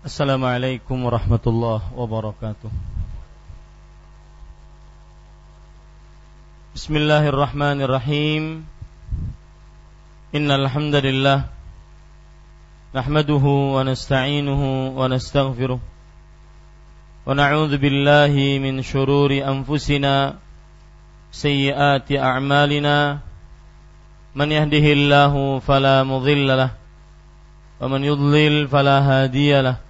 Assalamualaikum warahmatullahi wabarakatuh. Bismillahirrahmanirrahim. Innalhamdulillah Nahmaduhu wa nasta'inuhu wa nasta'gfiruh Wa na'udhu billahi min syururi anfusina Sayyiati a'malina. Man yahdihillahu falamudillalah Wa man yudlil falahadiyalah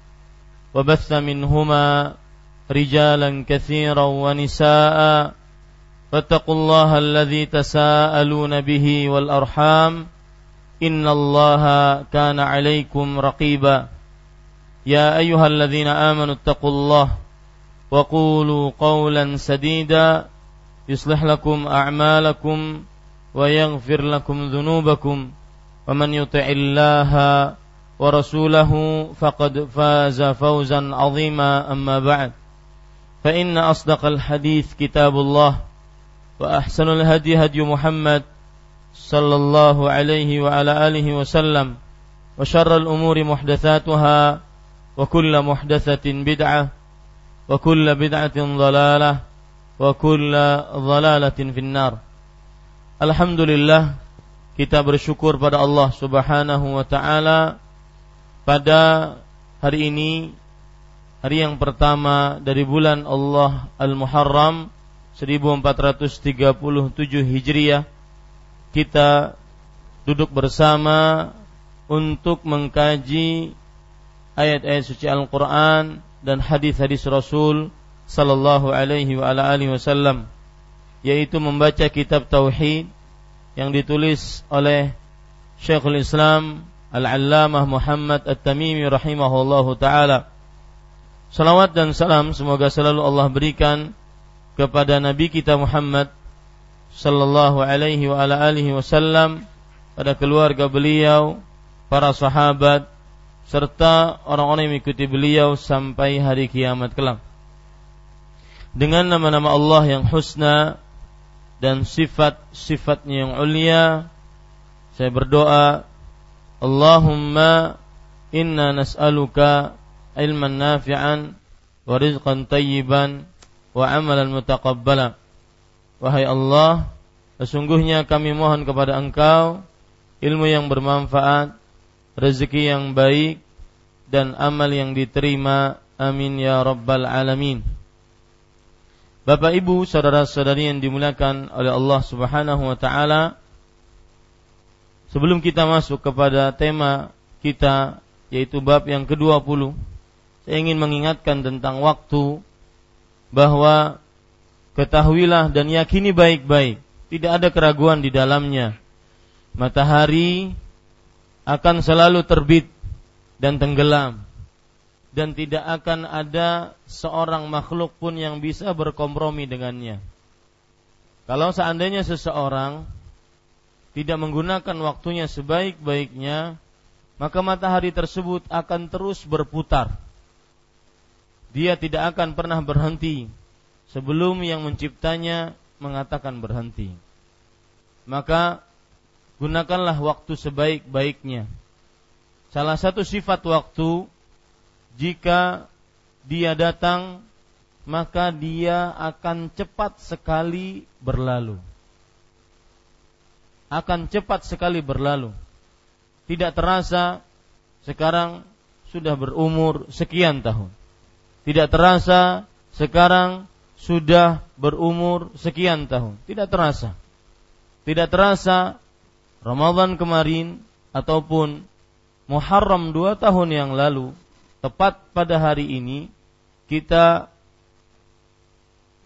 وبث منهما رجالا كثيرا ونساء فاتقوا الله الذي تساءلون به والأرحام إن الله كان عليكم رقيبا يا أيها الذين آمنوا اتقوا الله وقولوا قولا سديدا يصلح لكم أعمالكم ويغفر لكم ذنوبكم ومن يطع الله ورسوله فقد فاز فوزا عظيما أما بعد. فإن أصدق الحديث كتاب الله وأحسن الهدي هدي محمد صلى الله عليه وعلى آله وسلم وشر الأمور محدثاتها وكل محدثة بدعة وكل بدعة ضلالة وكل ضلالة في النار. الحمد لله kita bersyukur pada Subhanahu wa taala pada hari ini hari yang pertama dari bulan Allah Al-Muharram 1437 Hijriah kita duduk bersama untuk mengkaji ayat-ayat suci Al-Qur'an dan hadis-hadis Rasul sallallahu alaihi wa ala alihi wasallam yaitu membaca kitab tauhid yang ditulis oleh Syekhul Islam Al-Allamah Muhammad At-Tamimi rahimahullahu taala. Salawat dan salam semoga selalu Allah berikan kepada Nabi kita Muhammad sallallahu alaihi wa ala alihi wasallam pada keluarga beliau, para sahabat serta orang-orang yang mengikuti beliau sampai hari kiamat kelak. Dengan nama-nama Allah yang husna dan sifat-sifatnya yang ulia, saya berdoa Allahumma inna nas'aluka ilman nafi'an wa rizqan tayyiban wa amalan mutaqabbala. Wahai Allah, sesungguhnya kami mohon kepada Engkau ilmu yang bermanfaat, rezeki yang baik dan amal yang diterima. Amin ya rabbal alamin. Bapak Ibu, saudara-saudari yang dimuliakan oleh Allah Subhanahu wa taala, Sebelum kita masuk kepada tema kita yaitu bab yang ke-20, saya ingin mengingatkan tentang waktu bahwa ketahuilah dan yakini baik-baik, tidak ada keraguan di dalamnya. Matahari akan selalu terbit dan tenggelam dan tidak akan ada seorang makhluk pun yang bisa berkompromi dengannya. Kalau seandainya seseorang tidak menggunakan waktunya sebaik-baiknya, maka matahari tersebut akan terus berputar. Dia tidak akan pernah berhenti sebelum yang menciptanya mengatakan berhenti. Maka gunakanlah waktu sebaik-baiknya. Salah satu sifat waktu jika dia datang maka dia akan cepat sekali berlalu akan cepat sekali berlalu. Tidak terasa sekarang sudah berumur sekian tahun. Tidak terasa sekarang sudah berumur sekian tahun. Tidak terasa. Tidak terasa Ramadan kemarin ataupun Muharram dua tahun yang lalu tepat pada hari ini kita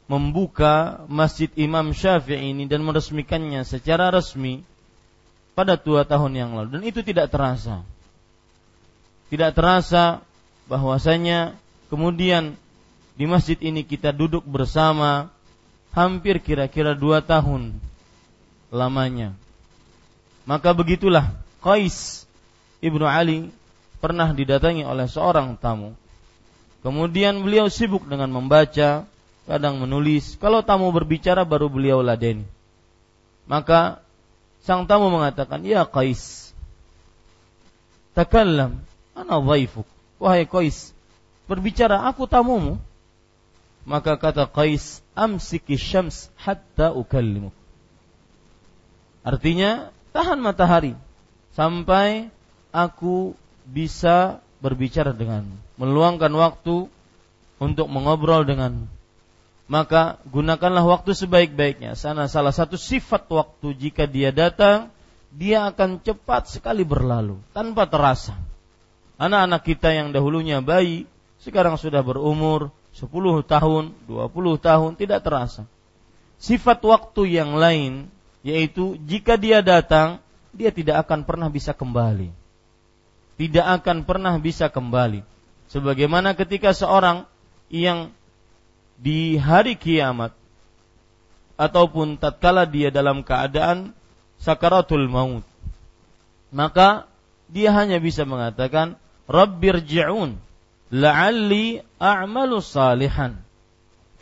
membuka Masjid Imam Syafi'i ini dan meresmikannya secara resmi pada dua tahun yang lalu dan itu tidak terasa. Tidak terasa bahwasanya kemudian di masjid ini kita duduk bersama hampir kira-kira dua tahun lamanya. Maka begitulah Qais ibnu Ali pernah didatangi oleh seorang tamu. Kemudian beliau sibuk dengan membaca, kadang menulis. Kalau tamu berbicara baru beliau ladeni. Maka sang tamu mengatakan, "Ya Qais, takallam, ana dhaifuk." Wahai Qais, berbicara aku tamumu. Maka kata Qais, "Amsiki syams hatta ukallimu." Artinya, tahan matahari sampai aku bisa berbicara dengan meluangkan waktu untuk mengobrol dengan maka gunakanlah waktu sebaik-baiknya. Sana salah satu sifat waktu jika dia datang, dia akan cepat sekali berlalu tanpa terasa. Anak-anak kita yang dahulunya bayi, sekarang sudah berumur 10 tahun, 20 tahun, tidak terasa. Sifat waktu yang lain, yaitu jika dia datang, dia tidak akan pernah bisa kembali. Tidak akan pernah bisa kembali. Sebagaimana ketika seorang yang di hari kiamat ataupun tatkala dia dalam keadaan sakaratul maut maka dia hanya bisa mengatakan rabbirji'un la'alli a'malu salihan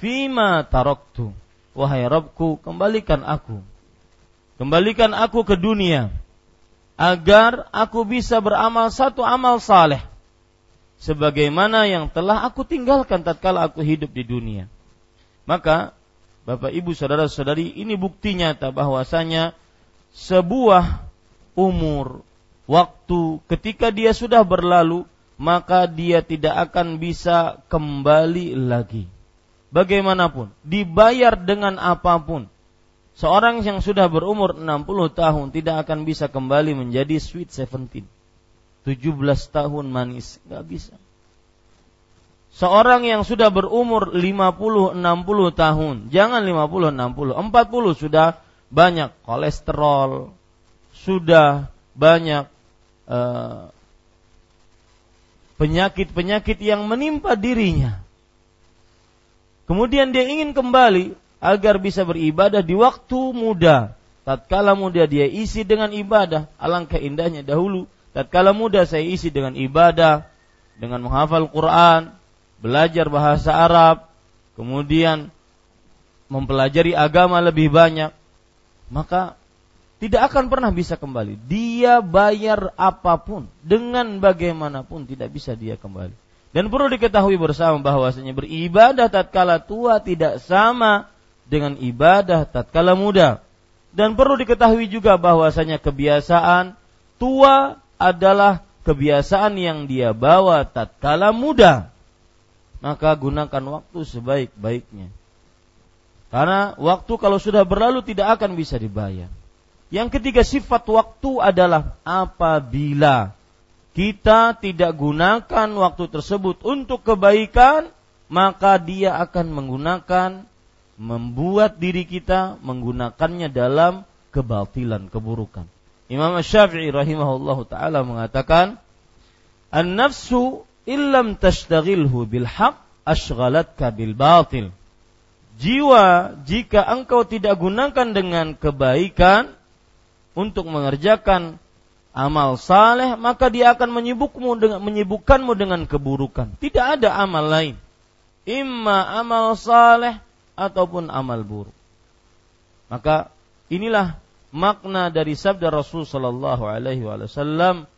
fima taraktu. Wahai Rabbku kembalikan aku. Kembalikan aku ke dunia agar aku bisa beramal satu amal saleh sebagaimana yang telah aku tinggalkan tatkala aku hidup di dunia. Maka Bapak Ibu saudara-saudari ini bukti nyata bahwasanya sebuah umur waktu ketika dia sudah berlalu maka dia tidak akan bisa kembali lagi. Bagaimanapun, dibayar dengan apa pun. Seorang yang sudah berumur 60 tahun tidak akan bisa kembali menjadi sweet 17 17 tahun manis, nggak bisa. Seorang yang sudah berumur 50 60 tahun, jangan 50 60, 40 sudah banyak kolesterol, sudah banyak eh, penyakit-penyakit yang menimpa dirinya. Kemudian dia ingin kembali agar bisa beribadah di waktu muda. Tatkala muda dia isi dengan ibadah, alangkah indahnya dahulu tatkala muda saya isi dengan ibadah, dengan menghafal Quran, belajar bahasa Arab, kemudian mempelajari agama lebih banyak, maka tidak akan pernah bisa kembali. Dia bayar apa pun dengan bagaimanapun tidak bisa dia kembali. Dan perlu diketahui bersama bahwasanya beribadah tatkala tua tidak sama dengan ibadah tatkala muda. Dan perlu diketahui juga bahwasanya kebiasaan tua adalah kebiasaan yang dia bawa tatkala muda. Maka gunakan waktu sebaik-baiknya. Karena waktu kalau sudah berlalu tidak akan bisa dibayar. Yang ketiga sifat waktu adalah apabila kita tidak gunakan waktu tersebut untuk kebaikan, maka dia akan menggunakan membuat diri kita menggunakannya dalam kebatilan, keburukan. Imam Syafi'i rahimahullah taala mengatakan, "An-nafsu illam tashtaghilhu bil haq ashghalatka bil batil." Jiwa jika engkau tidak gunakan dengan kebaikan untuk mengerjakan amal saleh, maka dia akan menyibukmu dengan menyibukkanmu dengan keburukan. Tidak ada amal lain. Imma amal saleh ataupun amal buruk. Maka inilah makna dari sabda Rasul sallallahu alaihi wasallam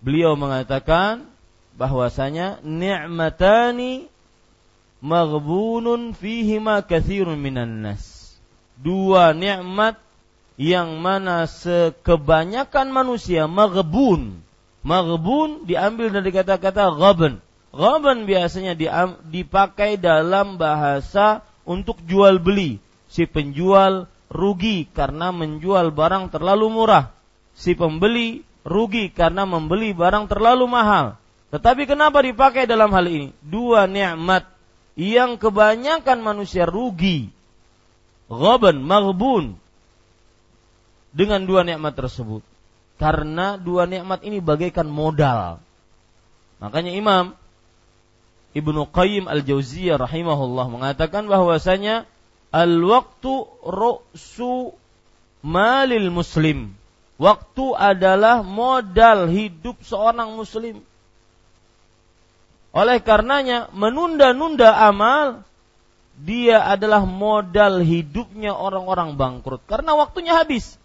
beliau mengatakan bahwasanya ni'matani maghbunun fihima kathirun minan nas. Dua nikmat yang mana sekebanyakan manusia maghbun. Maghbun diambil dari kata-kata ghaban. Ghaban biasanya dipakai dalam bahasa untuk jual beli. Si penjual rugi karena menjual barang terlalu murah. Si pembeli rugi karena membeli barang terlalu mahal. Tetapi kenapa dipakai dalam hal ini? Dua nikmat yang kebanyakan manusia rugi. Ghaban, maghbun. Dengan dua nikmat tersebut. Karena dua nikmat ini bagaikan modal. Makanya Imam Ibnu Qayyim Al-Jauziyah rahimahullah mengatakan bahwasanya al-waqtu ru'su malil muslim. Waktu adalah modal hidup seorang muslim. Oleh karenanya menunda-nunda amal dia adalah modal hidupnya orang-orang bangkrut karena waktunya habis.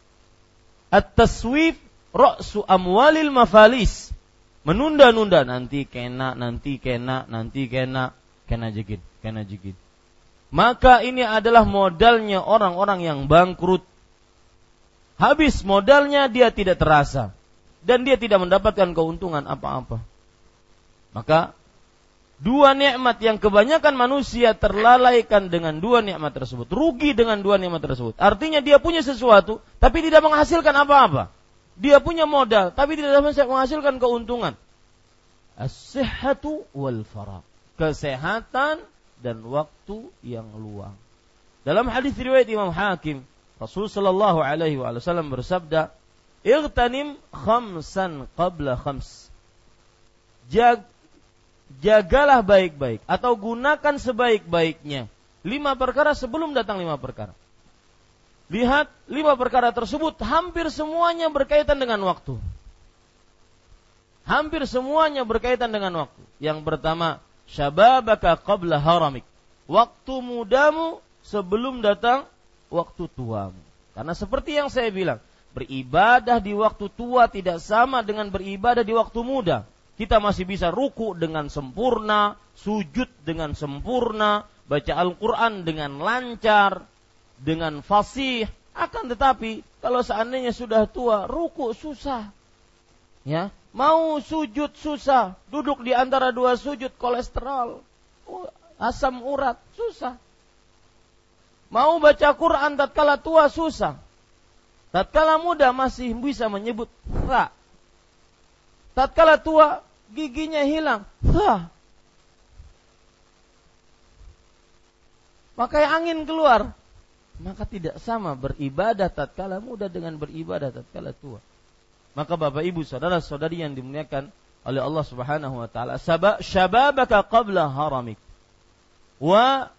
At-taswif ra'su amwalil mafalis. Menunda-nunda nanti kena, nanti kena, nanti kena, kena jegit, kena jegit. Maka ini adalah modalnya orang-orang yang bangkrut. Habis modalnya dia tidak terasa dan dia tidak mendapatkan keuntungan apa-apa. Maka dua nikmat yang kebanyakan manusia terlalaikan dengan dua nikmat tersebut, rugi dengan dua nikmat tersebut. Artinya dia punya sesuatu tapi tidak menghasilkan apa-apa. Dia punya modal, tapi tidak dapat menghasilkan keuntungan. As-sihhatu wal farah. Kesehatan dan waktu yang luang. Dalam hadis riwayat Imam Hakim, Rasul sallallahu alaihi wasallam bersabda, "Igtanim khamsan qabla khams." Jag, jagalah baik-baik atau gunakan sebaik-baiknya lima perkara sebelum datang lima perkara. Lihat lima perkara tersebut hampir semuanya berkaitan dengan waktu. Hampir semuanya berkaitan dengan waktu. Yang pertama, syababaka qabla haramik. Waktu mudamu sebelum datang waktu tuamu. Karena seperti yang saya bilang, beribadah di waktu tua tidak sama dengan beribadah di waktu muda. Kita masih bisa ruku dengan sempurna, sujud dengan sempurna, baca Al-Quran dengan lancar, dengan fasih akan tetapi kalau seandainya sudah tua ruku susah ya mau sujud susah. Duduk di antara dua sujud kolesterol. Asam urat susah. Mau baca Quran tatkala tua susah. Tatkala muda masih bisa menyebut ra tatkala tua giginya hilang ha Pakai angin keluar. Maka tidak sama beribadah tatkala muda dengan beribadah tatkala tua. Maka Bapak Ibu saudara-saudari yang dimuliakan oleh Allah Subhanahu wa taala, syababaka qabla haramik. Wa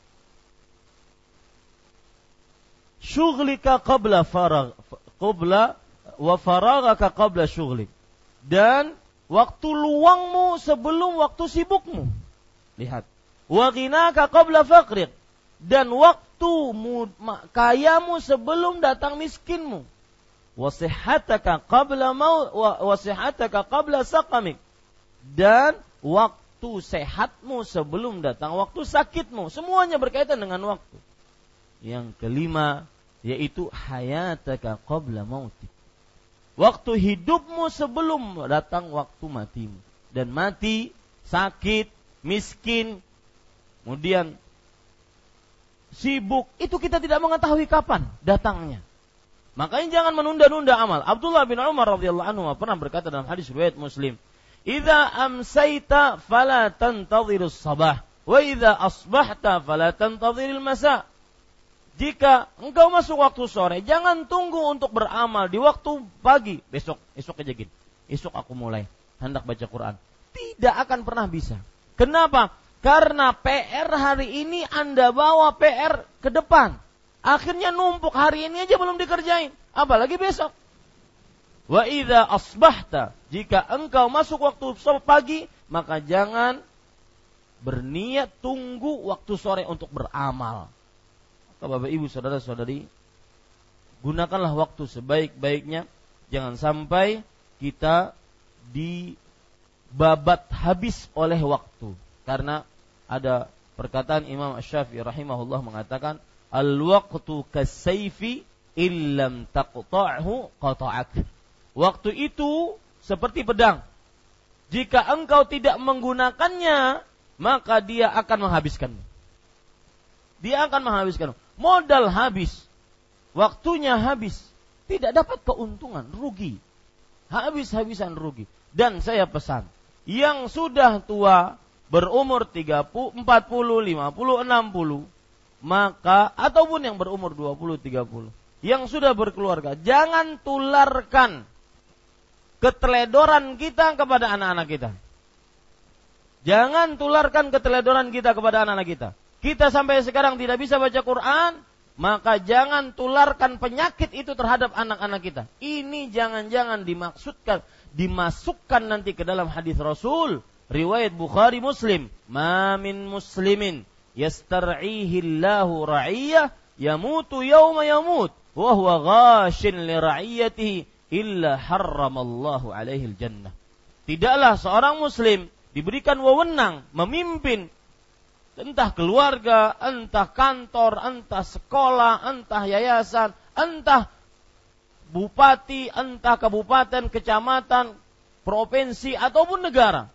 syughlika qabla farag qabla wa faragaka qabla syughlik. Dan waktu luangmu sebelum waktu sibukmu. Lihat. Wa ghinaka qabla faqrik dan waktu kayamu sebelum datang miskinmu. Wasihataka qabla mau wasihataka qabla saqamik. Dan waktu sehatmu sebelum datang waktu sakitmu. Semuanya berkaitan dengan waktu. Yang kelima yaitu hayataka qabla mautik. Waktu hidupmu sebelum datang waktu matimu. Dan mati, sakit, miskin, kemudian sibuk, itu kita tidak mengetahui kapan datangnya. Makanya jangan menunda-nunda amal. Abdullah bin Umar radhiyallahu anhu pernah berkata dalam hadis riwayat Muslim, "Idza amsayta fala tantadhirus sabah, wa idza asbahta fala tantadhiril masa." Jika engkau masuk waktu sore, jangan tunggu untuk beramal di waktu pagi. Besok, esok aja gini. Esok aku mulai hendak baca Quran. Tidak akan pernah bisa. Kenapa? Karena PR hari ini Anda bawa PR ke depan. Akhirnya numpuk hari ini aja belum dikerjain. Apalagi besok. Wa idza asbahta, jika engkau masuk waktu pagi, maka jangan berniat tunggu waktu sore untuk beramal. Maka Bapak Ibu saudara-saudari, gunakanlah waktu sebaik-baiknya. Jangan sampai kita dibabat habis oleh waktu. Karena ada perkataan Imam Syafi'i rahimahullah mengatakan al-waqtu kasayfi illam taqta'hu qata'ak. Waktu itu seperti pedang. Jika engkau tidak menggunakannya, maka dia akan menghabiskanmu. Dia akan menghabiskanmu. Modal habis, waktunya habis, tidak dapat keuntungan, rugi. Habis-habisan rugi. Dan saya pesan, yang sudah tua berumur 30, 40, 50, 60, maka ataupun yang berumur 20, 30, yang sudah berkeluarga, jangan tularkan keteledoran kita kepada anak-anak kita. Jangan tularkan keteledoran kita kepada anak-anak kita. Kita sampai sekarang tidak bisa baca Quran, maka jangan tularkan penyakit itu terhadap anak-anak kita. Ini jangan-jangan dimaksudkan, dimasukkan nanti ke dalam hadis Rasul, riwayat Bukhari Muslim, "Ma min muslimin yastar'ihi Allahu ra'iyah yamutu yawma yamut wa huwa ghashin li ra'iyatihi illa harramallahu alaihi jannah." Tidaklah seorang muslim diberikan wewenang memimpin entah keluarga, entah kantor, entah sekolah, entah yayasan, entah bupati, entah kabupaten, kecamatan, provinsi ataupun negara.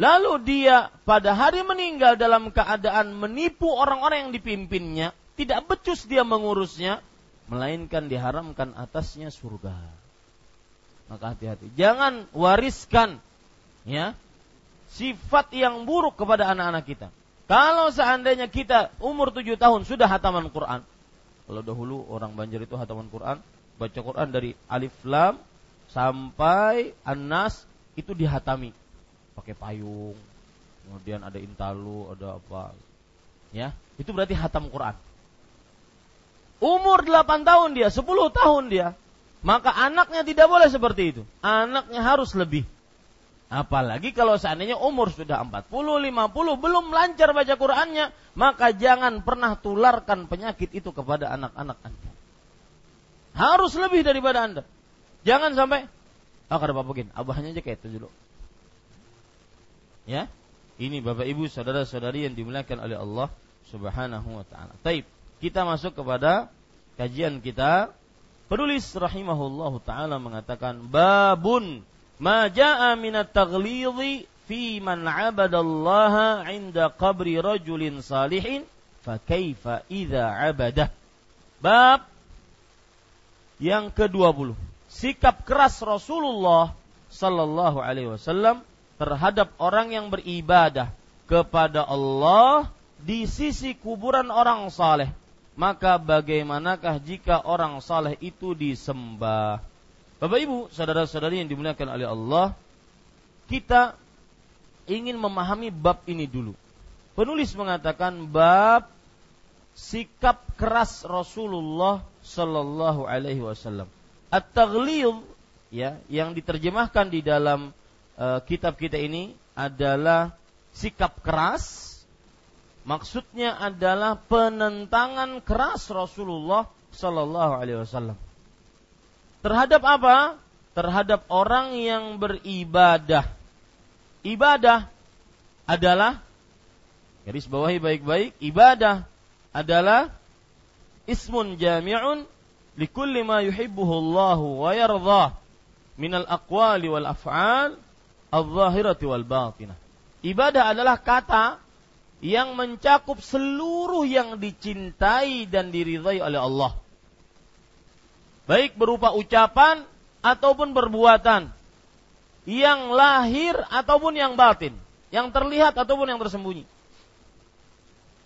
Lalu dia pada hari meninggal dalam keadaan menipu orang-orang yang dipimpinnya, tidak becus dia mengurusnya, melainkan diharamkan atasnya surga. Maka hati-hati, jangan wariskan ya sifat yang buruk kepada anak-anak kita. Kalau seandainya kita umur tujuh tahun sudah hataman Quran, kalau dahulu orang Banjar itu hataman Quran, baca Quran dari alif lam sampai anas itu dihatami pakai payung, kemudian ada intalu, ada apa, ya itu berarti hatam Quran. Umur delapan tahun dia, sepuluh tahun dia, maka anaknya tidak boleh seperti itu. Anaknya harus lebih Apalagi kalau seandainya umur sudah 40, 50 belum lancar baca Qur'annya, maka jangan pernah tularkan penyakit itu kepada anak-anak Anda. Harus lebih daripada Anda. Jangan sampai ah oh, kada apa gini, abahnya aja kayak itu dulu. Ya. Ini Bapak Ibu, saudara-saudari yang dimuliakan oleh Allah Subhanahu wa taala. Taib. Kita masuk kepada kajian kita. Penulis rahimahullahu taala mengatakan babun ma jaa minat fi man 'abadallaha 'inda qabri rajulin salihin fa kaifa idza 'abadah. Bab yang ke-20. Sikap keras Rasulullah sallallahu alaihi wasallam terhadap orang yang beribadah kepada Allah di sisi kuburan orang saleh. Maka bagaimanakah jika orang saleh itu disembah? Bapak Ibu, saudara-saudari yang dimuliakan oleh Allah, kita ingin memahami bab ini dulu. Penulis mengatakan bab sikap keras Rasulullah Sallallahu Alaihi Wasallam. At-taghlid ya yang diterjemahkan di dalam uh, kitab kita ini adalah sikap keras. Maksudnya adalah penentangan keras Rasulullah Sallallahu Alaihi Wasallam. Terhadap apa? Terhadap orang yang beribadah. Ibadah adalah garis bawahi baik-baik, ibadah adalah ismun jami'un likulli ma yuhibbuhu Allah wa yardah minal aqwali wal af'al al-zahirati wal batinah. Ibadah adalah kata yang mencakup seluruh yang dicintai dan diridhai oleh Allah baik berupa ucapan ataupun perbuatan yang lahir ataupun yang batin, yang terlihat ataupun yang tersembunyi.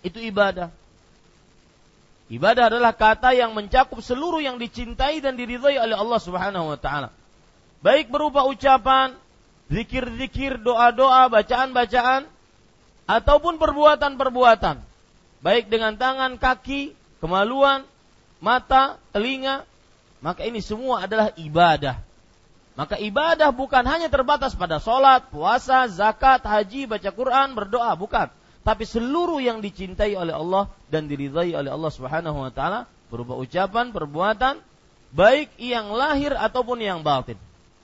Itu ibadah. Ibadah adalah kata yang mencakup seluruh yang dicintai dan diridhai oleh Allah Subhanahu wa taala. Baik berupa ucapan, zikir-zikir, doa-doa, bacaan-bacaan ataupun perbuatan-perbuatan. Baik dengan tangan, kaki, kemaluan, mata, telinga, maka ini semua adalah ibadah. Maka ibadah bukan hanya terbatas pada sholat, puasa, zakat, haji, baca Quran, berdoa, bukan. Tapi seluruh yang dicintai oleh Allah dan diridhai oleh Allah Subhanahu wa taala berupa ucapan, perbuatan, baik yang lahir ataupun yang batin.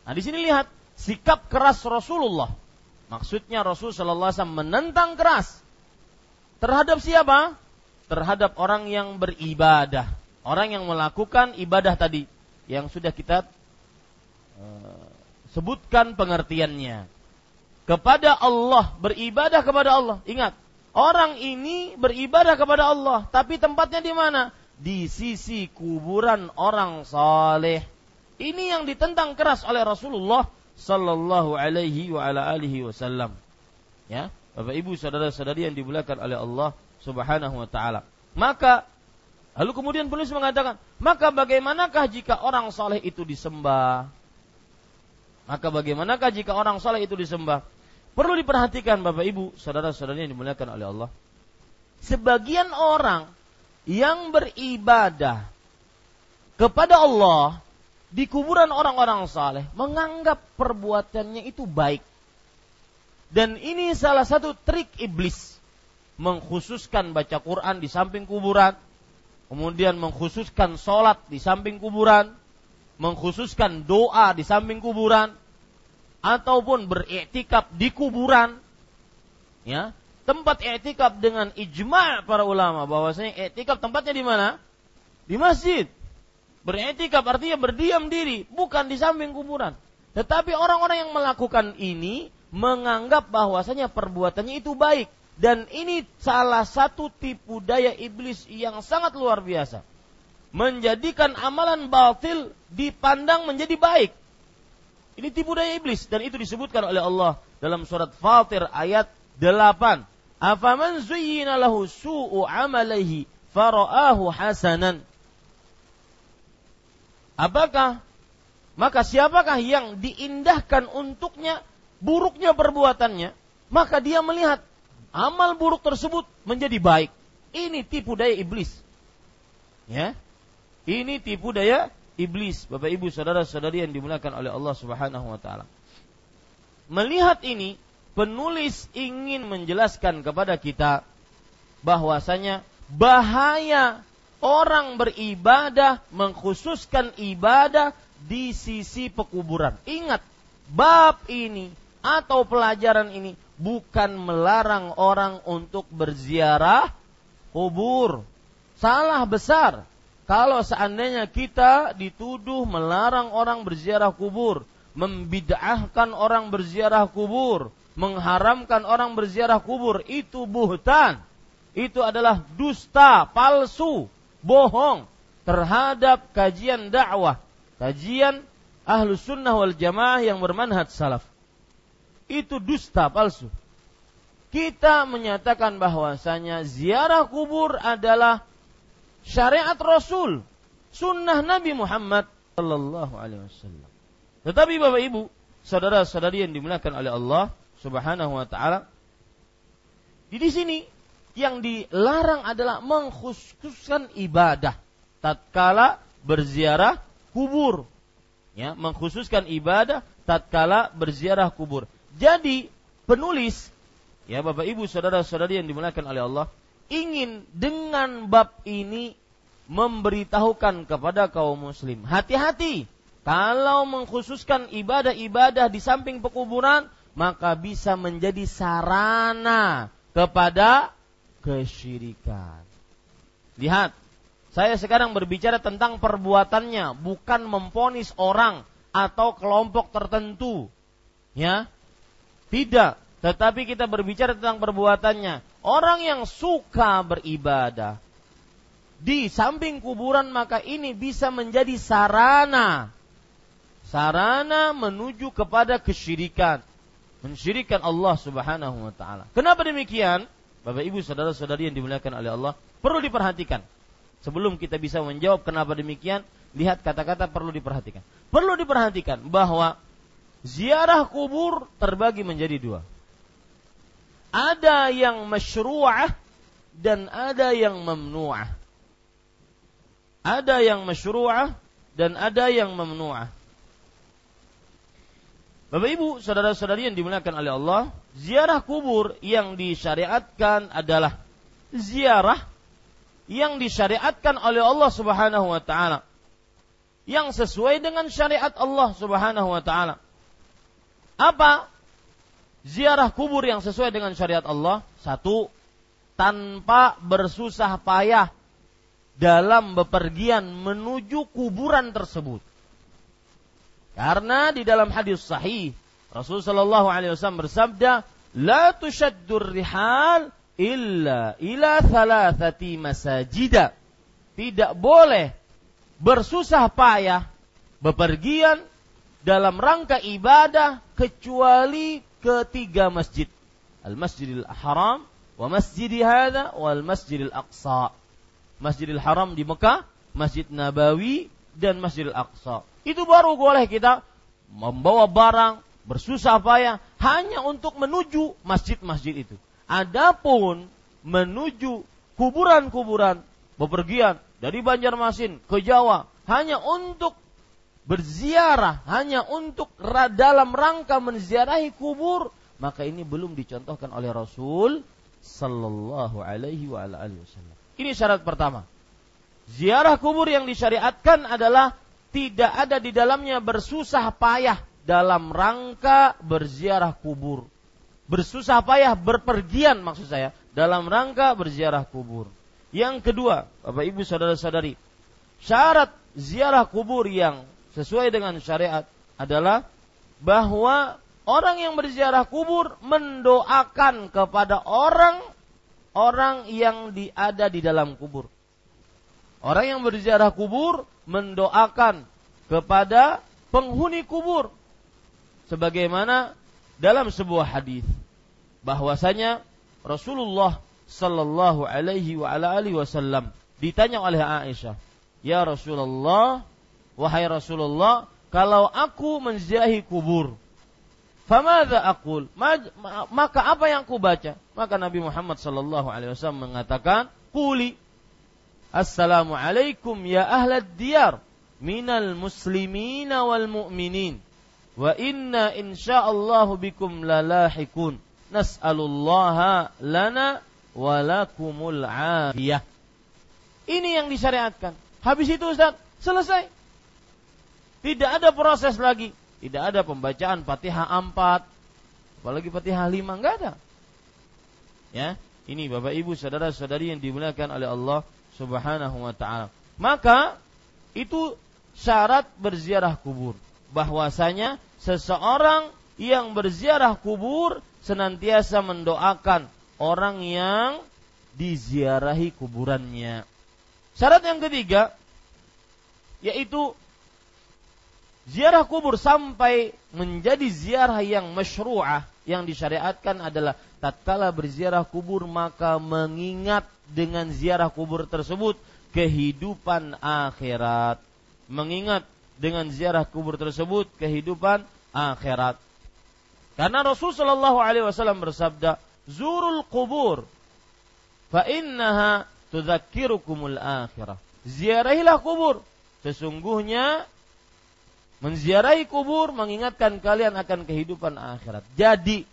Nah, di sini lihat sikap keras Rasulullah. Maksudnya Rasul sallallahu alaihi wasallam menentang keras. Terhadap siapa? Terhadap orang yang beribadah. Orang yang melakukan ibadah tadi yang sudah kita uh, sebutkan pengertiannya. Kepada Allah beribadah kepada Allah. Ingat orang ini beribadah kepada Allah tapi tempatnya di mana? Di sisi kuburan orang saleh. Ini yang ditentang keras oleh Rasulullah sallallahu alaihi wa ala alihi wasallam ya Bapak Ibu saudara-saudari yang dimuliakan oleh Allah Subhanahu wa taala maka Lalu kemudian penulis mengatakan, maka bagaimanakah jika orang soleh itu disembah? Maka bagaimanakah jika orang soleh itu disembah? perlu diperhatikan Bapak Ibu, saudara-saudari yang dimuliakan oleh Allah. Sebagian orang yang beribadah kepada Allah di kuburan orang-orang saleh menganggap perbuatannya itu baik. Dan ini salah satu trik iblis mengkhususkan baca Quran di samping kuburan, kemudian mengkhususkan sholat di samping kuburan, mengkhususkan doa di samping kuburan, ataupun beriktikaf di kuburan, ya tempat iktikaf dengan ijma' para ulama bahwasanya iktikaf tempatnya di mana? Di masjid. Beriktikaf artinya berdiam diri, bukan di samping kuburan. Tetapi orang-orang yang melakukan ini menganggap bahwasanya perbuatannya itu baik dan ini salah satu tipu daya iblis yang sangat luar biasa. Menjadikan amalan batil dipandang menjadi baik. Ini tipu daya iblis dan itu disebutkan oleh Allah dalam surat Fatir ayat 8. Afaman zuyyina lahu su'u amalihi fara'ahu hasanan. Apakah maka siapakah yang diindahkan untuknya buruknya perbuatannya, maka dia melihat amal buruk tersebut menjadi baik. Ini tipu daya iblis. Ya. Ini tipu daya iblis, Bapak Ibu saudara-saudari yang dimuliakan oleh Allah Subhanahu wa taala. Melihat ini, penulis ingin menjelaskan kepada kita bahwasanya bahaya orang beribadah mengkhususkan ibadah di sisi pekuburan. Ingat, bab ini atau pelajaran ini bukan melarang orang untuk berziarah kubur. Salah besar kalau seandainya kita dituduh melarang orang berziarah kubur, membid'ahkan orang berziarah kubur, mengharamkan orang berziarah kubur, itu buhtan. Itu adalah dusta, palsu, bohong terhadap kajian dakwah, kajian ahlu sunnah wal jamaah yang bermanhaj salaf itu dusta palsu. Kita menyatakan bahwasanya ziarah kubur adalah syariat Rasul, sunnah Nabi Muhammad Sallallahu Alaihi Wasallam. Tetapi Bapak Ibu, saudara-saudari yang dimuliakan oleh Allah Subhanahu Wa Taala, di sini yang dilarang adalah mengkhususkan ibadah tatkala berziarah kubur. Ya, mengkhususkan ibadah tatkala berziarah kubur. Jadi penulis ya Bapak Ibu saudara-saudari yang dimuliakan oleh Allah ingin dengan bab ini memberitahukan kepada kaum muslim hati-hati kalau mengkhususkan ibadah-ibadah di samping pekuburan maka bisa menjadi sarana kepada kesyirikan. Lihat, saya sekarang berbicara tentang perbuatannya, bukan memponis orang atau kelompok tertentu. Ya, tidak, tetapi kita berbicara tentang perbuatannya. Orang yang suka beribadah di samping kuburan maka ini bisa menjadi sarana sarana menuju kepada kesyirikan. Mensyirikan Allah Subhanahu wa taala. Kenapa demikian? Bapak Ibu saudara-saudari yang dimuliakan oleh Allah, perlu diperhatikan. Sebelum kita bisa menjawab kenapa demikian, lihat kata-kata perlu diperhatikan. Perlu diperhatikan bahwa ziarah kubur terbagi menjadi dua. Ada yang masyru'ah dan ada yang mamnu'ah. Ada yang masyru'ah dan ada yang mamnu'ah. Bapak Ibu, saudara-saudari yang dimuliakan oleh Allah, ziarah kubur yang disyariatkan adalah ziarah yang disyariatkan oleh Allah Subhanahu wa taala. Yang sesuai dengan syariat Allah Subhanahu wa taala. Apa ziarah kubur yang sesuai dengan syariat Allah? Satu, tanpa bersusah payah dalam bepergian menuju kuburan tersebut. Karena di dalam hadis sahih Rasulullah Shallallahu Alaihi Wasallam bersabda, "La tushaddur rihal illa ila thalathati masajida." Tidak boleh bersusah payah bepergian dalam rangka ibadah kecuali ketiga masjid. Al-Masjidil Haram wa Masjid hadza wal Masjidil Aqsa. Masjidil Haram di Mekah, Masjid Nabawi dan Masjidil Aqsa. Itu baru boleh kita membawa barang, bersusah payah hanya untuk menuju masjid-masjid itu. Adapun menuju kuburan-kuburan bepergian dari Banjarmasin ke Jawa hanya untuk berziarah, hanya untuk dalam rangka menziarahi kubur, maka ini belum dicontohkan oleh Rasul sallallahu alaihi wa wasallam. Ini syarat pertama. Ziarah kubur yang disyariatkan adalah tidak ada di dalamnya bersusah payah dalam rangka berziarah kubur. Bersusah payah berpergian maksud saya dalam rangka berziarah kubur. Yang kedua, Bapak Ibu saudara-saudari, syarat ziarah kubur yang sesuai dengan syariat adalah bahwa orang yang berziarah kubur mendoakan kepada orang orang yang di, ada di dalam kubur. Orang yang berziarah kubur mendoakan kepada penghuni kubur sebagaimana dalam sebuah hadis bahwasanya Rasulullah sallallahu alaihi wa ala alihi wasallam ditanya oleh Aisyah, "Ya Rasulullah, wahai Rasulullah, kalau aku menziarahi kubur, famadza aqul? Maka apa yang aku baca?" Maka Nabi Muhammad sallallahu alaihi wasallam mengatakan, "Quli Assalamualaikum ya ahlad diyar minal muslimina wal mu'minin wa inna insyaallahu bikum lalahikun nas'alullaha lana walakumul afiyah. Ini yang disyariatkan. Habis itu Ustaz, selesai. Tidak ada proses lagi. Tidak ada pembacaan Fatihah 4, apalagi Fatihah 5 enggak ada. Ya, ini Bapak Ibu saudara-saudari yang dimuliakan oleh Allah Subhanahu wa taala. Maka itu syarat berziarah kubur. Bahwasanya seseorang yang berziarah kubur senantiasa mendoakan orang yang diziarahi kuburannya. Syarat yang ketiga yaitu ziarah kubur sampai menjadi ziarah yang masyru'ah yang disyariatkan adalah tatkala berziarah kubur maka mengingat dengan ziarah kubur tersebut kehidupan akhirat. Mengingat dengan ziarah kubur tersebut kehidupan akhirat. Karena Rasul Shallallahu Alaihi Wasallam bersabda, zurul kubur fa innaha tudzakirukumul akhirah. Ziarahilah kubur. Sesungguhnya menziarahi kubur mengingatkan kalian akan kehidupan akhirat. Jadi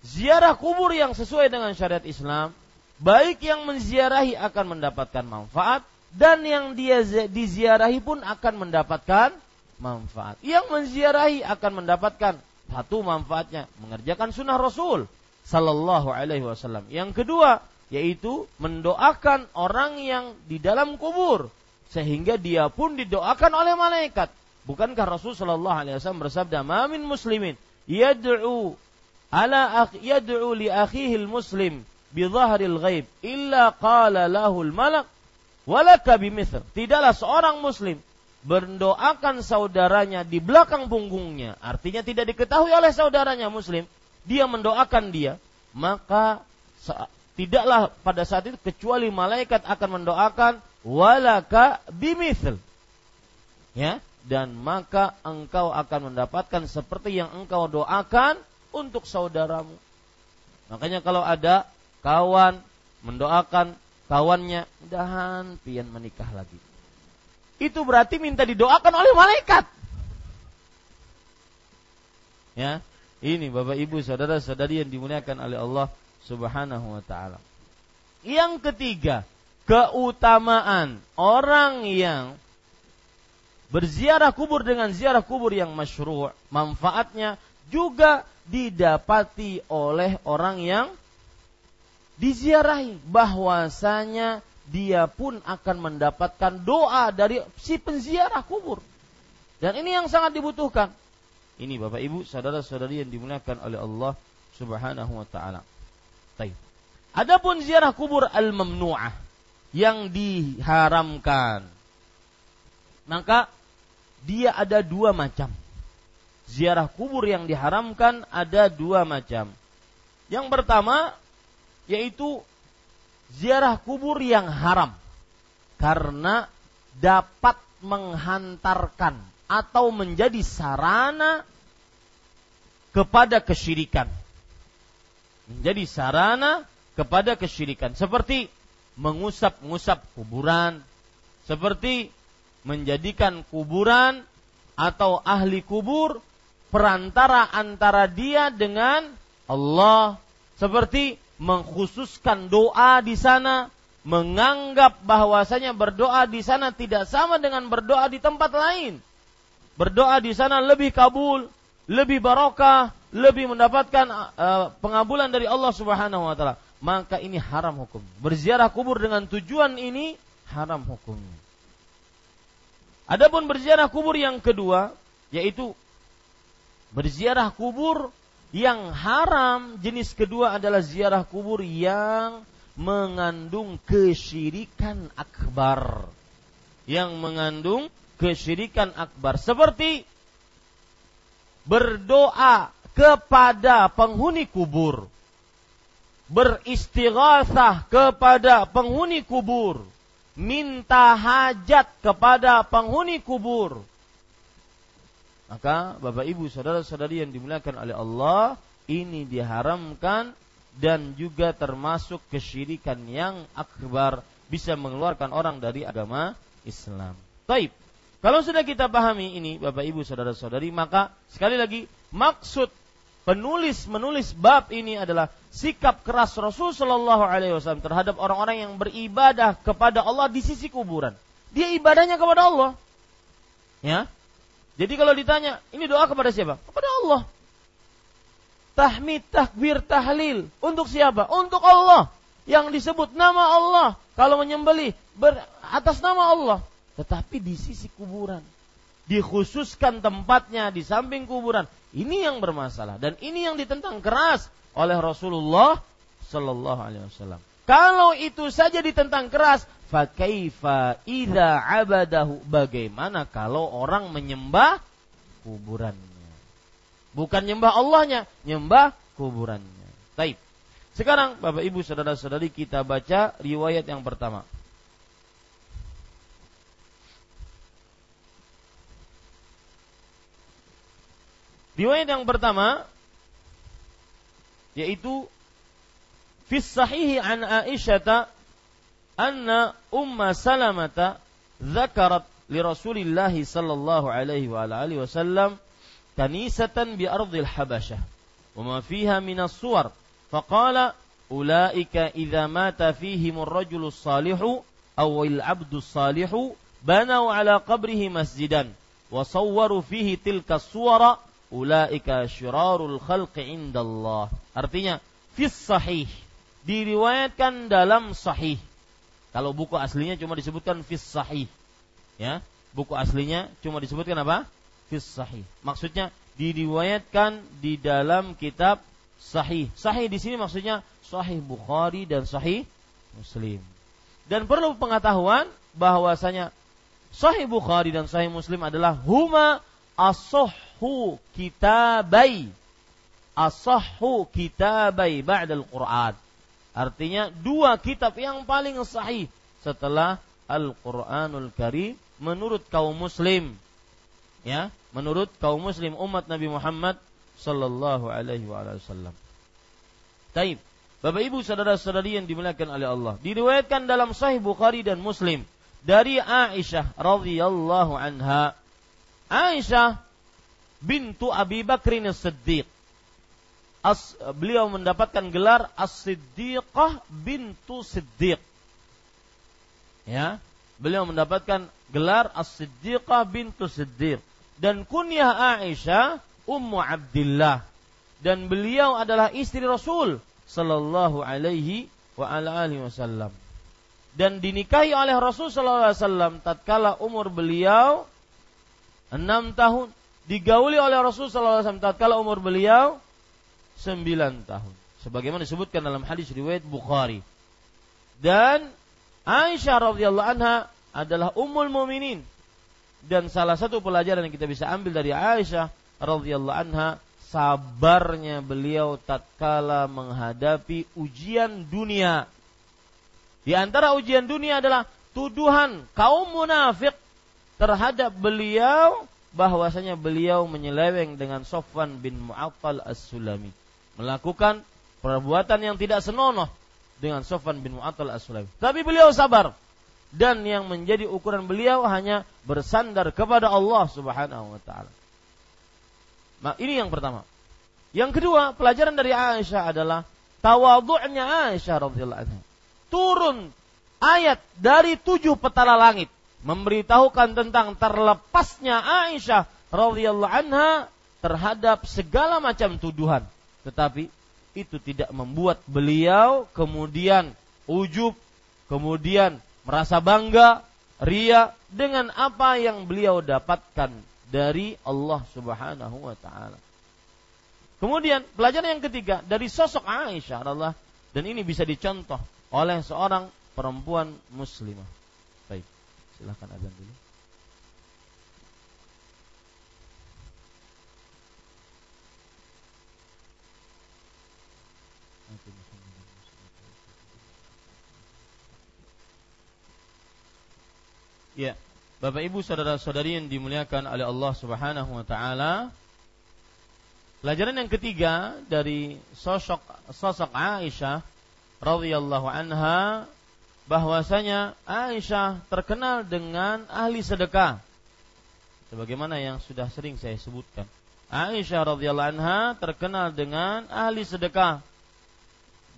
ziarah kubur yang sesuai dengan syariat Islam, baik yang menziarahi akan mendapatkan manfaat dan yang dia diziarahi pun akan mendapatkan manfaat. Yang menziarahi akan mendapatkan satu manfaatnya mengerjakan sunnah Rasul Sallallahu Alaihi Wasallam. Yang kedua yaitu mendoakan orang yang di dalam kubur sehingga dia pun didoakan oleh malaikat. Bukankah Rasul Sallallahu Alaihi Wasallam bersabda, "Mamin muslimin yad'u ala akh yad'u li akhihi muslim bi dhahril ghaib illa qala lahu al-malak walaka bimithl." Tidaklah seorang muslim mendoakan saudaranya di belakang punggungnya, artinya tidak diketahui oleh saudaranya muslim, dia mendoakan dia, maka tidaklah pada saat itu kecuali malaikat akan mendoakan walaka bimithl. Ya, dan maka engkau akan mendapatkan seperti yang engkau doakan untuk saudaramu. Makanya kalau ada kawan mendoakan kawannya, mudahan pian menikah lagi itu berarti minta didoakan oleh malaikat. Ya, ini Bapak Ibu saudara-saudari yang dimuliakan oleh Allah Subhanahu wa taala. Yang ketiga, keutamaan orang yang berziarah kubur dengan ziarah kubur yang masyru' manfaatnya juga didapati oleh orang yang diziarahi bahwasanya dia pun akan mendapatkan doa dari si penziarah kubur. Dan ini yang sangat dibutuhkan. Ini Bapak Ibu, saudara-saudari yang dimuliakan oleh Allah Subhanahu wa taala. Baik. Adapun ziarah kubur al-mamnu'ah yang diharamkan. Maka dia ada dua macam. Ziarah kubur yang diharamkan ada dua macam. Yang pertama yaitu ziarah kubur yang haram karena dapat menghantarkan atau menjadi sarana kepada kesyirikan. Menjadi sarana kepada kesyirikan. Seperti mengusap-ngusap kuburan. Seperti menjadikan kuburan atau ahli kubur perantara antara dia dengan Allah. Seperti mengkhususkan doa di sana, menganggap bahwasanya berdoa di sana tidak sama dengan berdoa di tempat lain. Berdoa di sana lebih kabul, lebih barokah, lebih mendapatkan uh, pengabulan dari Allah Subhanahu wa taala. Maka ini haram hukum. Berziarah kubur dengan tujuan ini haram hukumnya. Adapun berziarah kubur yang kedua yaitu berziarah kubur yang haram jenis kedua adalah ziarah kubur yang mengandung kesyirikan akbar. Yang mengandung kesyirikan akbar. Seperti berdoa kepada penghuni kubur. Beristighatsah kepada penghuni kubur. Minta hajat kepada penghuni kubur. Maka Bapak Ibu saudara-saudari yang dimuliakan oleh Allah, ini diharamkan dan juga termasuk kesyirikan yang akbar bisa mengeluarkan orang dari agama Islam. Taib. Kalau sudah kita pahami ini Bapak Ibu saudara-saudari maka sekali lagi maksud penulis menulis bab ini adalah sikap keras Rasul Shallallahu terhadap orang-orang yang beribadah kepada Allah di sisi kuburan. Dia ibadahnya kepada Allah. Ya. Jadi kalau ditanya, ini doa kepada siapa? Kepada Allah tahmid, takbir, tahlil. Untuk siapa? Untuk Allah. Yang disebut nama Allah. Kalau menyembelih ber, atas nama Allah. Tetapi di sisi kuburan. Dikhususkan tempatnya di samping kuburan. Ini yang bermasalah. Dan ini yang ditentang keras oleh Rasulullah Sallallahu Alaihi Wasallam. Kalau itu saja ditentang keras, fakaifa idza abadahu bagaimana kalau orang menyembah kuburan Bukan nyembah Allahnya, nyembah kuburannya. Taib. Sekarang Bapak Ibu Saudara-saudari kita baca riwayat yang pertama. Riwayat yang pertama yaitu fi sahihi an Aisyah anna Umma Salamata dzakarat li Rasulillah sallallahu alaihi wa alihi wasallam كنيسة بأرض الحبشة وما فيها من الصور. فقال أولئك إذا مات فيهم الرجل الصالح أو العبد الصالح بنوا على قبره مسجدا وصوروا فيه تلك الصور. أولئك شرار الخلق عند الله. artinya fis sahih diriwayatkan dalam sahih. Kalau buku aslinya cuma disebutkan fis sahih ya buku aslinya cuma disebutkan apa fis sahih. Maksudnya diriwayatkan di dalam kitab sahih. Sahih di sini maksudnya sahih Bukhari dan sahih Muslim. Dan perlu pengetahuan bahwasanya sahih Bukhari dan sahih Muslim adalah huma asahhu kitabai. Asahhu kitabai ba'dal Qur'an. Artinya dua kitab yang paling sahih setelah Al-Qur'anul Karim menurut kaum muslim. Ya, menurut kaum muslim umat Nabi Muhammad sallallahu alaihi wasallam. Taib. Bapak Ibu saudara-saudari yang dimuliakan oleh Allah, diriwayatkan dalam Sahih Bukhari dan Muslim dari Aisyah radhiyallahu anha. Aisyah bintu Abi Bakrin As-Siddiq. As, beliau mendapatkan gelar As-Siddiqah bintu Siddiq. Ya, beliau mendapatkan gelar As-Siddiqah bintu Siddiq. Dan kunyah Aisyah Ummu Abdullah dan beliau adalah istri Rasul sallallahu alaihi wa ala alihi wasallam. Dan dinikahi oleh Rasul sallallahu alaihi wasallam tatkala umur beliau enam tahun. Digauli oleh Rasul sallallahu alaihi wasallam tatkala umur beliau sembilan tahun sebagaimana disebutkan dalam hadis riwayat Bukhari dan Aisyah radhiyallahu anha adalah ummul muminin dan salah satu pelajaran yang kita bisa ambil dari Aisyah radhiyallahu anha sabarnya beliau tatkala menghadapi ujian dunia. Di antara ujian dunia adalah tuduhan kaum munafik terhadap beliau bahwasanya beliau menyeleweng dengan Sofwan bin Mu'attal As-Sulami. Melakukan perbuatan yang tidak senonoh dengan Sofwan bin Mu'attal As-Sulami. Tapi beliau sabar. Dan yang menjadi ukuran beliau hanya bersandar kepada Allah Subhanahu wa taala. Nah, ini yang pertama. Yang kedua, pelajaran dari Aisyah adalah tawadhu'nya Aisyah radhiyallahu anha. Turun ayat dari tujuh petala langit memberitahukan tentang terlepasnya Aisyah radhiyallahu anha terhadap segala macam tuduhan. Tetapi itu tidak membuat beliau kemudian ujub, kemudian merasa bangga, ria dengan apa yang beliau dapatkan dari Allah Subhanahu wa taala. Kemudian pelajaran yang ketiga dari sosok Aisyah Allah dan ini bisa dicontoh oleh seorang perempuan muslimah. Silahkan azan dulu. Ya, Bapak Ibu saudara-saudari yang dimuliakan oleh Allah Subhanahu wa taala. Pelajaran yang ketiga dari sosok sosok Aisyah radhiyallahu anha bahwasanya Aisyah terkenal dengan ahli sedekah. Sebagaimana yang sudah sering saya sebutkan. Aisyah radhiyallahu anha terkenal dengan ahli sedekah.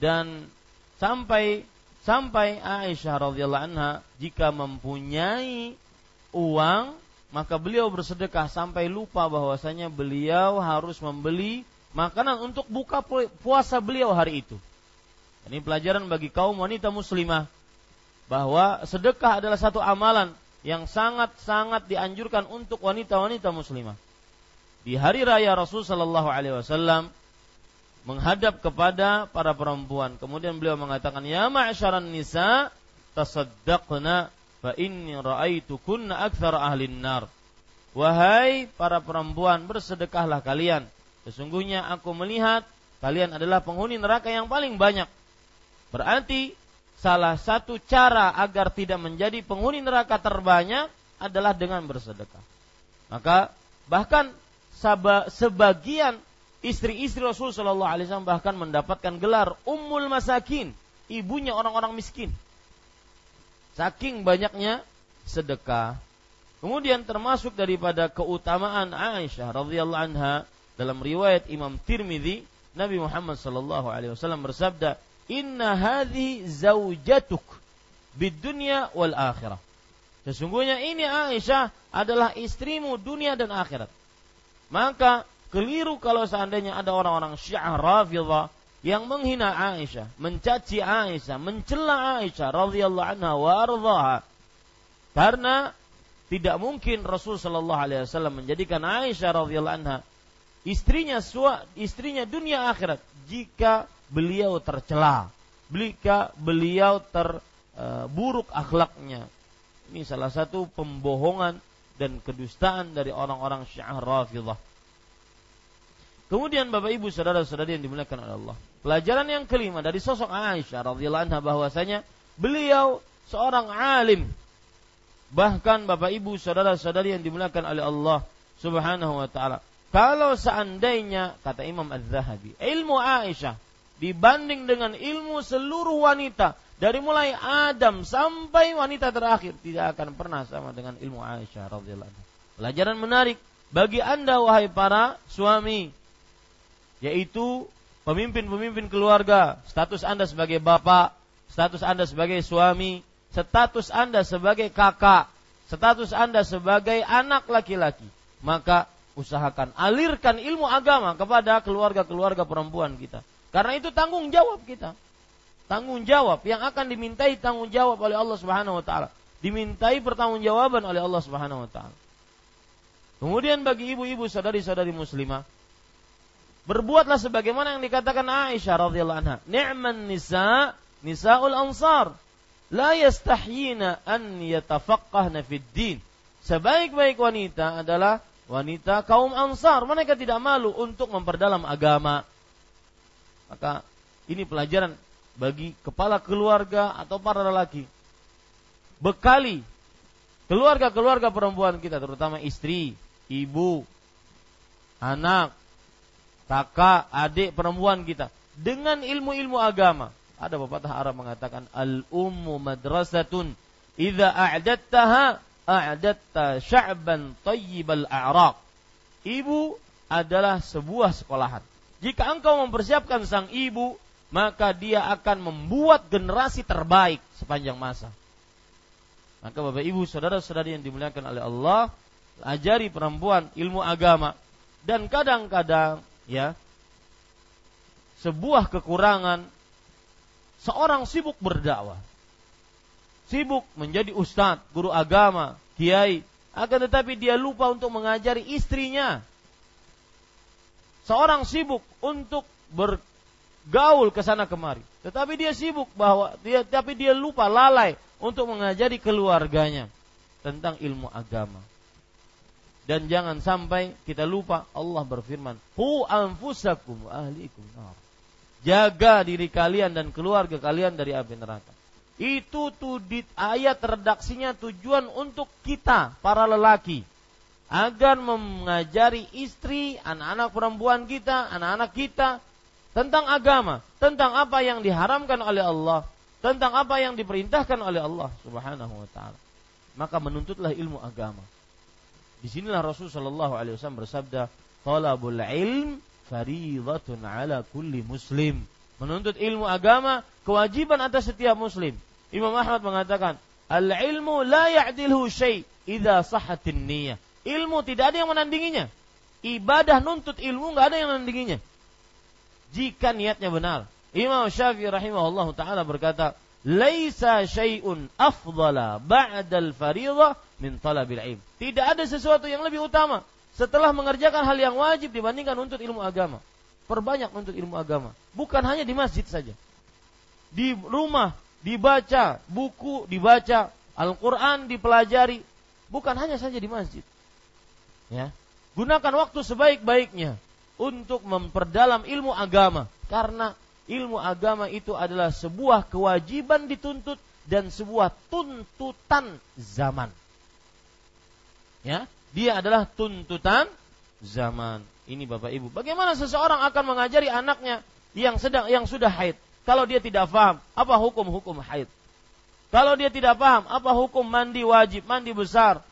Dan sampai sampai Aisyah radhiyallahu anha jika mempunyai uang maka beliau bersedekah sampai lupa bahwasanya beliau harus membeli makanan untuk buka puasa beliau hari itu. Ini pelajaran bagi kaum wanita muslimah bahwa sedekah adalah satu amalan yang sangat-sangat dianjurkan untuk wanita-wanita muslimah. Di hari raya Rasul Shallallahu Alaihi Wasallam menghadap kepada para perempuan. Kemudian beliau mengatakan, Ya ma'asyaran nisa, tasaddaqna fa inni ra'aitu kunna akthar ahli nar. Wahai para perempuan, bersedekahlah kalian. Sesungguhnya aku melihat kalian adalah penghuni neraka yang paling banyak. Berarti salah satu cara agar tidak menjadi penghuni neraka terbanyak adalah dengan bersedekah. Maka bahkan sebagian istri-istri Rasul Shallallahu Alaihi Wasallam bahkan mendapatkan gelar Ummul Masakin, ibunya orang-orang miskin. Saking banyaknya sedekah. Kemudian termasuk daripada keutamaan Aisyah radhiyallahu anha dalam riwayat Imam Tirmidzi, Nabi Muhammad sallallahu alaihi wasallam bersabda, inna hadhi zaujatuk bid dunya wal akhirah. Sesungguhnya ini Aisyah adalah istrimu dunia dan akhirat. Maka keliru kalau seandainya ada orang-orang Syiah Rafidhah yang menghina Aisyah, mencaci Aisyah, mencela Aisyah radhiyallahu anha wa. Karena tidak mungkin Rasul sallallahu alaihi wasallam menjadikan Aisyah radhiyallahu anha istrinya sua, istrinya dunia akhirat jika beliau tercela, jika beliau terburuk uh, akhlaknya. Ini salah satu pembohongan dan kedustaan dari orang-orang Syiah Rafidhah. Kemudian Bapak Ibu saudara-saudari yang dimuliakan oleh Allah. Pelajaran yang kelima dari sosok Aisyah radhiyallahu anha bahwasanya beliau seorang alim. Bahkan Bapak Ibu saudara-saudari yang dimuliakan oleh Allah Subhanahu wa taala. Kalau seandainya kata Imam Az-Zahabi, ilmu Aisyah dibanding dengan ilmu seluruh wanita dari mulai Adam sampai wanita terakhir tidak akan pernah sama dengan ilmu Aisyah radhiyallahu anha. Pelajaran menarik bagi Anda wahai para suami yaitu pemimpin-pemimpin keluarga, status Anda sebagai bapak, status Anda sebagai suami, status Anda sebagai kakak, status Anda sebagai anak laki-laki. Maka usahakan alirkan ilmu agama kepada keluarga-keluarga perempuan kita karena itu tanggung jawab kita. Tanggung jawab yang akan dimintai tanggung jawab oleh Allah Subhanahu wa taala. Dimintai pertanggungjawaban oleh Allah Subhanahu wa taala. Kemudian bagi ibu-ibu saudari-saudari muslimah, berbuatlah sebagaimana yang dikatakan Aisyah radhiyallahu anha, "Ni'man nisa nisaul ansar, la yastahyina an yatafaqqahna fid din." Sebaik-baik wanita adalah wanita kaum ansar. Mereka tidak malu untuk memperdalam agama. Maka ini pelajaran bagi kepala keluarga atau para lelaki. Bekali keluarga-keluarga perempuan kita terutama istri ibu, anak, kakak, adik perempuan kita dengan ilmu-ilmu agama. Ada pepatah Arab mengatakan al-ummu madrasatun idza a'dattaha a'datta sya'ban tayyibal a'raq. Ibu adalah sebuah sekolahan. Jika engkau mempersiapkan sang ibu, maka dia akan membuat generasi terbaik sepanjang masa. Maka Bapak Ibu, saudara-saudari yang dimuliakan oleh Allah, ajari perempuan ilmu agama dan kadang-kadang ya. Sebuah kekurangan. Seorang sibuk berdakwah. Sibuk menjadi ustadz, guru agama, kiai, akan tetapi dia lupa untuk mengajari istrinya. Seorang sibuk untuk bergaul ke sana kemari, tetapi dia sibuk bahwa dia tapi dia lupa lalai untuk mengajari keluarganya tentang ilmu agama. Dan jangan sampai kita lupa Allah berfirman, "Hu anfusakum ahlikum nar." Jaga diri kalian dan keluarga kalian dari api neraka. Itu tuh di ayat redaksinya tujuan untuk kita para lelaki agar mengajari istri, anak-anak perempuan kita, anak-anak kita tentang agama, tentang apa yang diharamkan oleh Allah, tentang apa yang diperintahkan oleh Allah Subhanahu wa taala. Maka menuntutlah ilmu agama. Di sinilah Rasul Shallallahu alaihi wasallam bersabda, "Talabul ilm fariidatun ala kulli muslim." Menuntut ilmu agama kewajiban atas setiap muslim. Imam Ahmad mengatakan, "Al-ilmu la ya'dilhu syai' idza sahhatin niyyah." Ilmu tidak ada yang menandinginya. Ibadah nuntut ilmu nggak ada yang menandinginya. Jika niatnya benar. Imam Syafi'i rahimahullah taala berkata, "Laisa syai'un afdala ba'dal fariidhah min talabil ilm." Tidak ada sesuatu yang lebih utama setelah mengerjakan hal yang wajib dibandingkan nuntut ilmu agama. Perbanyak nuntut ilmu agama, bukan hanya di masjid saja. Di rumah dibaca, buku dibaca, Al-Qur'an dipelajari, bukan hanya saja di masjid. Ya. Gunakan waktu sebaik-baiknya untuk memperdalam ilmu agama karena ilmu agama itu adalah sebuah kewajiban dituntut dan sebuah tuntutan zaman. Ya, dia adalah tuntutan zaman. Ini Bapak Ibu. Bagaimana seseorang akan mengajari anaknya yang sedang yang sudah haid kalau dia tidak paham apa hukum-hukum haid? Kalau dia tidak paham apa hukum mandi wajib, mandi besar,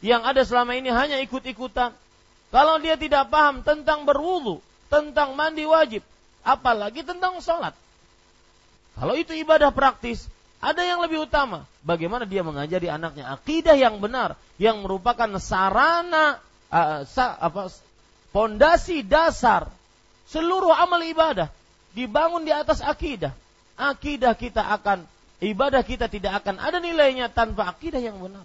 yang ada selama ini hanya ikut-ikutan. Kalau dia tidak paham tentang berwudu, tentang mandi wajib, apalagi tentang sholat. Kalau itu ibadah praktis, ada yang lebih utama. Bagaimana dia mengajari anaknya akidah yang benar, yang merupakan sarana, uh, sa, apa, fondasi dasar seluruh amal ibadah dibangun di atas akidah. Akidah kita akan, ibadah kita tidak akan ada nilainya tanpa akidah yang benar.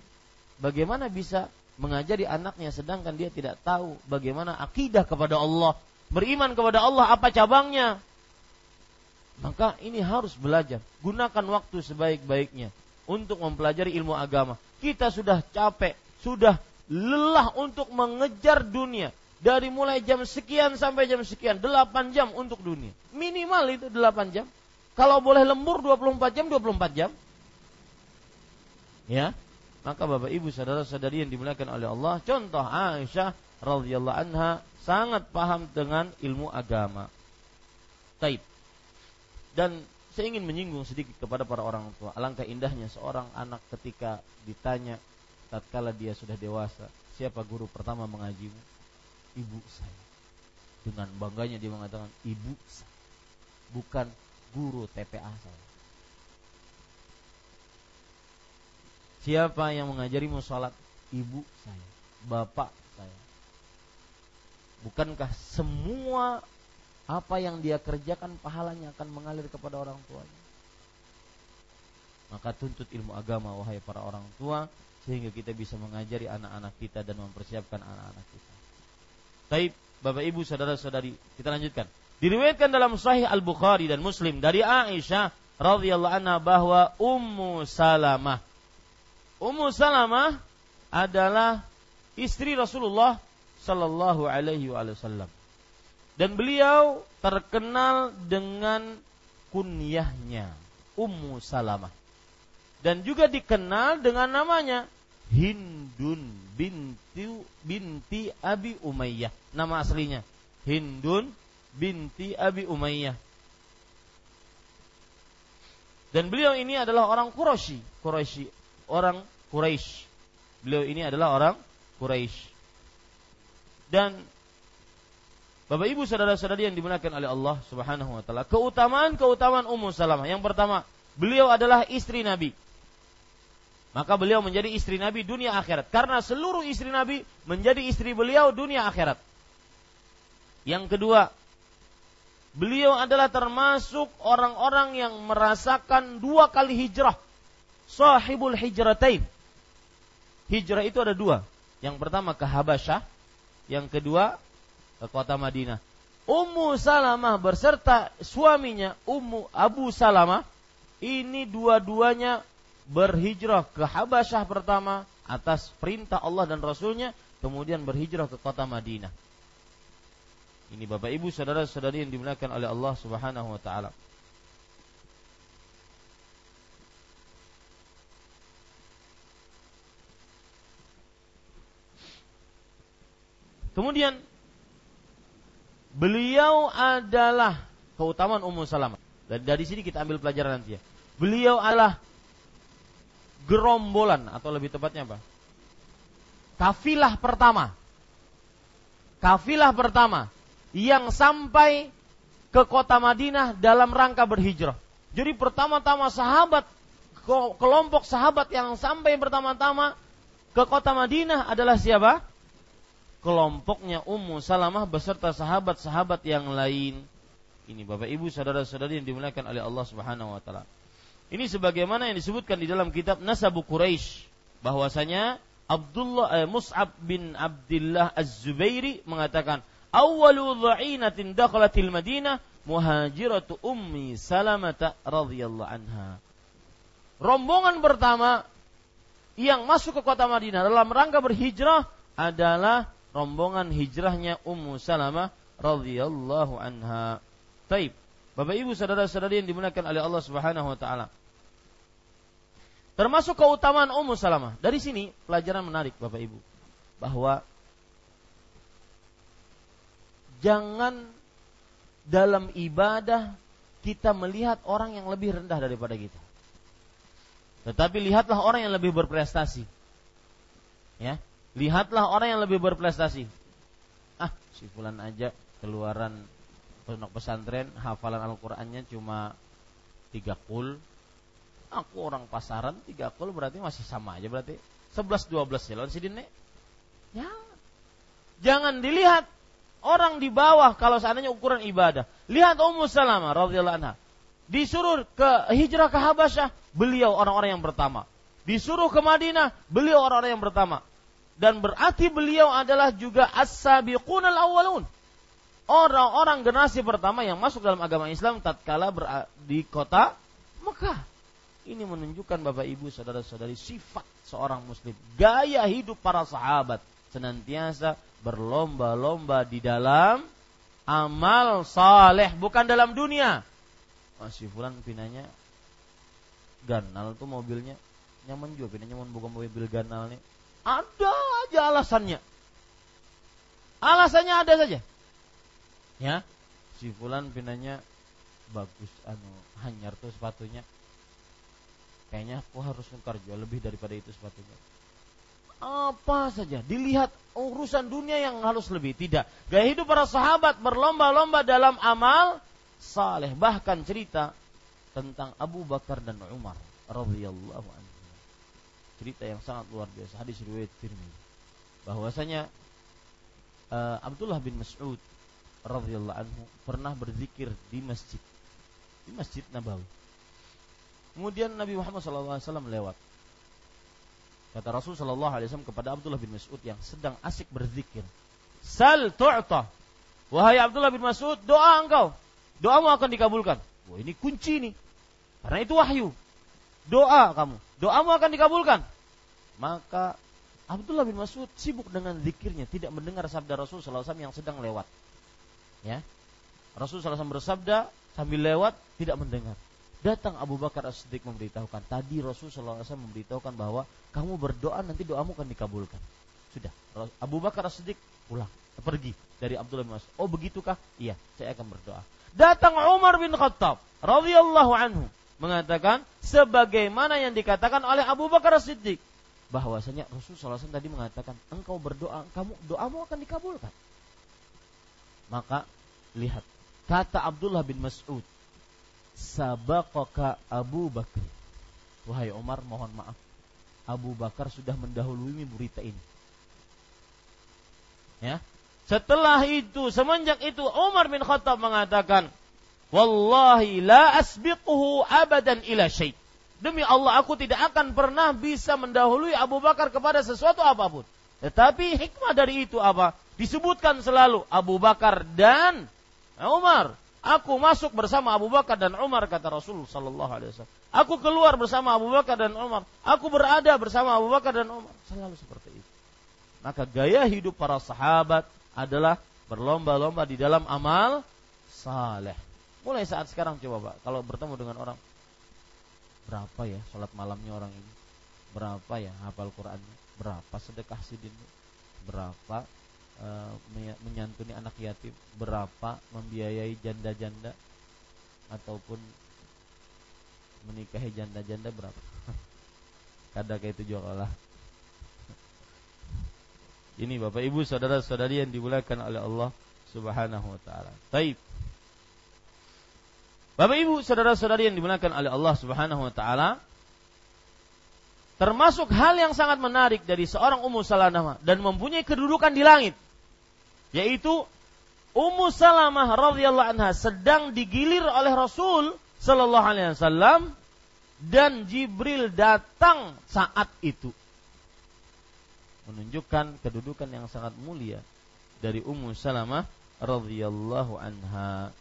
Bagaimana bisa mengajari anaknya sedangkan dia tidak tahu bagaimana akidah kepada Allah, beriman kepada Allah apa cabangnya? Maka ini harus belajar. Gunakan waktu sebaik-baiknya untuk mempelajari ilmu agama. Kita sudah capek, sudah lelah untuk mengejar dunia. Dari mulai jam sekian sampai jam sekian, 8 jam untuk dunia. Minimal itu 8 jam. Kalau boleh lembur 24 jam, 24 jam. Ya, maka Bapak Ibu saudara-saudari yang dimuliakan oleh Allah, contoh Aisyah radhiyallahu anha sangat paham dengan ilmu agama. Taib. Dan saya ingin menyinggung sedikit kepada para orang tua. Alangkah indahnya seorang anak ketika ditanya tatkala dia sudah dewasa, siapa guru pertama mengajimu? Ibu saya. Dengan bangganya dia mengatakan ibu saya. Bukan guru TPA saya. Siapa yang mengajarimu sholat? Ibu saya, bapak saya. Bukankah semua apa yang dia kerjakan pahalanya akan mengalir kepada orang tuanya? Maka tuntut ilmu agama wahai para orang tua sehingga kita bisa mengajari anak-anak kita dan mempersiapkan anak-anak kita. Taib, Bapak Ibu, saudara-saudari, kita lanjutkan. Diriwayatkan dalam Sahih Al Bukhari dan Muslim dari Aisyah radhiyallahu anha bahwa Ummu Salamah Ummu Salamah adalah istri Rasulullah Sallallahu Alaihi Wasallam dan beliau terkenal dengan kunyahnya Ummu Salamah dan juga dikenal dengan namanya Hind Hindun binti binti Abi Umayyah. Nama aslinya Hindun binti Abi Umayyah. Dan beliau ini adalah orang Quraisy, Quraisy, orang Quraisy. Beliau ini adalah orang Quraisy. Dan Bapak Ibu saudara-saudari yang dimuliakan oleh Allah Subhanahu wa taala, keutamaan-keutamaan Ummu Salamah. Yang pertama, beliau adalah istri Nabi. Maka beliau menjadi istri Nabi dunia akhirat karena seluruh istri Nabi menjadi istri beliau dunia akhirat. Yang kedua, beliau adalah termasuk orang-orang yang merasakan dua kali hijrah. Sahibul hijratain. Hijrah itu ada dua. Yang pertama ke Habasyah, yang kedua ke kota Madinah. Ummu Salamah berserta suaminya Ummu Abu Salamah ini dua-duanya berhijrah ke Habasyah pertama atas perintah Allah dan Rasulnya kemudian berhijrah ke kota Madinah. Ini Bapak Ibu saudara-saudari yang dimuliakan oleh Allah Subhanahu wa taala. Kemudian Beliau adalah keutamaan Ummu Salamah. Dan dari sini kita ambil pelajaran nanti ya. Beliau adalah gerombolan atau lebih tepatnya apa? Kafilah pertama. Kafilah pertama yang sampai ke kota Madinah dalam rangka berhijrah. Jadi pertama-tama sahabat kelompok sahabat yang sampai pertama-tama ke kota Madinah adalah siapa? Kelompoknya Ummu Salamah beserta sahabat-sahabat yang lain. Ini Bapak Ibu saudara-saudari yang dimuliakan oleh Allah Subhanahu wa taala. Ini sebagaimana yang disebutkan di dalam kitab Nasabu Quraisy bahwasanya Abdullah eh, Mus'ab bin Abdullah Az-Zubairi mengatakan awwalu dha'inatin dakhalatil Madinah muhajiratu ummi Salamah radhiyallahu anha. Rombongan pertama yang masuk ke kota Madinah dalam rangka berhijrah adalah rombongan hijrahnya Ummu Salamah radhiyallahu anha. Taib. Bapak Ibu saudara-saudari yang dimuliakan oleh Allah Subhanahu wa taala. Termasuk keutamaan Ummu Salamah. Dari sini pelajaran menarik Bapak Ibu bahwa jangan dalam ibadah kita melihat orang yang lebih rendah daripada kita. Tetapi lihatlah orang yang lebih berprestasi. Ya, Lihatlah orang yang lebih berprestasi. Ah, si fulan aja keluaran pondok pesantren hafalan Al-Qur'annya cuma tiga kul. Aku orang pasaran tiga kul berarti masih sama aja berarti. 11 12 ya lawan si Dine. Ya. Jangan dilihat orang di bawah kalau seandainya ukuran ibadah. Lihat Ummu Salamah radhiyallahu anha. Disuruh ke hijrah ke Habasyah, beliau orang-orang yang pertama. Disuruh ke Madinah, beliau orang-orang yang pertama dan berarti beliau adalah juga as-sabiqun al-awwalun. Orang-orang generasi pertama yang masuk dalam agama Islam tatkala di kota Mekah. Ini menunjukkan Bapak Ibu saudara-saudari sifat seorang muslim, gaya hidup para sahabat senantiasa berlomba-lomba di dalam amal saleh bukan dalam dunia. Masih fulan pinanya ganal tuh mobilnya nyaman juga pinanya mau buka mobil ganal nih ada aja alasannya. Alasannya ada saja. Ya, si fulan pinanya bagus anu hanyar tuh sepatunya. Kayaknya aku harus nukar jual lebih daripada itu sepatunya. Apa saja dilihat urusan dunia yang harus lebih tidak. Gaya hidup para sahabat berlomba-lomba dalam amal saleh bahkan cerita tentang Abu Bakar dan Umar radhiyallahu anhu cerita yang sangat luar biasa hadis riwayat Tirmidzi bahwasanya uh, Abdullah bin Mas'ud radhiyallahu anhu pernah berzikir di masjid di Masjid Nabawi. Kemudian Nabi Muhammad SAW lewat. Kata Rasul Wasallam kepada Abdullah bin Mas'ud yang sedang asik berzikir, Sal tu'ta. Wahai Abdullah bin Mas'ud, doa engkau, doamu akan dikabulkan. Wah ini kunci nih, karena itu wahyu. Doa kamu, doamu akan dikabulkan. Maka Abdullah bin Mas'ud sibuk dengan zikirnya, tidak mendengar sabda Rasul SAW yang sedang lewat. Ya, Rasul SAW bersabda sambil lewat tidak mendengar. Datang Abu Bakar As-Siddiq memberitahukan, tadi Rasulullah SAW memberitahukan bahwa kamu berdoa nanti doamu akan dikabulkan. Sudah, Abu Bakar As-Siddiq pulang, pergi dari Abdullah bin Mas'ud. Oh begitukah? Iya, saya akan berdoa. Datang Umar bin Khattab radhiyallahu anhu mengatakan sebagaimana yang dikatakan oleh Abu Bakar As-Siddiq. Bahwasanya Rasulullah SAW tadi mengatakan engkau berdoa kamu doamu akan dikabulkan. Maka lihat kata Abdullah bin Mas'ud sabaqaka Abu Bakar. Wahai Umar mohon maaf. Abu Bakar sudah mendahului berita ini. Ya. Setelah itu semenjak itu Umar bin Khattab mengatakan Wallahi la asbiquhu abadan ila syait. Demi Allah aku tidak akan pernah bisa mendahului Abu Bakar kepada sesuatu apa pun. Tetapi hikmah dari itu apa? Disebutkan selalu Abu Bakar dan Umar. Aku masuk bersama Abu Bakar dan Umar kata Rasul sallallahu alaihi wasallam. Aku keluar bersama Abu Bakar dan Umar. Aku berada bersama Abu Bakar dan Umar. Selalu seperti itu. Maka gaya hidup para sahabat adalah berlomba-lomba di dalam amal saleh. Mulai saat sekarang coba Pak, kalau bertemu dengan orang berapa ya sholat malamnya orang ini? Berapa ya hafal Qurannya? Berapa sedekah sidinnya? Berapa uh, menyantuni anak yatim? Berapa membiayai janda-janda ataupun menikahi janda-janda berapa? Kadang kayak itu juga lah. Ini Bapak Ibu saudara-saudari yang dimuliakan oleh Allah Subhanahu wa taala. Taib. Bapak Ibu, saudara-saudari yang dimuliakan oleh Allah Subhanahu wa taala, termasuk hal yang sangat menarik dari seorang Ummu Salamah dan mempunyai kedudukan di langit, yaitu Ummu Salamah radhiyallahu anha sedang digilir oleh Rasul sallallahu alaihi wasallam dan Jibril datang saat itu. Menunjukkan kedudukan yang sangat mulia dari Ummu Salamah radhiyallahu anha.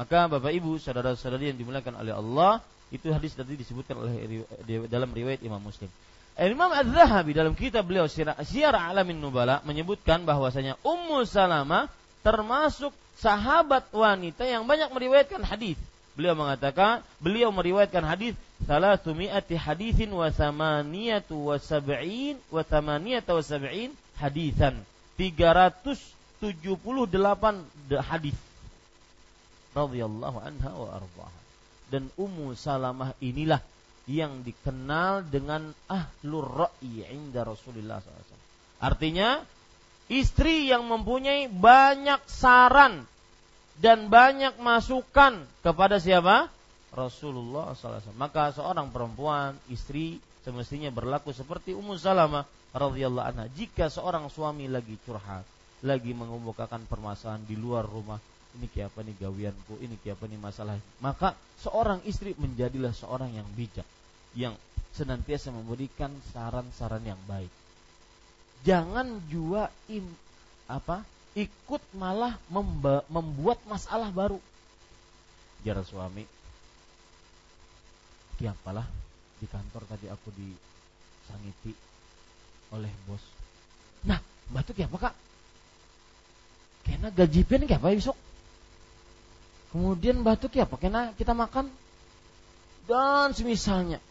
Maka Bapak Ibu, saudara-saudari yang dimuliakan oleh Allah, itu hadis tadi disebutkan oleh dalam riwayat Imam Muslim. Imam Az-Zahabi dalam kitab beliau Syiar Alamin Nubala menyebutkan bahwasanya Ummu Salamah termasuk sahabat wanita yang banyak meriwayatkan hadis. Beliau mengatakan, beliau meriwayatkan hadis salah sumiati hadisin wa samaniyatu wa sab'in wa thamaniyatu wa sab'in hadisan. 378 hadis radhiyallahu anha wa. Dan Ummu Salamah inilah yang dikenal dengan ahlur ra'i inda Rasulullah SAW. Artinya istri yang mempunyai banyak saran dan banyak masukan kepada siapa? Rasulullah SAW. Maka seorang perempuan, istri semestinya berlaku seperti Ummu Salamah radhiyallahu anha. Jika seorang suami lagi curhat, lagi mengemukakan permasalahan di luar rumah, ini kayak apa nih gawianku, ini kayak apa nih masalah. Maka seorang istri menjadilah seorang yang bijak, yang senantiasa memberikan saran-saran yang baik. Jangan jua im, apa ikut malah memba, membuat masalah baru. Jarang suami, kiapalah di kantor tadi aku disangiti oleh bos. Nah, batu apa kak? Karena gaji pen kayak apa besok? Kemudian batuk ya pakai kita makan dan semisalnya.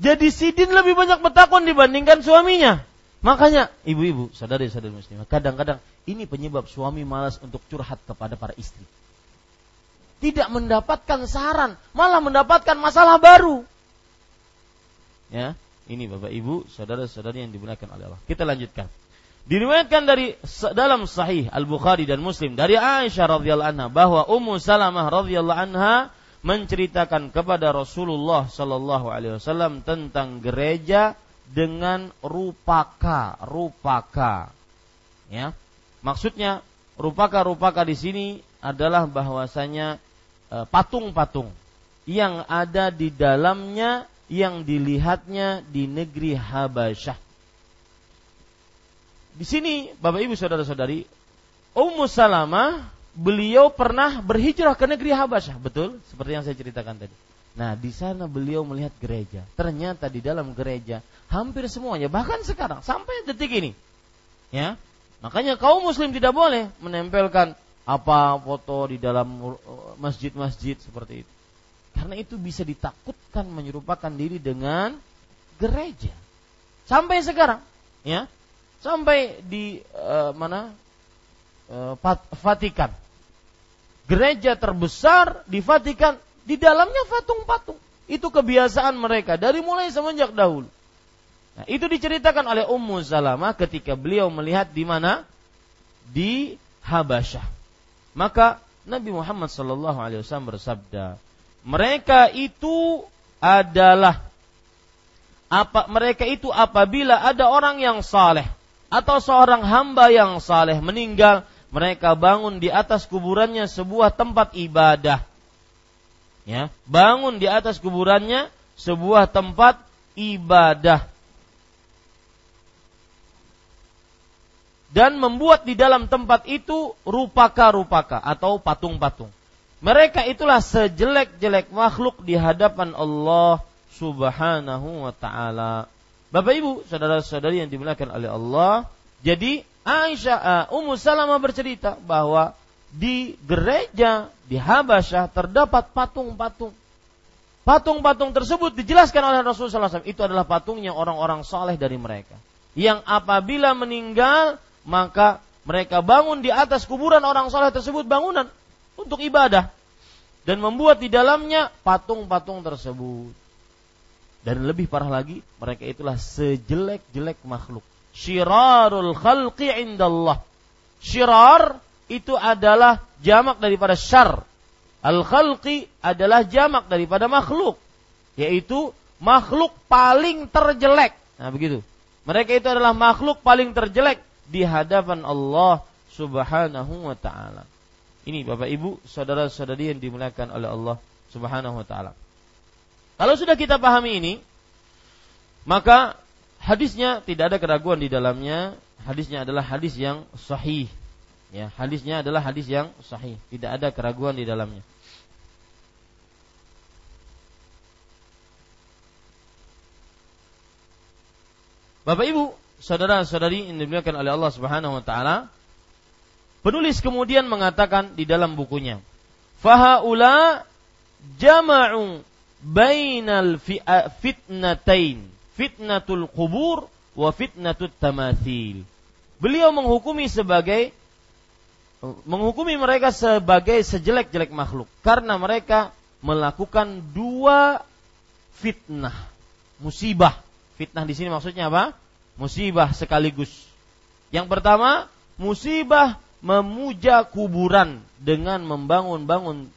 Jadi Sidin lebih banyak bertakun dibandingkan suaminya. Makanya ibu-ibu, saudari-saudari muslimah, kadang-kadang ini penyebab suami malas untuk curhat kepada para istri. Tidak mendapatkan saran, malah mendapatkan masalah baru. Ya, ini Bapak Ibu, saudara-saudari yang dimuliakan oleh Allah. Kita lanjutkan. Diriwayatkan dari dalam Sahih Al Bukhari dan Muslim dari Aisyah radhiyallahu anha bahwa Ummu Salamah radhiyallahu anha menceritakan kepada Rasulullah sallallahu alaihi wasallam tentang gereja dengan rupaka, rupaka. Ya. Maksudnya rupaka-rupaka di sini adalah bahwasanya e, patung-patung yang ada di dalamnya yang dilihatnya di negeri Habasyah di sini Bapak Ibu saudara-saudari, Ummu Salamah beliau pernah berhijrah ke negeri Habasyah, betul? Seperti yang saya ceritakan tadi. Nah, di sana beliau melihat gereja. Ternyata di dalam gereja hampir semuanya, bahkan sekarang sampai detik ini, ya. Makanya kaum muslim tidak boleh menempelkan apa foto di dalam uh, masjid-masjid seperti itu. Karena itu bisa ditakutkan menyerupakan diri dengan gereja. Sampai sekarang, ya. Sampai di uh, mana? Uh, Vatikan. Gereja terbesar di Vatikan, di dalamnya patung-patung. Itu kebiasaan mereka dari mulai semenjak dahulu. Nah, itu diceritakan oleh Ummu Salamah ketika beliau melihat di mana? Di Habasyah. Maka Nabi Muhammad Shallallahu Alaihi Wasallam bersabda, mereka itu adalah apa mereka itu apabila ada orang yang saleh atau seorang hamba yang saleh meninggal, mereka bangun di atas kuburannya sebuah tempat ibadah ya bangun di atas kuburannya sebuah tempat ibadah dan membuat di dalam tempat itu rupaka-rupaka atau patung-patung. Mereka itulah sejelek-jelek makhluk di hadapan Allah Subhanahu wa taala. Bapak Ibu, saudara-saudari yang dimuliakan oleh Allah, jadi Aisyah uh, Ummu Salamah bercerita bahwa di gereja di Habasyah terdapat patung-patung. Patung-patung tersebut dijelaskan oleh Rasulullah SAW itu adalah patungnya orang-orang soleh dari mereka. Yang apabila meninggal maka mereka bangun di atas kuburan orang soleh tersebut bangunan untuk ibadah dan membuat di dalamnya patung-patung tersebut. Dan lebih parah lagi, mereka itulah sejelek-jelek makhluk. Syirarul khalqi indallah. Syirar itu adalah jamak daripada syar. Al-khalqi adalah jamak daripada makhluk. Yaitu makhluk paling terjelek. Nah begitu. Mereka itu adalah makhluk paling terjelek di hadapan Allah subhanahu wa ta'ala. Ini Bapak Ibu, saudara-saudari yang dimuliakan oleh Allah subhanahu wa ta'ala. Kalau sudah kita pahami ini, maka hadisnya tidak ada keraguan di dalamnya. Hadisnya adalah hadis yang sahih Ya, hadisnya adalah hadis yang sahih, tidak ada keraguan di dalamnya. Bapak Ibu, saudara-saudari yang dimuliakan oleh Allah Subhanahu wa taala, penulis kemudian mengatakan di dalam bukunya, "Fahaula jama'u bainal fitnatain, fitnatul kubur wa fitnatut tamathil." Beliau menghukumi sebagai menghukumi mereka sebagai sejelek-jelek makhluk karena mereka melakukan dua fitnah, musibah. Fitnah di sini maksudnya apa? Musibah sekaligus. Yang pertama, musibah memuja kuburan dengan membangun-bangun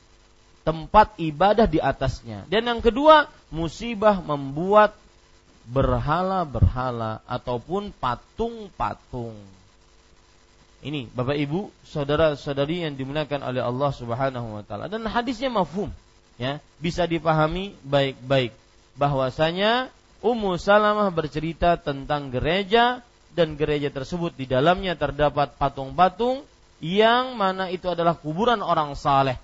tempat ibadah di atasnya. Dan yang kedua, musibah membuat berhala-berhala ataupun patung-patung. Ini Bapak Ibu, saudara-saudari yang dimuliakan oleh Allah Subhanahu wa taala. Dan hadisnya mafhum, ya, bisa dipahami baik-baik bahwasanya Ummu Salamah bercerita tentang gereja dan gereja tersebut di dalamnya terdapat patung-patung yang mana itu adalah kuburan orang saleh.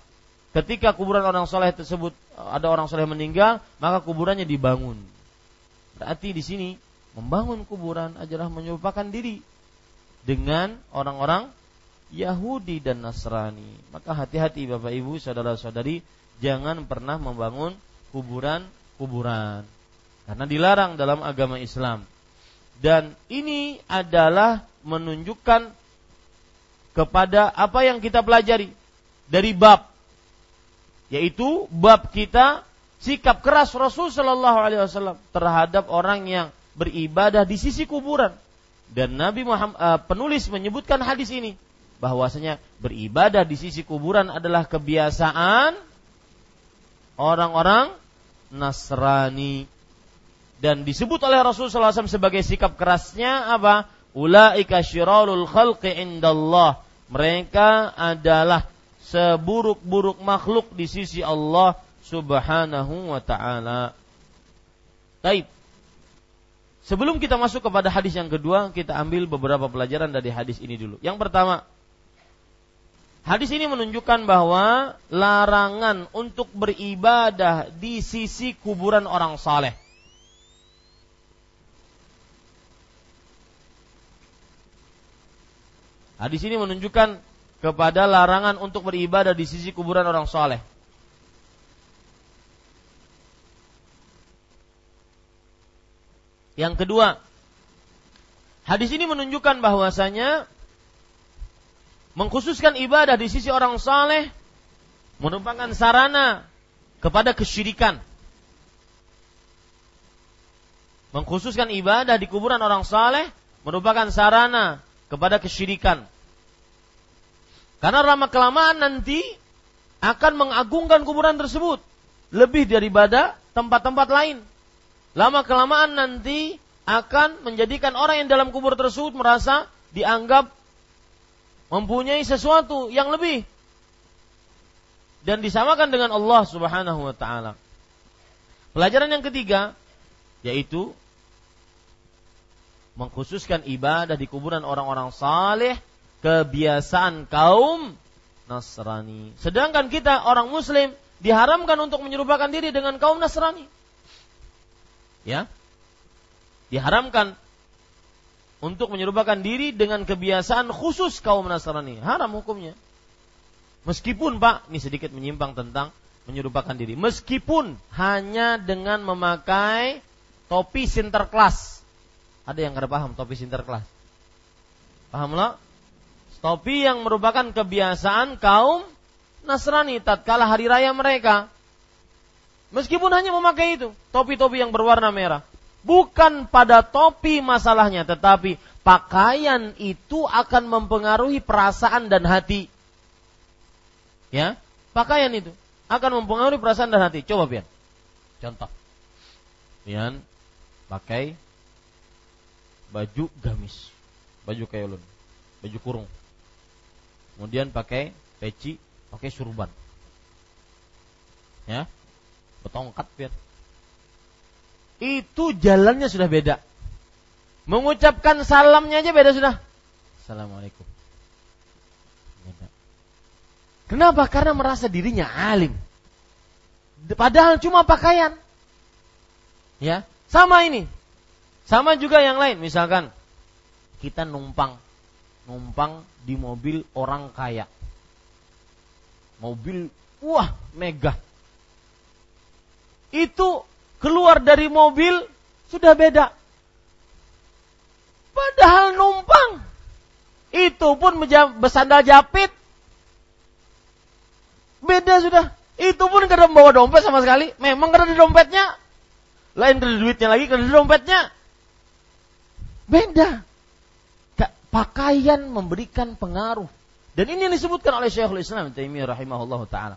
Ketika kuburan orang saleh tersebut ada orang saleh meninggal, maka kuburannya dibangun. Berarti di sini membangun kuburan adalah menyerupakan diri dengan orang-orang Yahudi dan Nasrani. Maka hati-hati Bapak Ibu, saudara-saudari, jangan pernah membangun kuburan-kuburan. Karena dilarang dalam agama Islam. Dan ini adalah menunjukkan kepada apa yang kita pelajari dari bab yaitu bab kita sikap keras Rasul Shallallahu Alaihi Wasallam terhadap orang yang beribadah di sisi kuburan dan Nabi Muhammad uh, penulis menyebutkan hadis ini bahwasanya beribadah di sisi kuburan adalah kebiasaan orang-orang Nasrani dan disebut oleh Rasulullah SAW sebagai sikap kerasnya apa? Ulaika syirarul khalqi indallah. Mereka adalah seburuk-buruk makhluk di sisi Allah Subhanahu wa taala. Taib. Sebelum kita masuk kepada hadis yang kedua, kita ambil beberapa pelajaran dari hadis ini dulu. Yang pertama, hadis ini menunjukkan bahwa larangan untuk beribadah di sisi kuburan orang saleh. Hadis ini menunjukkan kepada larangan untuk beribadah di sisi kuburan orang soleh. Yang kedua, hadis ini menunjukkan bahwasanya mengkhususkan ibadah di sisi orang soleh merupakan sarana kepada kesyirikan. Mengkhususkan ibadah di kuburan orang soleh merupakan sarana kepada kesyirikan. Karena lama kelamaan nanti akan mengagungkan kuburan tersebut lebih daripada tempat-tempat lain. Lama kelamaan nanti akan menjadikan orang yang dalam kubur tersebut merasa dianggap mempunyai sesuatu yang lebih dan disamakan dengan Allah Subhanahu wa taala. Pelajaran yang ketiga yaitu mengkhususkan ibadah di kuburan orang-orang saleh kebiasaan kaum Nasrani. Sedangkan kita orang muslim diharamkan untuk menyerupakan diri dengan kaum Nasrani. Ya. Diharamkan untuk menyerupakan diri dengan kebiasaan khusus kaum Nasrani. Haram hukumnya. Meskipun Pak, ini sedikit menyimpang tentang menyerupakan diri. Meskipun hanya dengan memakai topi sinterklas. Ada yang kada paham topi sinterklas? Paham lo? Topi yang merupakan kebiasaan kaum Nasrani tatkala hari raya mereka. Meskipun hanya memakai itu, topi-topi yang berwarna merah. Bukan pada topi masalahnya, tetapi pakaian itu akan mempengaruhi perasaan dan hati. Ya, pakaian itu akan mempengaruhi perasaan dan hati. Coba biar. Contoh. Pian pakai baju gamis, baju kayolun, baju kurung kemudian pakai peci, pakai surban. Ya. Betongkat biar. Itu jalannya sudah beda. Mengucapkan salamnya aja beda sudah. Assalamualaikum. Beda. Kenapa? Karena merasa dirinya alim. Padahal cuma pakaian. Ya, sama ini. Sama juga yang lain, misalkan kita numpang numpang di mobil orang kaya. Mobil wah megah. Itu keluar dari mobil sudah beda. Padahal numpang. Itu pun bersandal japit. Beda sudah. Itu pun kada membawa dompet sama sekali. Memang kada ada dompetnya. Lain kada duitnya lagi, kada ada dompetnya. Beda pakaian memberikan pengaruh. Dan ini yang disebutkan oleh Syekhul Islam Taimiyah rahimahullah taala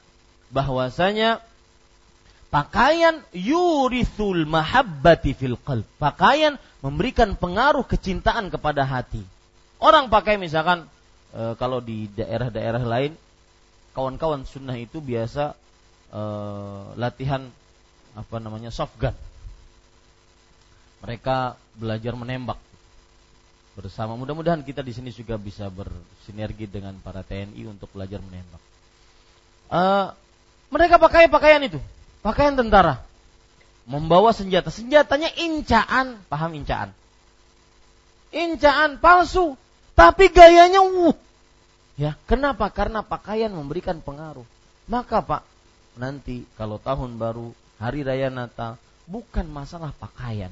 bahwasanya pakaian yurithul mahabbati fil qalb. Pakaian memberikan pengaruh kecintaan kepada hati. Orang pakai misalkan e, kalau di daerah-daerah lain kawan-kawan sunnah itu biasa e, latihan apa namanya soft gun. Mereka belajar menembak bersama. Mudah-mudahan kita di sini juga bisa bersinergi dengan para TNI untuk belajar menembak. Uh, mereka pakai pakaian itu, pakaian tentara, membawa senjata. Senjatanya incaan, paham incaan? Incaan palsu, tapi gayanya wuh. Ya, kenapa? Karena pakaian memberikan pengaruh. Maka Pak, nanti kalau tahun baru, hari raya Natal, bukan masalah pakaian,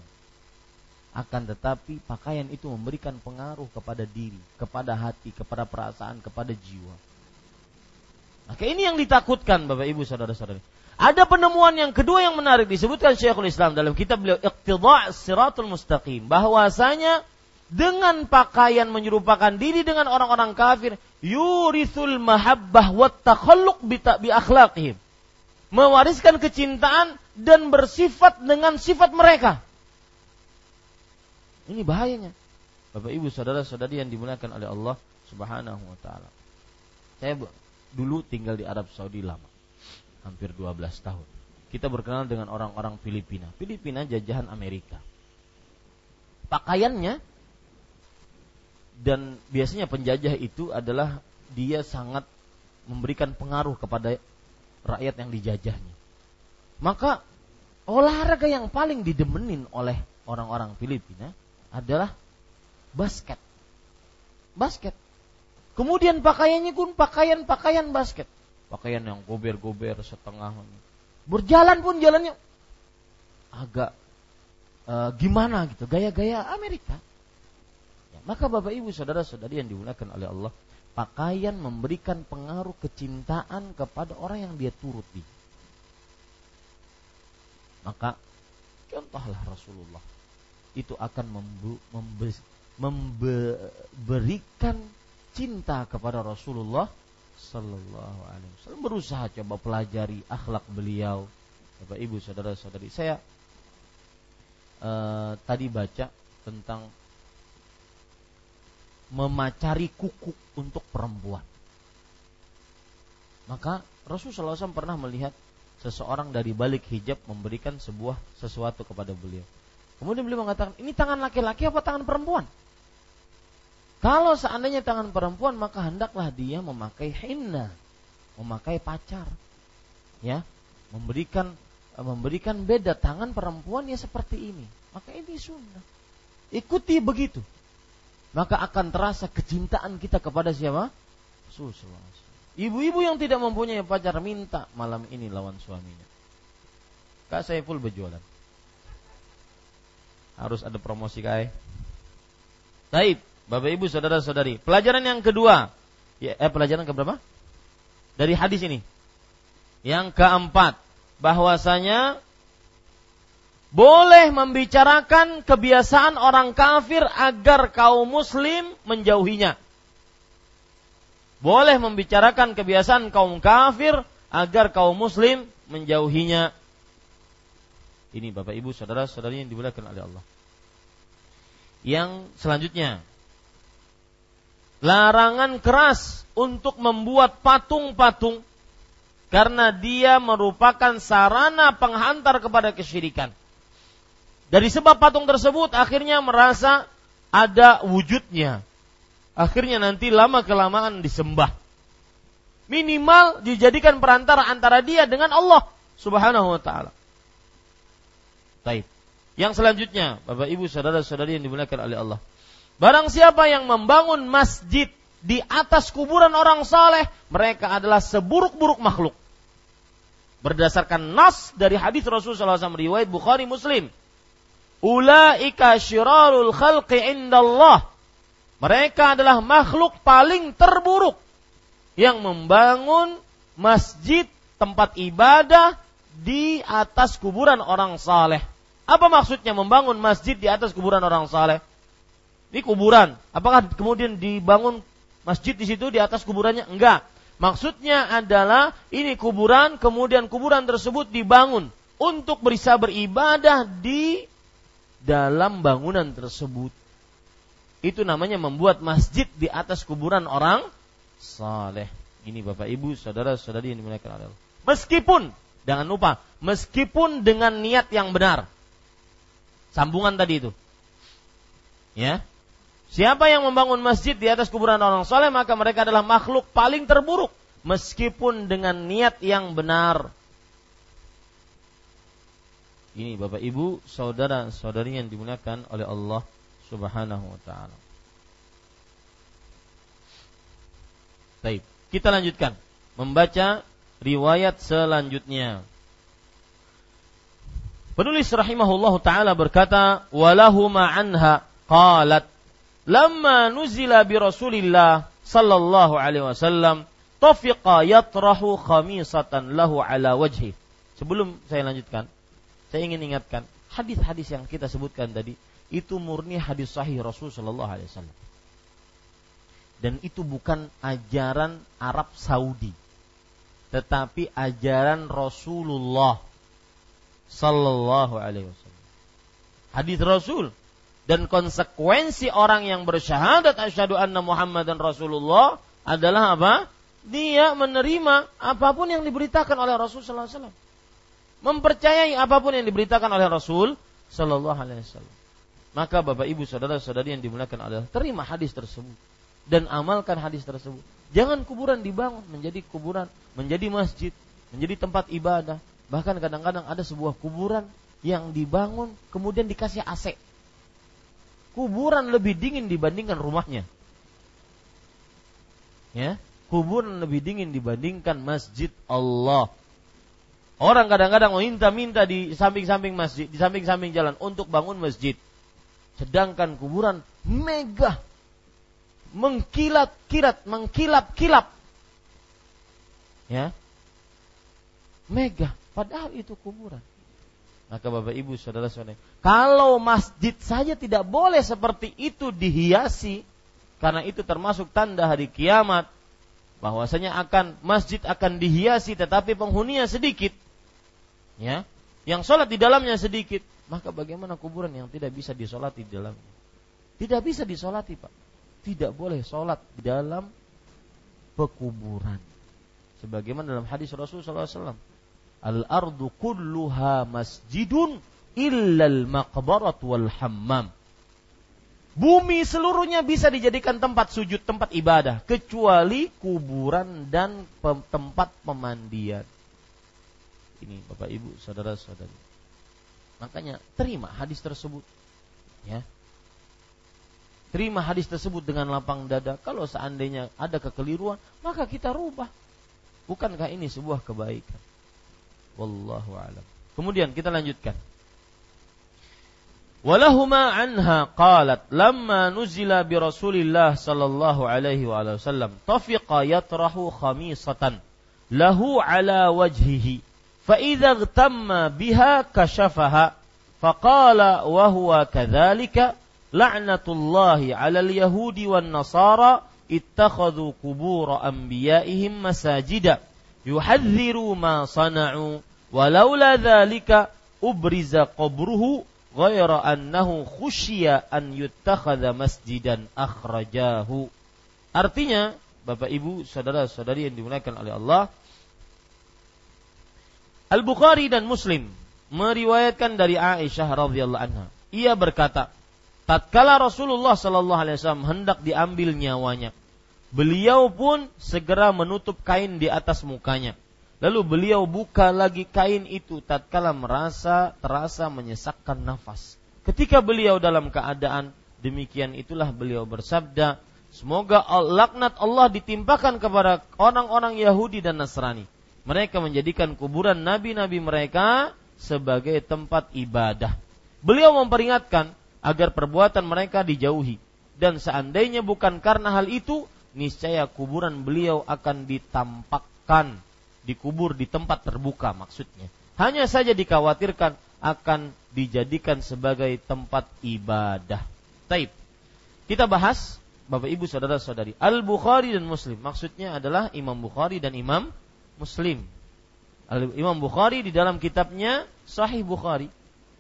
akan tetapi pakaian itu memberikan pengaruh kepada diri, kepada hati, kepada perasaan, kepada jiwa. Maka ini yang ditakutkan Bapak Ibu saudara-saudari. Ada penemuan yang kedua yang menarik disebutkan Syekhul Islam dalam kitab beliau Iqtidha' Siratul Mustaqim bahwasanya dengan pakaian menyerupakan diri dengan orang-orang kafir yurithul mahabbah wa takhalluq bi akhlaqihim mewariskan kecintaan dan bersifat dengan sifat mereka ini bahayanya. Bapak Ibu saudara-saudari yang dimuliakan oleh Allah Subhanahu wa taala. Saya dulu tinggal di Arab Saudi lama. Hampir 12 tahun. Kita berkenal dengan orang-orang Filipina. Filipina jajahan Amerika. Pakaiannya dan biasanya penjajah itu adalah dia sangat memberikan pengaruh kepada rakyat yang dijajahnya. Maka olahraga yang paling didemenin oleh orang-orang Filipina adalah basket. Basket. Kemudian pakaiannya pun pakaian-pakaian basket. Pakaian yang gober-gober setengah. Berjalan pun jalannya agak e, gimana gitu, gaya-gaya Amerika. Ya, maka Bapak Ibu saudara-saudari yang dimuliakan oleh Allah, pakaian memberikan pengaruh kecintaan kepada orang yang dia turuti. Maka contohlah Rasulullah itu akan memberikan cinta kepada Rasulullah Sallallahu Alaihi Wasallam. Berusaha coba pelajari akhlak beliau. Bapak Ibu saudara-saudari saya uh, tadi baca tentang memacari kuku untuk perempuan. Maka Rasulullah SAW pernah melihat seseorang dari balik hijab memberikan sebuah sesuatu kepada beliau Kemudian beliau mengatakan, ini tangan laki-laki apa tangan perempuan? Kalau seandainya tangan perempuan, maka hendaklah dia memakai henna, memakai pacar. Ya, memberikan memberikan beda tangan perempuan ya seperti ini. Maka ini sunnah. Ikuti begitu. Maka akan terasa kecintaan kita kepada siapa? Rasulullah. Ibu-ibu yang tidak mempunyai pacar minta malam ini lawan suaminya. Kak saya full berjualan harus ada promosi kai. Taib, Bapak Ibu saudara-saudari. Pelajaran yang kedua, ya, eh pelajaran ke berapa? Dari hadis ini. Yang keempat, bahwasanya boleh membicarakan kebiasaan orang kafir agar kaum muslim menjauhinya. Boleh membicarakan kebiasaan kaum kafir agar kaum muslim menjauhinya. Ini Bapak Ibu saudara-saudari yang dimuliakan oleh Allah. Yang selanjutnya larangan keras untuk membuat patung-patung karena dia merupakan sarana penghantar kepada kesyirikan. Dari sebab patung tersebut akhirnya merasa ada wujudnya. Akhirnya nanti lama kelamaan disembah. Minimal dijadikan perantara antara dia dengan Allah Subhanahu wa taala. Taib. Yang selanjutnya, Bapak Ibu saudara-saudari yang dimuliakan oleh Allah. Barang siapa yang membangun masjid di atas kuburan orang saleh, mereka adalah seburuk-buruk makhluk. Berdasarkan nas dari hadis Rasulullah SAW riwayat Bukhari Muslim. Ulaika syirarul khalqi indallah. Mereka adalah makhluk paling terburuk yang membangun masjid tempat ibadah di atas kuburan orang saleh. Apa maksudnya membangun masjid di atas kuburan orang saleh? Ini kuburan. Apakah kemudian dibangun masjid di situ di atas kuburannya? Enggak. Maksudnya adalah ini kuburan, kemudian kuburan tersebut dibangun untuk bisa beribadah di dalam bangunan tersebut. Itu namanya membuat masjid di atas kuburan orang saleh. Ini Bapak Ibu, saudara-saudari yang dimuliakan Allah. Meskipun Jangan lupa, meskipun dengan niat yang benar. Sambungan tadi itu. Ya. Siapa yang membangun masjid di atas kuburan orang soleh, maka mereka adalah makhluk paling terburuk. Meskipun dengan niat yang benar. Ini Bapak Ibu, saudara saudari yang dimuliakan oleh Allah Subhanahu wa taala. Baik, kita lanjutkan membaca riwayat selanjutnya. Penulis rahimahullahu taala berkata, "Walahu anha qalat lamma nuzila bi Rasulillah sallallahu alaihi wasallam tafiqa yatrahu khamisatan lahu ala wajhi." Sebelum saya lanjutkan, saya ingin ingatkan hadis-hadis yang kita sebutkan tadi itu murni hadis sahih Rasul sallallahu alaihi wasallam. Dan itu bukan ajaran Arab Saudi tetapi ajaran Rasulullah sallallahu alaihi wasallam. Hadis Rasul dan konsekuensi orang yang bersyahadat asyhadu anna Muhammadan Rasulullah adalah apa? Dia menerima apa pun yang diberitakan oleh Rasul sallallahu alaihi wasallam. Mempercayai apa pun yang diberitakan oleh Rasul sallallahu alaihi wasallam. Maka Bapak Ibu saudara-saudari yang dimuliakan Allah, terima hadis tersebut dan amalkan hadis tersebut. Jangan kuburan dibangun menjadi kuburan, menjadi masjid, menjadi tempat ibadah. Bahkan kadang-kadang ada sebuah kuburan yang dibangun kemudian dikasih AC. Kuburan lebih dingin dibandingkan rumahnya. Ya, kuburan lebih dingin dibandingkan masjid Allah. Orang kadang-kadang minta-minta di samping-samping masjid, di samping-samping jalan untuk bangun masjid. Sedangkan kuburan megah, mengkilat-kilat, mengkilap-kilap. Ya. Megah, padahal itu kuburan. Maka Bapak Ibu saudara-saudara, kalau masjid saja tidak boleh seperti itu dihiasi karena itu termasuk tanda hari kiamat bahwasanya akan masjid akan dihiasi tetapi penghuninya sedikit. Ya, yang sholat di dalamnya sedikit, maka bagaimana kuburan yang tidak bisa disolati di dalamnya? Tidak bisa disolati, Pak. Tidak boleh sholat di dalam pekuburan. Sebagaimana dalam hadis Rasulullah SAW Al-ardu kulluha masjidun illal maqbarat wal hammam. Bumi seluruhnya bisa dijadikan tempat sujud, tempat ibadah, kecuali kuburan dan tempat pemandian. Ini Bapak Ibu, saudara-saudari. Makanya terima hadis tersebut. Ya. Terima hadis tersebut dengan lapang dada. Kalau seandainya ada kekeliruan, maka kita rubah. Bukankah ini sebuah kebaikan? Wallahu alam. Kemudian kita lanjutkan. Walahuma anha qalat lamma nuzila bi Rasulillah sallallahu alaihi wa wasallam tafiqa yatrahu khamisatan lahu ala wajhihi fa idza igtamma biha kashafaha faqala wa huwa kadzalika la'natullahi 'alal yahudi wan nasara ittakhadhu qubur anbiya'ihim masajida yuhadziru ma sana'u walaula dzalika ubriza qabruhu ghaira annahu khusyiya an yuttakhadha masjidan akhrajahu. Artinya Bapak Ibu saudara-saudari yang dimuliakan oleh Allah Al-Bukhari dan Muslim meriwayatkan dari Aisyah radhiyallahu anha. Ia berkata tatkala Rasulullah sallallahu alaihi wasallam hendak diambil nyawanya Beliau pun segera menutup kain di atas mukanya. Lalu beliau buka lagi kain itu tatkala merasa terasa menyesakkan nafas. Ketika beliau dalam keadaan demikian itulah beliau bersabda, semoga laknat Allah ditimpakan kepada orang-orang Yahudi dan Nasrani. Mereka menjadikan kuburan nabi-nabi mereka sebagai tempat ibadah. Beliau memperingatkan agar perbuatan mereka dijauhi dan seandainya bukan karena hal itu niscaya kuburan beliau akan ditampakkan dikubur di tempat terbuka maksudnya. Hanya saja dikhawatirkan akan dijadikan sebagai tempat ibadah. Taib. Kita bahas Bapak Ibu saudara-saudari, Al-Bukhari dan Muslim. Maksudnya adalah Imam Bukhari dan Imam Muslim. Imam Bukhari di dalam kitabnya Sahih Bukhari.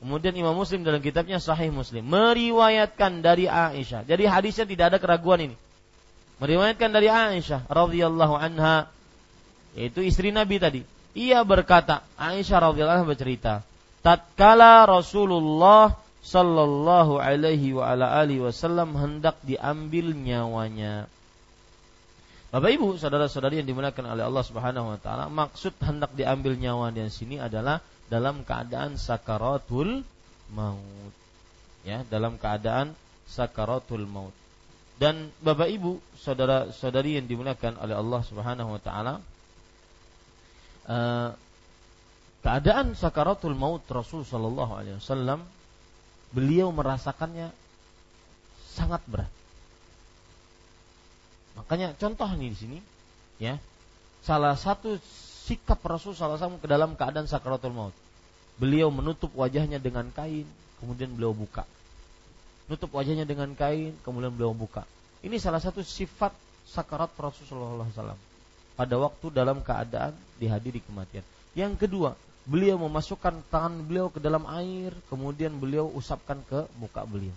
Kemudian Imam Muslim dalam kitabnya Sahih Muslim meriwayatkan dari Aisyah. Jadi hadisnya tidak ada keraguan ini meriwayatkan dari Aisyah radhiyallahu anha yaitu istri Nabi tadi. Ia berkata, Aisyah radhiyallahu anha bercerita, tatkala Rasulullah sallallahu alaihi wa ala alihi wasallam hendak diambil nyawanya. Bapak Ibu, saudara-saudari yang dimuliakan oleh Allah Subhanahu wa taala, maksud hendak diambil nyawa di sini adalah dalam keadaan sakaratul maut. Ya, dalam keadaan sakaratul maut. Dan Bapak Ibu, saudara-saudari yang dimuliakan oleh Allah Subhanahu wa taala, uh, keadaan sakaratul maut Rasul sallallahu alaihi wasallam beliau merasakannya sangat berat. Makanya contoh nih di sini ya. Salah satu sikap Rasul sallallahu alaihi wasallam ke dalam keadaan sakaratul maut. Beliau menutup wajahnya dengan kain, kemudian beliau buka nutup wajahnya dengan kain, kemudian beliau buka. Ini salah satu sifat sakarat Rasulullah SAW pada waktu dalam keadaan dihadiri kematian. Yang kedua, beliau memasukkan tangan beliau ke dalam air, kemudian beliau usapkan ke muka beliau.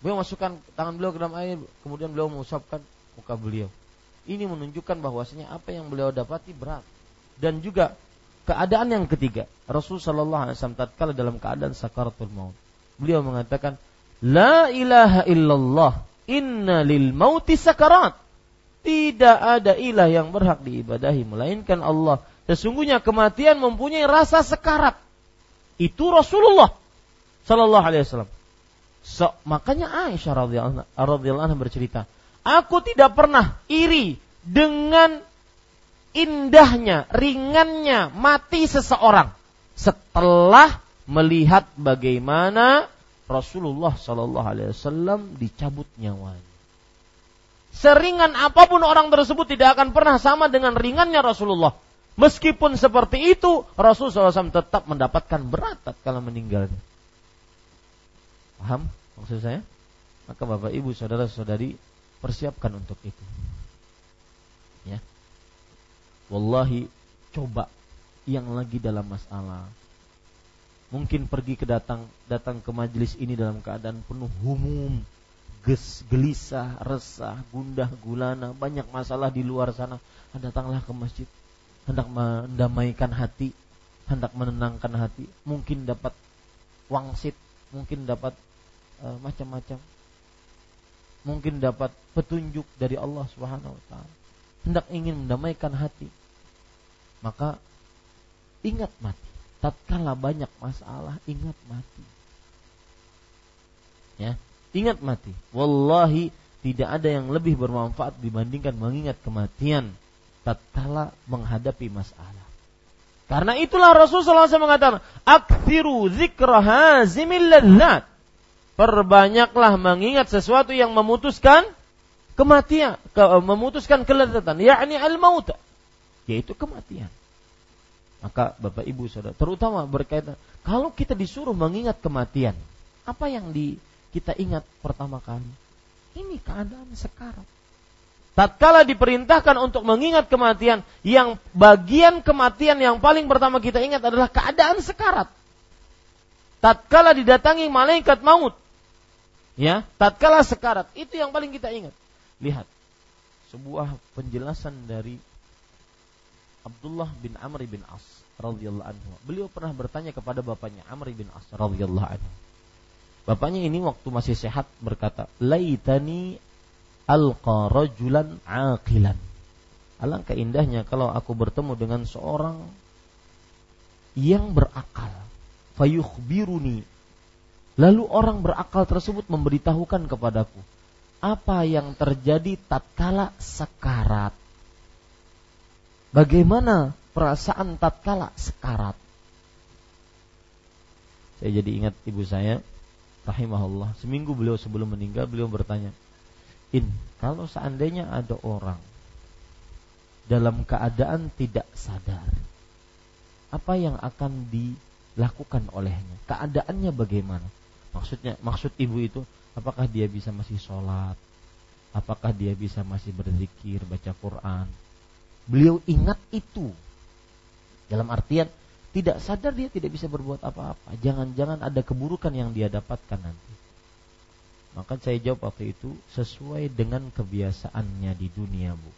Beliau masukkan tangan beliau ke dalam air, kemudian beliau mengusapkan muka beliau. Ini menunjukkan bahwasanya apa yang beliau dapati berat. Dan juga keadaan yang ketiga, Rasulullah SAW tatkala dalam keadaan sakaratul maut. Beliau mengatakan, La ilaha illallah. Inna lil mauti sakarat. Tidak ada ilah yang berhak diibadahi melainkan Allah. Sesungguhnya kematian mempunyai rasa sekarat. Itu Rasulullah sallallahu alaihi wasallam. So, makanya Aisyah radhiyallahu anha bercerita, "Aku tidak pernah iri dengan indahnya, ringannya mati seseorang setelah melihat bagaimana Rasulullah Shallallahu Alaihi Wasallam dicabut nyawanya. Seringan apa pun orang tersebut tidak akan pernah sama dengan ringannya Rasulullah. Meskipun seperti itu, Rasulullah SAW tetap mendapatkan berat kalau meninggalnya. Paham maksud saya? Maka Bapak Ibu Saudara-saudari persiapkan untuk itu. Ya. Wallahi coba yang lagi dalam masalah mungkin pergi ke datang datang ke majelis ini dalam keadaan penuh humum, ges, gelisah, resah, gundah, gulana, banyak masalah di luar sana. Datanglah ke masjid, hendak mendamaikan hati, hendak menenangkan hati, mungkin dapat wangsit, mungkin dapat uh, macam-macam. Mungkin dapat petunjuk dari Allah Subhanahu wa taala. Hendak ingin mendamaikan hati. Maka ingat mati tatkala banyak masalah ingat mati. Ya, ingat mati. Wallahi tidak ada yang lebih bermanfaat dibandingkan mengingat kematian tatkala menghadapi masalah. Karena itulah Rasulullah SAW mengatakan, "Aktsiru dzikra hazimil ladzat." Perbanyaklah mengingat sesuatu yang memutuskan kematian, ke, memutuskan kelezatan, yakni al-maut, yaitu kematian. Maka Bapak Ibu Saudara, terutama berkaitan kalau kita disuruh mengingat kematian, apa yang di kita ingat pertama kali? Ini keadaan sekarang. Tatkala diperintahkan untuk mengingat kematian, yang bagian kematian yang paling pertama kita ingat adalah keadaan sekarat. Tatkala didatangi malaikat maut, ya, tatkala sekarat, itu yang paling kita ingat. Lihat sebuah penjelasan dari Abdullah bin Amr bin As radhiyallahu anhu. Beliau pernah bertanya kepada bapaknya Amr bin As radhiyallahu anhu. Bapaknya ini waktu masih sehat berkata, "Laitani alqa rajulan aqilan." Alangkah indahnya kalau aku bertemu dengan seorang yang berakal. Fayukhbiruni. Lalu orang berakal tersebut memberitahukan kepadaku apa yang terjadi tatkala sekarat Bagaimana perasaan tatkala sekarat? Saya jadi ingat ibu saya, rahimahullah. Seminggu beliau sebelum meninggal, beliau bertanya, In, kalau seandainya ada orang dalam keadaan tidak sadar, apa yang akan dilakukan olehnya? Keadaannya bagaimana? Maksudnya, maksud ibu itu, apakah dia bisa masih sholat? Apakah dia bisa masih berzikir, baca Quran? Beliau ingat itu. Dalam artian tidak sadar dia tidak bisa berbuat apa-apa. Jangan-jangan ada keburukan yang dia dapatkan nanti. Maka saya jawab waktu itu sesuai dengan kebiasaannya di dunia, Bu.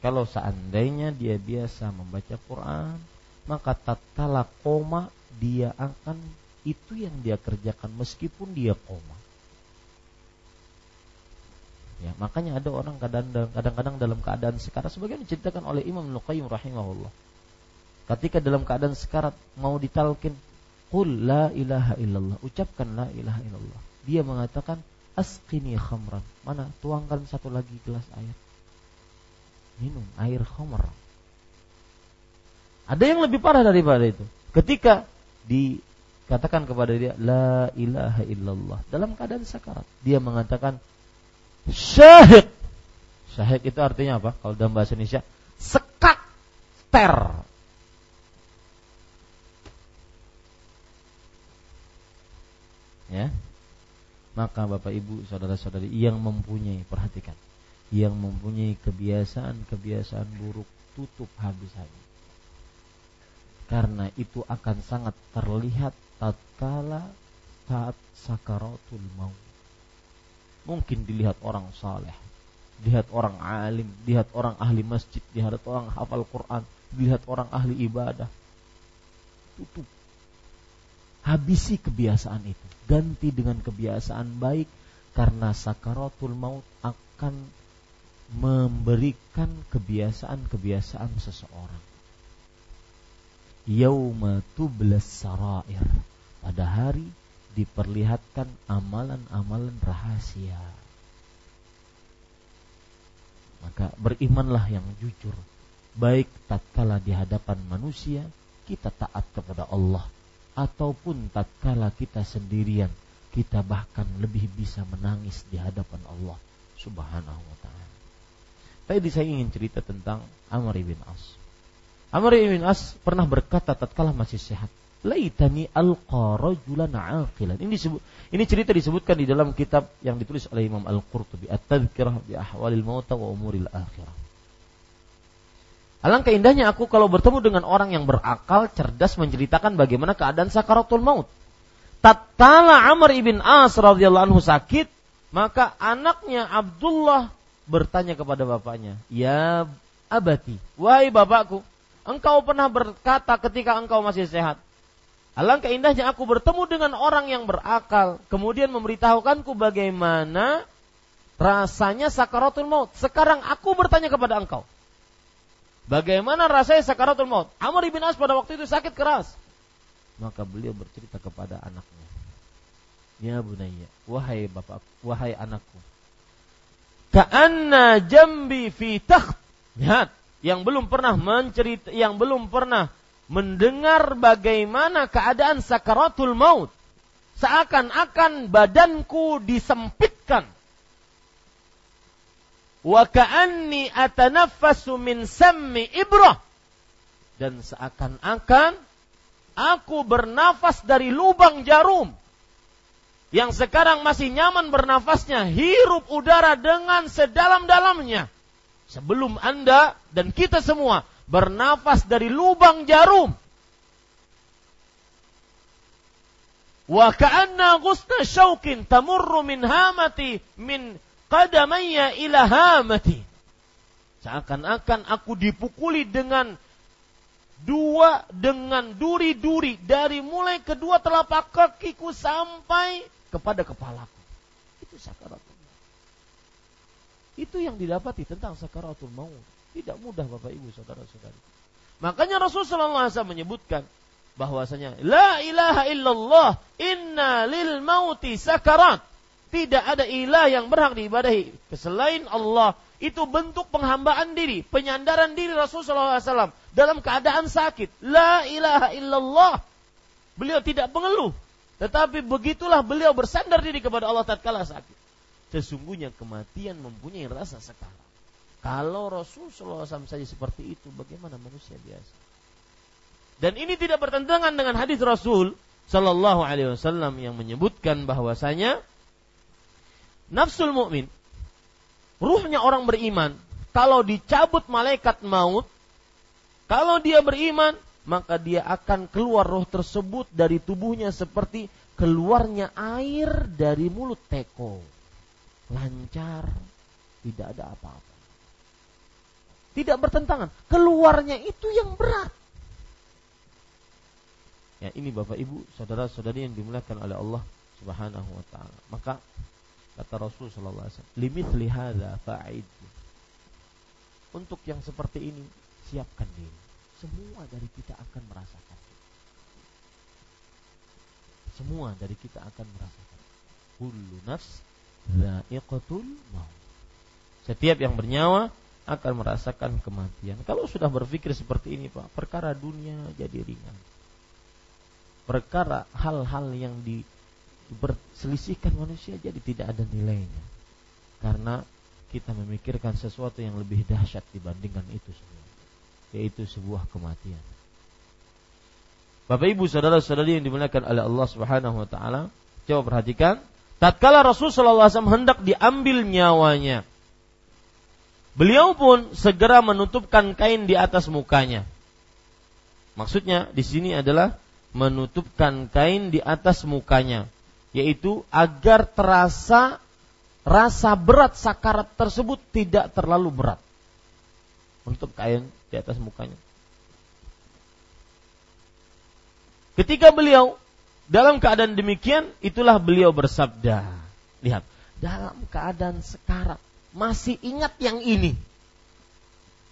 Kalau seandainya dia biasa membaca Quran, maka tatkala koma dia akan itu yang dia kerjakan meskipun dia koma. Ya, makanya ada orang kadang-kadang dalam keadaan sekarat sebagian diceritakan oleh Imam Nuqayyim rahimahullah. Ketika dalam keadaan sekarat mau ditalkin, "Qul la ilaha illallah." Ucapkan la ilaha illallah. Dia mengatakan, "Asqini khamran." Mana tuangkan satu lagi gelas air. Minum air khamr. Ada yang lebih parah daripada itu. Ketika dikatakan kepada dia la ilaha illallah dalam keadaan sekarat, dia mengatakan syahid. Syahid itu artinya apa? Kalau dalam bahasa Indonesia, sekak ter. Ya. Maka Bapak Ibu, saudara-saudari yang mempunyai perhatikan, yang mempunyai kebiasaan-kebiasaan buruk tutup habis habis. Karena itu akan sangat terlihat tatkala saat sakaratul maut mungkin dilihat orang saleh, dilihat orang alim, dilihat orang ahli masjid, dilihat orang hafal Quran, dilihat orang ahli ibadah. Tutup. Habisi kebiasaan itu, ganti dengan kebiasaan baik karena sakaratul maut akan memberikan kebiasaan-kebiasaan seseorang. Yauma tublas sarair. Pada hari diperlihatkan amalan-amalan rahasia. Maka berimanlah yang jujur baik tatkala di hadapan manusia kita taat kepada Allah ataupun tatkala kita sendirian kita bahkan lebih bisa menangis di hadapan Allah Subhanahu wa taala. Tadi saya ingin cerita tentang Amr ibn As. Amr ibn As pernah berkata tatkala masih sehat, "Laitani alqa rajulan aqilan." Ini disebut ini cerita disebutkan di dalam kitab yang ditulis oleh Imam Al-Qurtubi, At-Tadhkirah bi Ahwalil Mauta wa Umuril Akhirah. Alangkah indahnya aku kalau bertemu dengan orang yang berakal, cerdas menceritakan bagaimana keadaan sakaratul maut. Tatkala Amr ibn As radhiyallahu anhu sakit, maka anaknya Abdullah bertanya kepada bapaknya, "Ya abati, wahai bapakku, engkau pernah berkata ketika engkau masih sehat, alangkah indahnya aku bertemu dengan orang yang berakal, kemudian memberitahukanku bagaimana rasanya sakaratul maut. Sekarang aku bertanya kepada engkau, Bagaimana rasanya sakaratul maut? Amr bin As pada waktu itu sakit keras. Maka beliau bercerita kepada anaknya. Ya bunayya, wahai bapak, wahai anakku. Ka'anna jambi fi takht. Lihat, yang belum pernah mencerita, yang belum pernah mendengar bagaimana keadaan sakaratul maut. Seakan-akan badanku disempitkan. Wa ka'anni atanaffasu min sammi ibrah. Dan seakan-akan aku bernafas dari lubang jarum. Yang sekarang masih nyaman bernafasnya hirup udara dengan sedalam-dalamnya. Sebelum Anda dan kita semua bernafas dari lubang jarum wa ka'anna ghusna syaukin tamurru min hamati min qadamayya ila hamati. Seakan-akan aku dipukuli dengan dua dengan duri-duri dari mulai kedua telapak kakiku sampai kepada kepalaku. Itu sakaratul maut. Itu yang didapati tentang sakaratul maut. Tidak mudah Bapak Ibu saudara-saudari. Makanya Rasulullah SAW menyebutkan bahwasanya la ilaha illallah inna lil mauti sakarat tidak ada ilah yang berhak diibadahi selain Allah. Itu bentuk penghambaan diri, penyandaran diri Rasulullah SAW dalam keadaan sakit. La ilaha illallah. Beliau tidak mengeluh. Tetapi begitulah beliau bersandar diri kepada Allah tatkala sakit. Sesungguhnya kematian mempunyai rasa sekarang. Kalau Rasulullah SAW saja seperti itu, bagaimana manusia biasa? Dan ini tidak bertentangan dengan hadis Rasul Sallallahu Alaihi Wasallam yang menyebutkan bahwasanya nafsul mukmin, ruhnya orang beriman, kalau dicabut malaikat maut, kalau dia beriman, maka dia akan keluar roh tersebut dari tubuhnya seperti keluarnya air dari mulut teko. Lancar, tidak ada apa-apa. Tidak bertentangan, keluarnya itu yang berat. Ya, ini Bapak Ibu, saudara-saudari yang dimuliakan oleh Allah Subhanahu wa taala. Maka Kata Rasul sallallahu alaihi wasallam, "Limithli hadza fa'id." Untuk yang seperti ini, siapkan diri. Semua dari kita akan merasakan. Semua dari kita akan merasakan. Kullu nafs dha'iqatul maut. Setiap yang bernyawa akan merasakan kematian. Kalau sudah berpikir seperti ini, Pak, perkara dunia jadi ringan. Perkara hal-hal yang di berselisihkan manusia jadi tidak ada nilainya karena kita memikirkan sesuatu yang lebih dahsyat dibandingkan itu semua yaitu sebuah kematian Bapak Ibu saudara-saudari yang dimuliakan oleh Allah Subhanahu wa taala coba perhatikan tatkala Rasul sallallahu alaihi wasallam hendak diambil nyawanya beliau pun segera menutupkan kain di atas mukanya maksudnya di sini adalah menutupkan kain di atas mukanya yaitu agar terasa rasa berat sakarat tersebut tidak terlalu berat. Untuk kain di atas mukanya. Ketika beliau dalam keadaan demikian, itulah beliau bersabda. Lihat, dalam keadaan sekarat masih ingat yang ini.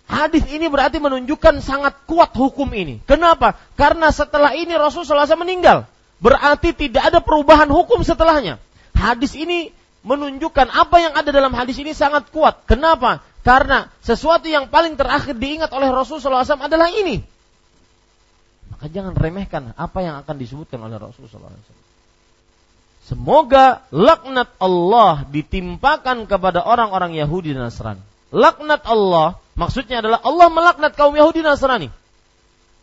Hadis ini berarti menunjukkan sangat kuat hukum ini. Kenapa? Karena setelah ini Rasulullah SAW meninggal berarti tidak ada perubahan hukum setelahnya. Hadis ini menunjukkan apa yang ada dalam hadis ini sangat kuat. Kenapa? Karena sesuatu yang paling terakhir diingat oleh Rasulullah SAW adalah ini. Maka jangan remehkan apa yang akan disebutkan oleh Rasulullah SAW. Semoga laknat Allah ditimpakan kepada orang-orang Yahudi dan Nasrani. Laknat Allah maksudnya adalah Allah melaknat kaum Yahudi dan Nasrani.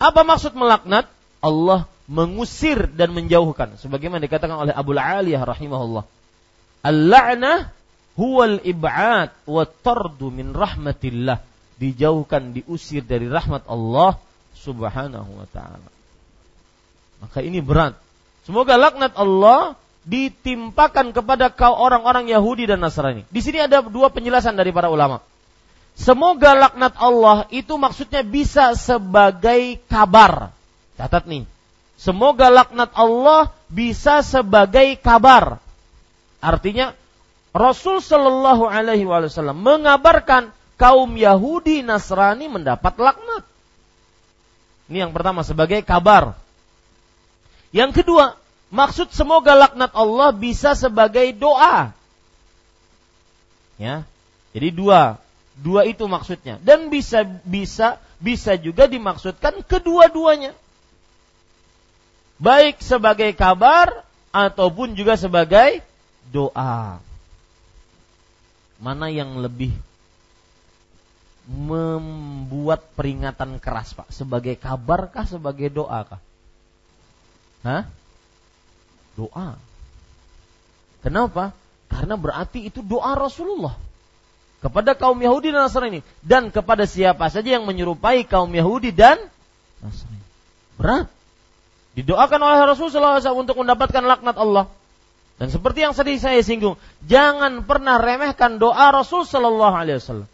Apa maksud melaknat? Allah mengusir dan menjauhkan sebagaimana dikatakan oleh Abu Aliyah rahimahullah. Al-la'nah huwal ib'ad wa tardu min rahmatillah. Dijauhkan, diusir dari rahmat Allah subhanahu wa ta'ala. Maka ini berat. Semoga laknat Allah ditimpakan kepada kau orang-orang Yahudi dan Nasrani. Di sini ada dua penjelasan dari para ulama. Semoga laknat Allah itu maksudnya bisa sebagai kabar. Catat nih. Semoga laknat Allah bisa sebagai kabar. Artinya Rasul Shallallahu Alaihi Wasallam mengabarkan kaum Yahudi Nasrani mendapat laknat. Ini yang pertama sebagai kabar. Yang kedua, maksud semoga laknat Allah bisa sebagai doa. Ya. Jadi dua, dua itu maksudnya dan bisa bisa bisa juga dimaksudkan kedua-duanya baik sebagai kabar ataupun juga sebagai doa. Mana yang lebih membuat peringatan keras, Pak? Sebagai kabar kah sebagai doa kah? Hah? Doa. Kenapa? Karena berarti itu doa Rasulullah kepada kaum Yahudi dan Nasrani dan kepada siapa saja yang menyerupai kaum Yahudi dan Nasrani. Berat. Didoakan oleh Rasulullah SAW untuk mendapatkan laknat Allah. Dan seperti yang tadi saya singgung, jangan pernah remehkan doa Rasul Sallallahu Alaihi Wasallam.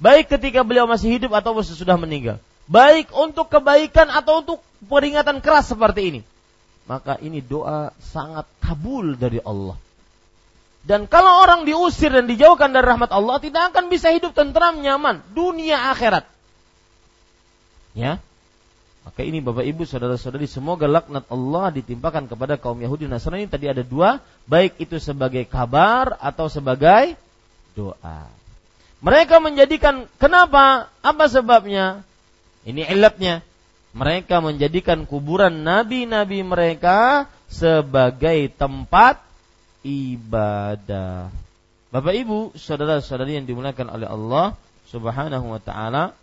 Baik ketika beliau masih hidup atau sesudah meninggal. Baik untuk kebaikan atau untuk peringatan keras seperti ini. Maka ini doa sangat kabul dari Allah. Dan kalau orang diusir dan dijauhkan dari rahmat Allah, tidak akan bisa hidup tentram, nyaman, dunia akhirat. Ya, maka ini Bapak Ibu saudara-saudari semoga laknat Allah ditimpakan kepada kaum Yahudi Nasrani tadi ada dua, baik itu sebagai kabar atau sebagai doa. Mereka menjadikan kenapa? Apa sebabnya? Ini ilatnya. Mereka menjadikan kuburan nabi-nabi mereka sebagai tempat ibadah. Bapak Ibu, saudara-saudari yang dimuliakan oleh Allah Subhanahu wa taala,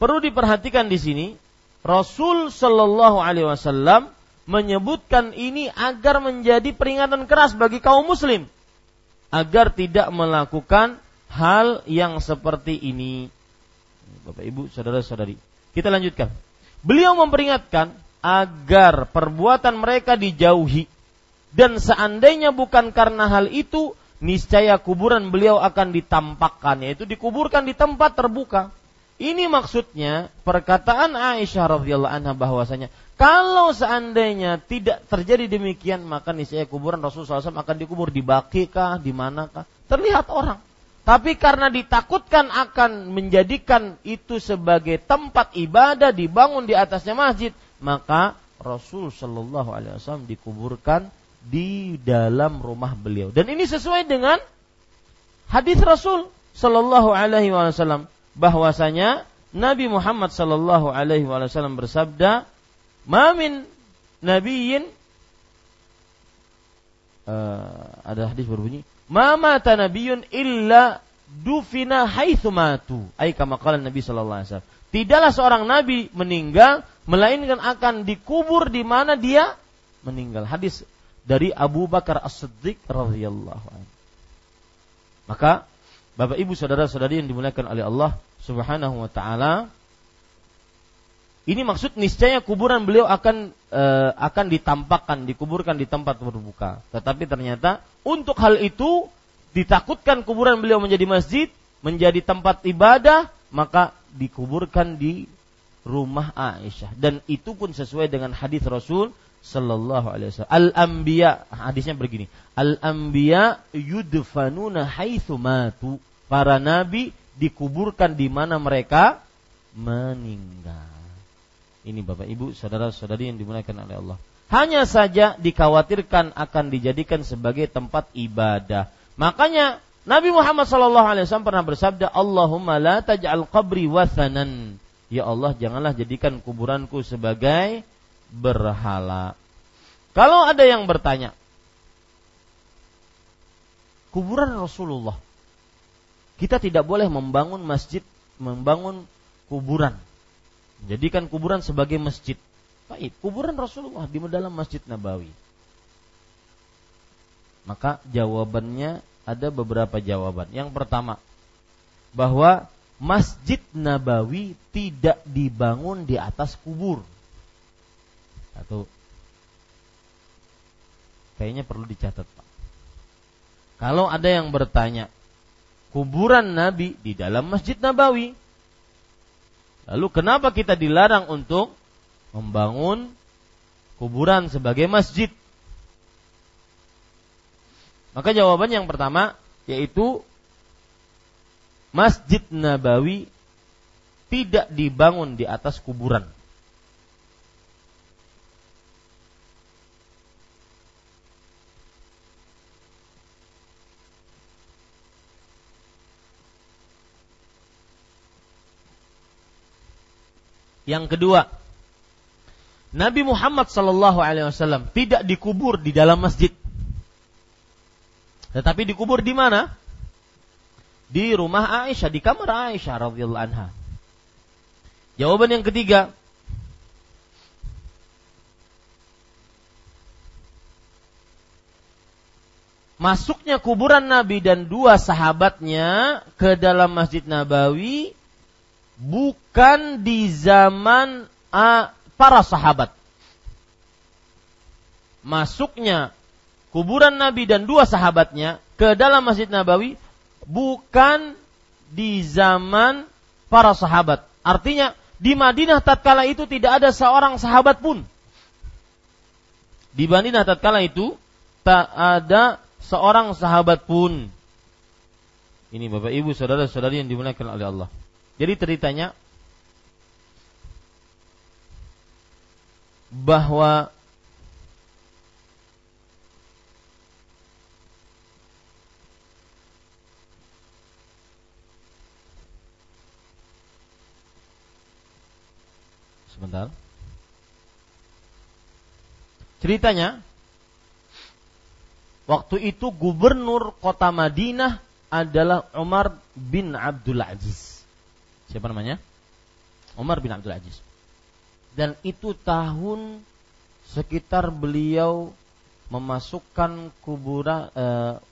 Perlu diperhatikan di sini, Rasul Shallallahu Alaihi Wasallam menyebutkan ini agar menjadi peringatan keras bagi kaum Muslim agar tidak melakukan hal yang seperti ini. Bapak Ibu, saudara-saudari, kita lanjutkan. Beliau memperingatkan agar perbuatan mereka dijauhi dan seandainya bukan karena hal itu niscaya kuburan beliau akan ditampakkan yaitu dikuburkan di tempat terbuka ini maksudnya perkataan Aisyah radhiyallahu anha bahwasanya kalau seandainya tidak terjadi demikian maka niscaya kuburan Rasulullah SAW akan dikubur di baki kah, di manakah? Terlihat orang. Tapi karena ditakutkan akan menjadikan itu sebagai tempat ibadah dibangun di atasnya masjid, maka Rasul Shallallahu Alaihi Wasallam dikuburkan di dalam rumah beliau. Dan ini sesuai dengan hadis Rasul Shallallahu Alaihi Wasallam bahwasanya Nabi Muhammad sallallahu alaihi wasallam bersabda, "Mamin nabiyyin uh, ada hadis berbunyi, "Ma mata nabiyyun illa dufina haitsu matu." Ai kama qala Nabi sallallahu alaihi wasallam. Tidaklah seorang nabi meninggal melainkan akan dikubur di mana dia meninggal. Hadis dari Abu Bakar As-Siddiq radhiyallahu anhu. Maka Bapak Ibu saudara-saudari yang dimuliakan oleh Allah Subhanahu wa taala ini maksud niscaya kuburan beliau akan e, akan ditampakkan, dikuburkan di tempat terbuka. Tetapi ternyata untuk hal itu ditakutkan kuburan beliau menjadi masjid, menjadi tempat ibadah, maka dikuburkan di rumah Aisyah dan itu pun sesuai dengan hadis Rasul sallallahu alaihi wasallam. Al-anbiya hadisnya begini. Al-anbiya yudfanuna haitsu matu. Para nabi dikuburkan di mana mereka meninggal. Ini Bapak Ibu, saudara-saudari yang dimuliakan oleh Allah. Hanya saja dikhawatirkan akan dijadikan sebagai tempat ibadah. Makanya Nabi Muhammad wasallam pernah bersabda, "Allahumma la taj'al qabri wathanan." Ya Allah, janganlah jadikan kuburanku sebagai berhala. Kalau ada yang bertanya, kuburan Rasulullah, kita tidak boleh membangun masjid, membangun kuburan. Jadikan kuburan sebagai masjid. Baik, kuburan Rasulullah di dalam Masjid Nabawi. Maka jawabannya ada beberapa jawaban. Yang pertama, bahwa Masjid Nabawi tidak dibangun di atas kubur. Satu. Kayaknya perlu dicatat, Pak. Kalau ada yang bertanya, kuburan Nabi di dalam Masjid Nabawi. Lalu kenapa kita dilarang untuk membangun kuburan sebagai masjid. Maka jawaban yang pertama yaitu Masjid Nabawi tidak dibangun di atas kuburan. Yang kedua, Nabi Muhammad Sallallahu Alaihi Wasallam tidak dikubur di dalam masjid, tetapi dikubur di mana? Di rumah Aisyah, di kamar Aisyah radhiyallahu anha. Jawaban yang ketiga, masuknya kuburan Nabi dan dua sahabatnya ke dalam Masjid Nabawi bukan di zaman para sahabat. Masuknya kuburan Nabi dan dua sahabatnya ke dalam Masjid Nabawi bukan di zaman para sahabat. Artinya di Madinah tatkala itu tidak ada seorang sahabat pun. Di Madinah tatkala itu tak ada seorang sahabat pun. Ini Bapak Ibu saudara-saudari yang dimuliakan oleh Allah. Jadi ceritanya bahwa sebentar. Ceritanya waktu itu gubernur kota Madinah adalah Umar bin Abdul Aziz. Siapa namanya? Umar bin Abdul Aziz dan itu tahun sekitar beliau memasukkan kuburan e,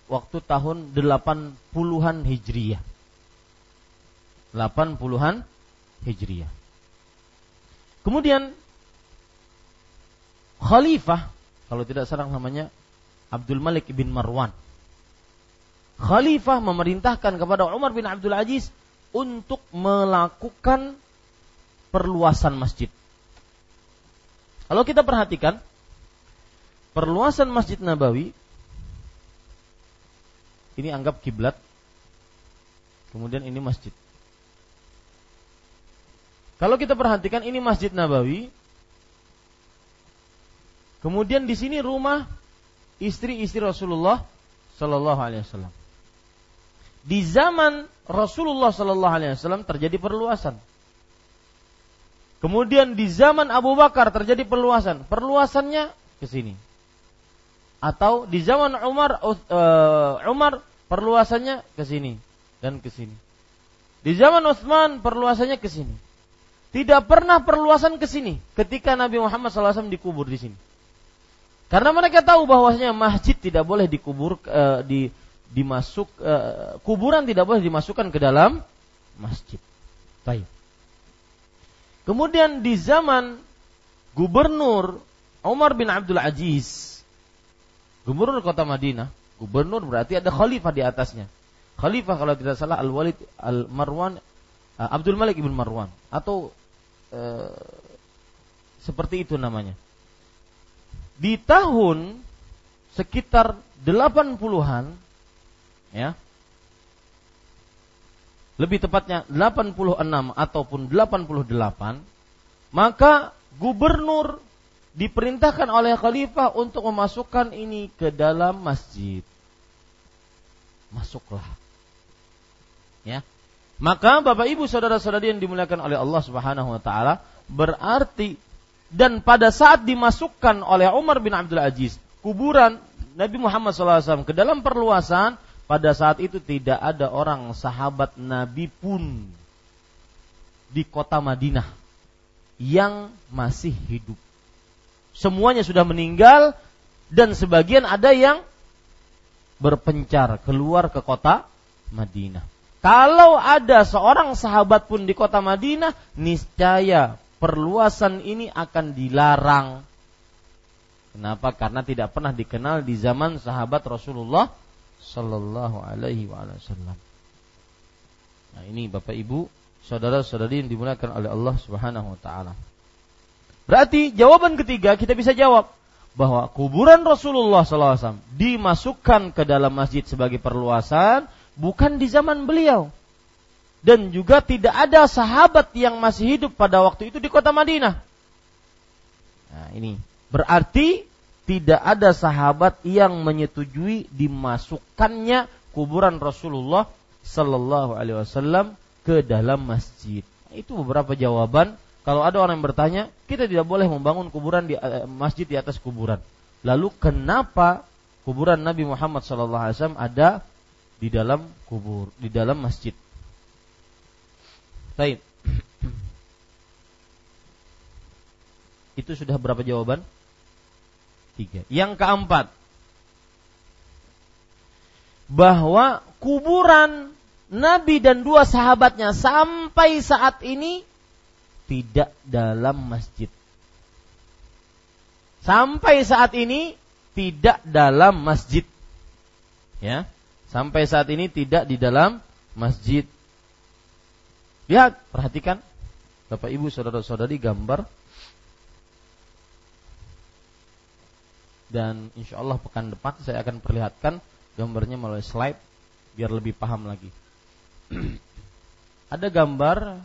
waktu tahun 80-an Hijriyah. 80-an Hijriyah. Kemudian khalifah kalau tidak salah namanya Abdul Malik bin Marwan. Khalifah memerintahkan kepada Umar bin Abdul Aziz untuk melakukan perluasan masjid. Kalau kita perhatikan perluasan Masjid Nabawi ini anggap kiblat. Kemudian ini masjid. Kalau kita perhatikan ini Masjid Nabawi. Kemudian di sini rumah istri-istri Rasulullah Sallallahu Alaihi Wasallam. Di zaman Rasulullah Sallallahu Alaihi Wasallam terjadi perluasan. Kemudian di zaman Abu Bakar terjadi perluasan. Perluasannya ke sini. Atau di zaman Umar uh, Umar perluasannya ke sini dan ke sini. Di zaman Utsman perluasannya ke sini. Tidak pernah perluasan ke sini ketika Nabi Muhammad SAW dikubur di sini. Karena mereka tahu bahwasanya masjid tidak boleh dikubur uh, di dimasuk uh, kuburan tidak boleh dimasukkan ke dalam masjid. Baik. Kemudian di zaman gubernur Umar bin Abdul Aziz, gubernur kota Madinah, gubernur berarti ada khalifah di atasnya. Khalifah kalau tidak salah Al Walid Al Marwan uh, Abdul Malik ibn Marwan atau uh, seperti itu namanya. Di tahun sekitar 80-an ya lebih tepatnya 86 ataupun 88, maka gubernur diperintahkan oleh khalifah untuk memasukkan ini ke dalam masjid. masuklah. Ya. Maka Bapak Ibu saudara-saudari yang dimuliakan oleh Allah Subhanahu wa taala berarti dan pada saat dimasukkan oleh Umar bin Abdul Aziz kuburan Nabi Muhammad SAW ke dalam perluasan pada saat itu tidak ada orang sahabat Nabi pun di kota Madinah yang masih hidup. Semuanya sudah meninggal dan sebagian ada yang berpencar keluar ke kota Madinah. Kalau ada seorang sahabat pun di kota Madinah, niscaya perluasan ini akan dilarang. Kenapa? Karena tidak pernah dikenal di zaman sahabat Rasulullah Sallallahu Alaihi Wasallam. Nah ini Bapak Ibu, saudara-saudari yang dimuliakan oleh Allah Subhanahu Wa Taala. Berarti jawaban ketiga kita bisa jawab bahwa kuburan Rasulullah SAW dimasukkan ke dalam masjid sebagai perluasan bukan di zaman beliau. Dan juga tidak ada sahabat yang masih hidup pada waktu itu di kota Madinah. Nah, ini berarti tidak ada sahabat yang menyetujui dimasukkannya kuburan Rasulullah Sallallahu Alaihi Wasallam ke dalam masjid. Itu beberapa jawaban. Kalau ada orang yang bertanya, kita tidak boleh membangun kuburan di uh, masjid di atas kuburan. Lalu kenapa kuburan Nabi Muhammad SAW ada di dalam kubur, di dalam masjid. Baik. Itu sudah berapa jawaban? Tiga. Yang keempat, bahwa kuburan Nabi dan dua sahabatnya sampai saat ini tidak dalam masjid. Sampai saat ini tidak dalam masjid. Ya sampai saat ini tidak di dalam masjid. Lihat, perhatikan Bapak Ibu saudara-saudari gambar dan insya Allah pekan depan saya akan perlihatkan gambarnya melalui slide biar lebih paham lagi. Ada gambar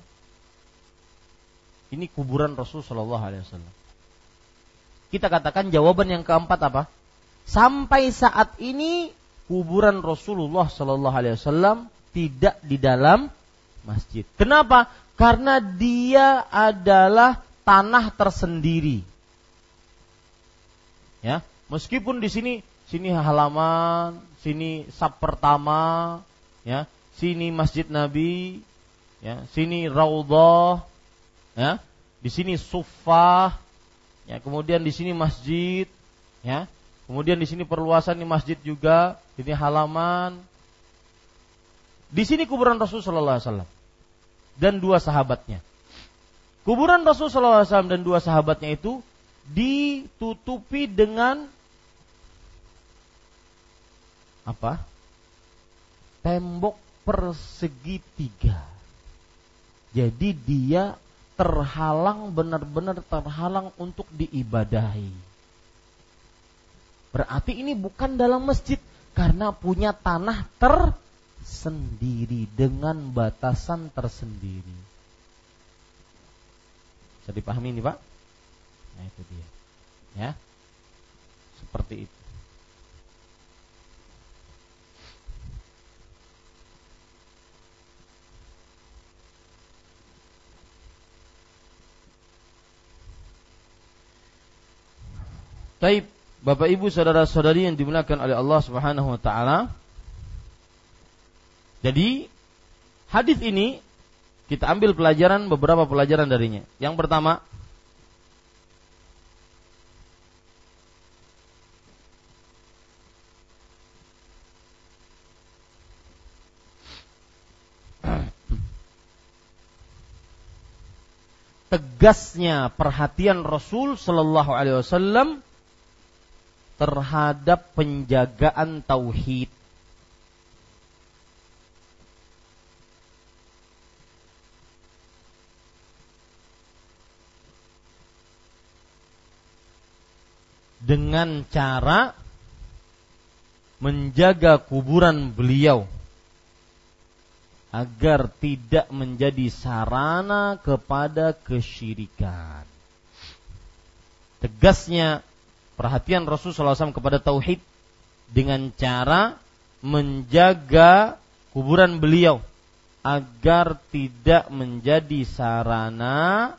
ini kuburan Rasul Shallallahu Alaihi Wasallam. Kita katakan jawaban yang keempat apa? Sampai saat ini kuburan Rasulullah Sallallahu Alaihi Wasallam tidak di dalam masjid. Kenapa? Karena dia adalah tanah tersendiri. Ya, meskipun di sini sini halaman, sini sab pertama, ya, sini masjid Nabi, ya, sini raudhah, ya, di sini sufah, ya, kemudian di sini masjid, ya, kemudian di sini perluasan di masjid juga, ini halaman. Di sini kuburan Rasul Sallallahu Alaihi Wasallam dan dua sahabatnya. Kuburan Rasul Sallallahu Alaihi Wasallam dan dua sahabatnya itu ditutupi dengan apa? Tembok persegi tiga. Jadi dia terhalang benar-benar terhalang untuk diibadahi. Berarti ini bukan dalam masjid, karena punya tanah tersendiri dengan batasan tersendiri. Bisa dipahami ini Pak? Nah itu dia. Ya. Seperti itu. Taib Bapak Ibu saudara-saudari yang dimuliakan oleh Allah Subhanahu wa taala. Jadi hadis ini kita ambil pelajaran beberapa pelajaran darinya. Yang pertama, tegasnya perhatian Rasul Shallallahu Alaihi Wasallam terhadap penjagaan tauhid. Dengan cara menjaga kuburan beliau agar tidak menjadi sarana kepada kesyirikan. Tegasnya perhatian Rasulullah SAW kepada tauhid dengan cara menjaga kuburan beliau agar tidak menjadi sarana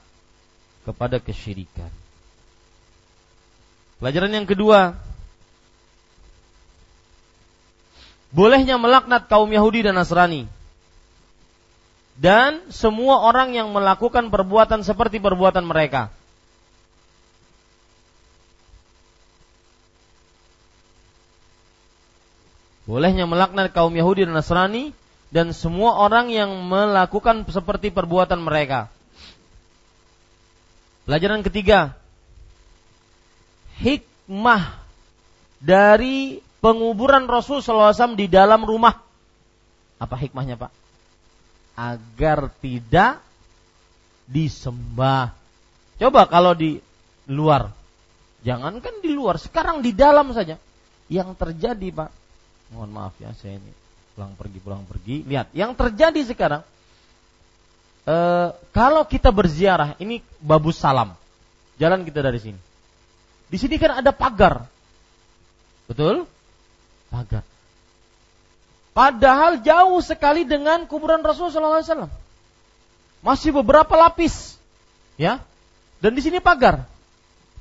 kepada kesyirikan. Pelajaran yang kedua, bolehnya melaknat kaum Yahudi dan Nasrani dan semua orang yang melakukan perbuatan seperti perbuatan mereka. Bolehnya melaknat kaum Yahudi dan Nasrani dan semua orang yang melakukan seperti perbuatan mereka. Pelajaran ketiga, hikmah dari penguburan Rasul SAW di dalam rumah. Apa hikmahnya Pak? Agar tidak disembah. Coba kalau di luar, jangankan di luar, sekarang di dalam saja. Yang terjadi Pak, mohon maaf ya saya ini pulang pergi pulang pergi. Lihat, yang terjadi sekarang, e, kalau kita berziarah, ini babus salam, jalan kita dari sini di sini kan ada pagar. Betul? Pagar. Padahal jauh sekali dengan kuburan Rasulullah SAW. Masih beberapa lapis. Ya. Dan di sini pagar.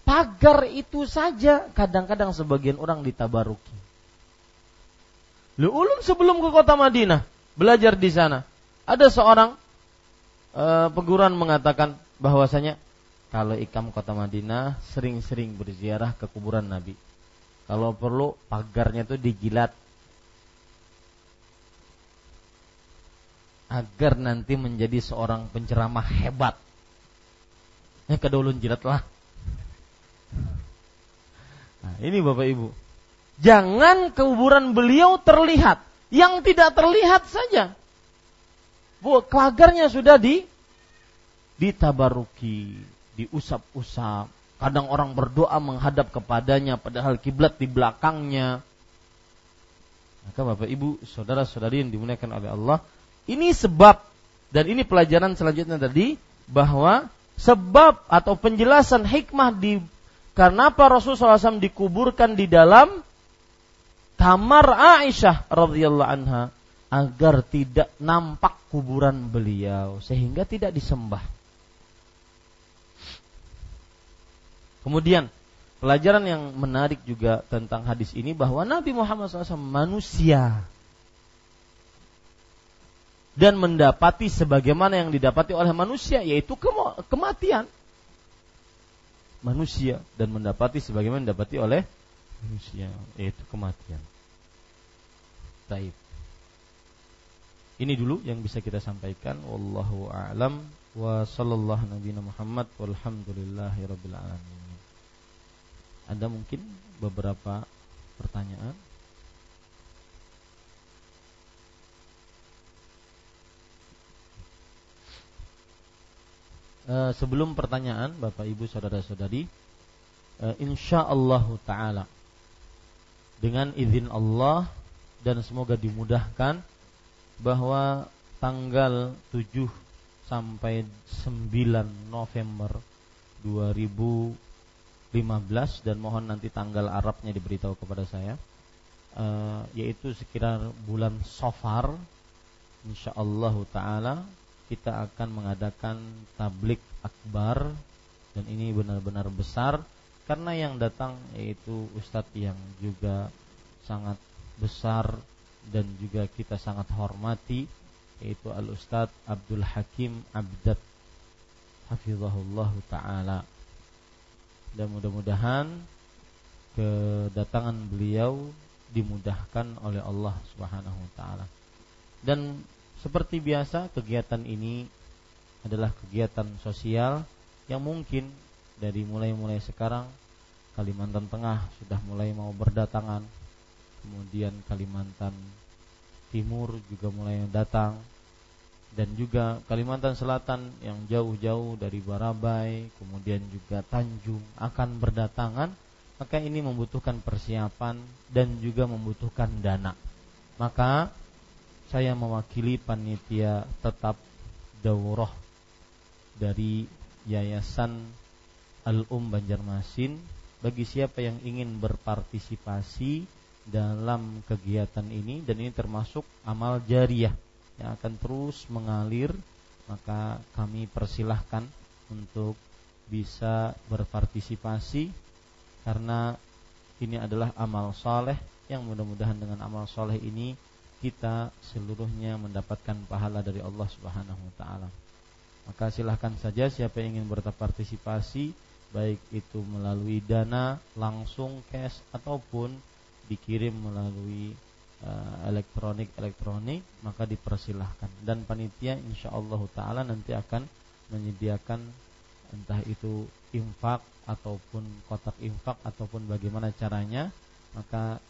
Pagar itu saja kadang-kadang sebagian orang ditabaruki. Lu ulun sebelum ke kota Madinah belajar di sana. Ada seorang e, peguruan mengatakan bahwasanya kalau ikam kota Madinah sering-sering berziarah ke kuburan Nabi. Kalau perlu pagarnya itu digilat agar nanti menjadi seorang penceramah hebat. Ya kedulun jilatlah. Nah, ini Bapak Ibu. Jangan kuburan beliau terlihat. Yang tidak terlihat saja. Bu, pagarnya sudah di ditabaruki diusap-usap. Kadang orang berdoa menghadap kepadanya padahal kiblat di belakangnya. Maka Bapak Ibu, saudara-saudari yang dimuliakan oleh Allah, ini sebab dan ini pelajaran selanjutnya tadi bahwa sebab atau penjelasan hikmah di karena apa Rasulullah SAW dikuburkan di dalam kamar Aisyah radhiyallahu anha agar tidak nampak kuburan beliau sehingga tidak disembah. Kemudian pelajaran yang menarik juga tentang hadis ini bahwa Nabi Muhammad SAW manusia dan mendapati sebagaimana yang didapati oleh manusia yaitu kematian manusia dan mendapati sebagaimana didapati oleh manusia yaitu kematian. Taib. Ini dulu yang bisa kita sampaikan. Wallahu a'lam wa sallallahu nabiyana Muhammad walhamdulillahi rabbil alamin. Ada mungkin beberapa pertanyaan? Uh, sebelum pertanyaan, Bapak Ibu saudara-saudari, uh, insya Allah Taala dengan izin Allah dan semoga dimudahkan bahwa tanggal 7 sampai 9 November 2000 15 dan mohon nanti tanggal Arabnya diberitahu kepada saya uh, yaitu sekitar bulan Sofar insyaallah taala kita akan mengadakan tablik akbar. Dan ini benar-benar besar karena yang datang yaitu ustadz yang juga sangat besar dan juga kita sangat hormati yaitu al ustadz Abdul Hakim Abdat hafizahullah taala dan mudah-mudahan kedatangan beliau dimudahkan oleh Allah Subhanahu wa taala. Dan seperti biasa kegiatan ini adalah kegiatan sosial yang mungkin dari mulai-mulai sekarang Kalimantan Tengah sudah mulai mau berdatangan, kemudian Kalimantan Timur juga mulai datang, dan juga Kalimantan Selatan yang jauh-jauh dari Barabai, kemudian juga Tanjung akan berdatangan, maka ini membutuhkan persiapan dan juga membutuhkan dana. Maka saya mewakili panitia tetap daurah dari Yayasan Al-Um Banjarmasin. Bagi siapa yang ingin berpartisipasi dalam kegiatan ini dan ini termasuk amal jariah yang akan terus mengalir maka kami persilahkan untuk bisa berpartisipasi karena ini adalah amal soleh yang mudah-mudahan dengan amal soleh ini kita seluruhnya mendapatkan pahala dari Allah Subhanahu wa taala. Maka silahkan saja siapa yang ingin berpartisipasi baik itu melalui dana langsung cash ataupun dikirim melalui uh, elektronik elektronik maka dipersilahkan. Dan panitia insya Allah taala nanti akan menyediakan entah itu infak ataupun kotak infak ataupun bagaimana caranya. Maka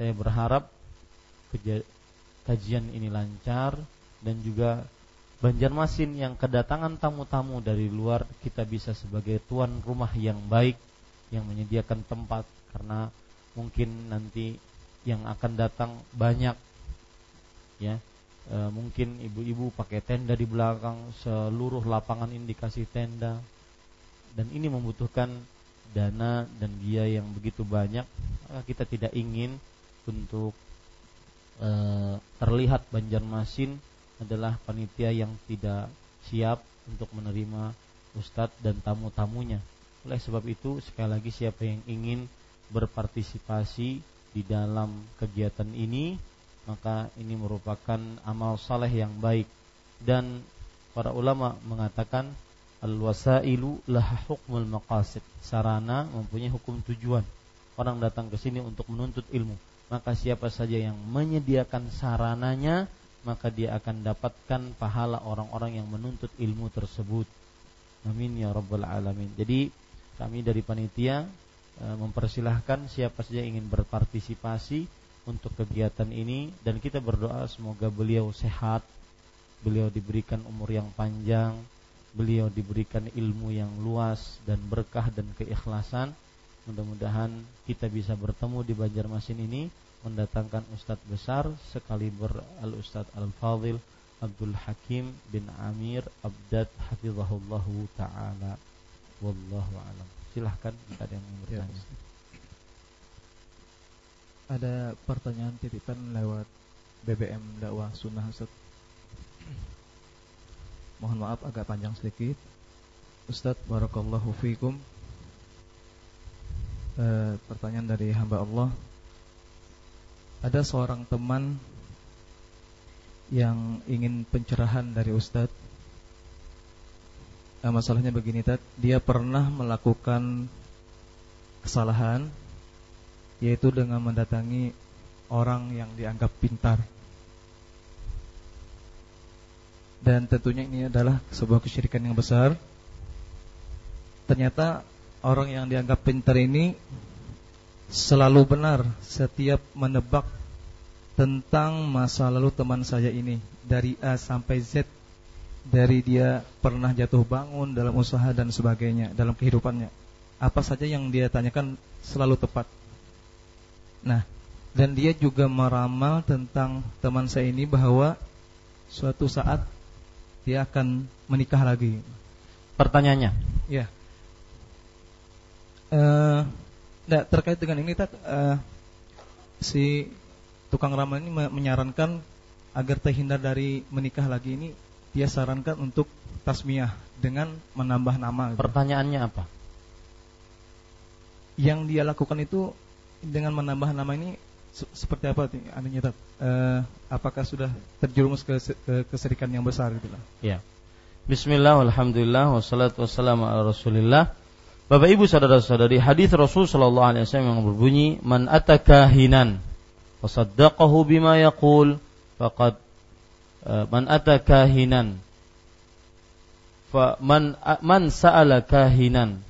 saya berharap kajian ini lancar dan juga Banjarmasin yang kedatangan tamu-tamu dari luar kita bisa sebagai tuan rumah yang baik yang menyediakan tempat. Karena mungkin nanti yang akan datang banyak ya. E, mungkin ibu-ibu pakai tenda di belakang seluruh lapangan indikasi tenda. Dan ini membutuhkan dana dan biaya yang begitu banyak. Maka kita tidak ingin untuk e, terlihat Banjarmasin adalah panitia yang tidak siap untuk menerima ustadz dan tamu-tamunya. Oleh sebab itu sekali lagi siapa yang ingin berpartisipasi di dalam kegiatan ini maka ini merupakan amal saleh yang baik. Dan para ulama mengatakan al-wasailu lah hukmul maqasid sarana mempunyai hukum tujuan. Orang datang ke sini untuk menuntut ilmu. Maka siapa saja yang menyediakan sarananya maka dia akan dapatkan pahala orang-orang yang menuntut ilmu tersebut. Amin ya rabbal alamin. Jadi kami dari panitia mempersilahkan siapa saja yang ingin berpartisipasi untuk kegiatan ini dan kita berdoa semoga beliau sehat beliau diberikan umur yang panjang beliau diberikan ilmu yang luas dan berkah dan keikhlasan Mudah-mudahan kita bisa bertemu di Banjarmasin ini mendatangkan ustadz besar sekaliber Al Ustadz Al Fadil Abdul Hakim bin Amir Abdad Hafizahullahu taala. Wallahu alam. Silahkan jika ada yang ingin bertanya. Ya, ada pertanyaan titipan lewat BBM dakwah sunnah Ustaz. Mohon maaf agak panjang sedikit. Ustadz barakallahu fiikum e, pertanyaan dari hamba Allah. Ada seorang teman yang ingin pencerahan dari Ustadz. E, masalahnya begini, Tad. Dia pernah melakukan kesalahan, yaitu dengan mendatangi orang yang dianggap pintar. Dan tentunya ini adalah sebuah kesyirikan yang besar. Ternyata orang yang dianggap pintar ini selalu benar setiap menebak tentang masa lalu teman saya ini dari A sampai Z dari dia pernah jatuh bangun dalam usaha dan sebagainya dalam kehidupannya. Apa saja yang dia tanyakan selalu tepat. Nah dan dia juga meramal tentang teman saya ini bahwa suatu saat dia akan menikah lagi. Pertanyaannya? Ya. Uh, nah, terkait dengan ini tak uh, si tukang ramal ini menyarankan agar terhindar dari menikah lagi ini dia sarankan untuk tasmiyah dengan menambah nama. Gitu. Pertanyaannya apa? Yang dia lakukan itu dengan menambah nama ini seperti apa anunya uh, apakah sudah terjerumus ke, ke keserikan yang besar gitu lah. Ya. Bismillah, alhamdulillah, wassalatu wassalamu ala rasulillah Bapak Ibu saudara-saudari, hadis Rasul sallallahu alaihi wasallam yang berbunyi, "Man atakahinan fasaddaqahu bima yaqul faqad uh, man atakahinan fa man man sa'ala kahinan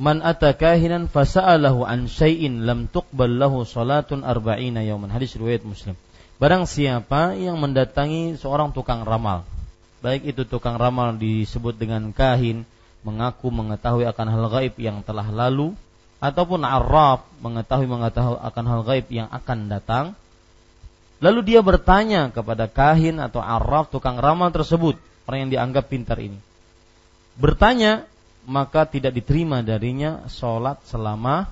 Man atakahinan fasa'alahu an syai'in lam tuqbal lahu salatun arba'ina yawman. Hadis riwayat Muslim. Barang siapa yang mendatangi seorang tukang ramal, baik itu tukang ramal disebut dengan kahin, mengaku mengetahui akan hal gaib yang telah lalu ataupun araf mengetahui mengetahui akan hal gaib yang akan datang lalu dia bertanya kepada kahin atau araf tukang ramal tersebut orang yang dianggap pintar ini bertanya maka tidak diterima darinya sholat selama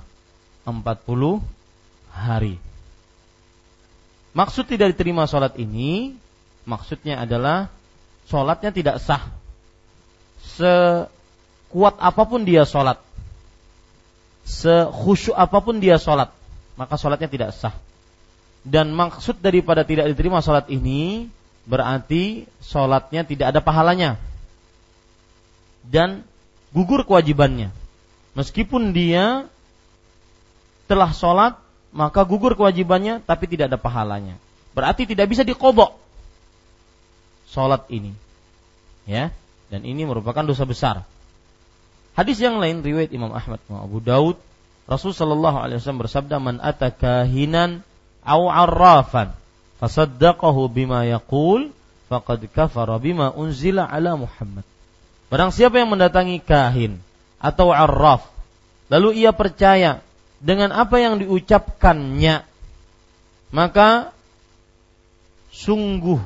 40 hari. Maksud tidak diterima sholat ini, maksudnya adalah sholatnya tidak sah. Sekuat apa pun dia sholat, sekhusyuk apa pun dia sholat, maka sholatnya tidak sah. Dan maksud daripada tidak diterima sholat ini berarti sholatnya tidak ada pahalanya dan gugur kewajibannya. Meskipun dia telah sholat, maka gugur kewajibannya, tapi tidak ada pahalanya. Berarti tidak bisa dikobok sholat ini. Ya, dan ini merupakan dosa besar. Hadis yang lain riwayat Imam Ahmad Abu Daud Rasul sallallahu alaihi wasallam bersabda man atakahinan au arrafan fasaddaqahu bima yaqul faqad kafara bima unzila ala Muhammad Barang siapa yang mendatangi kahin atau arraf, lalu ia percaya dengan apa yang diucapkannya, maka sungguh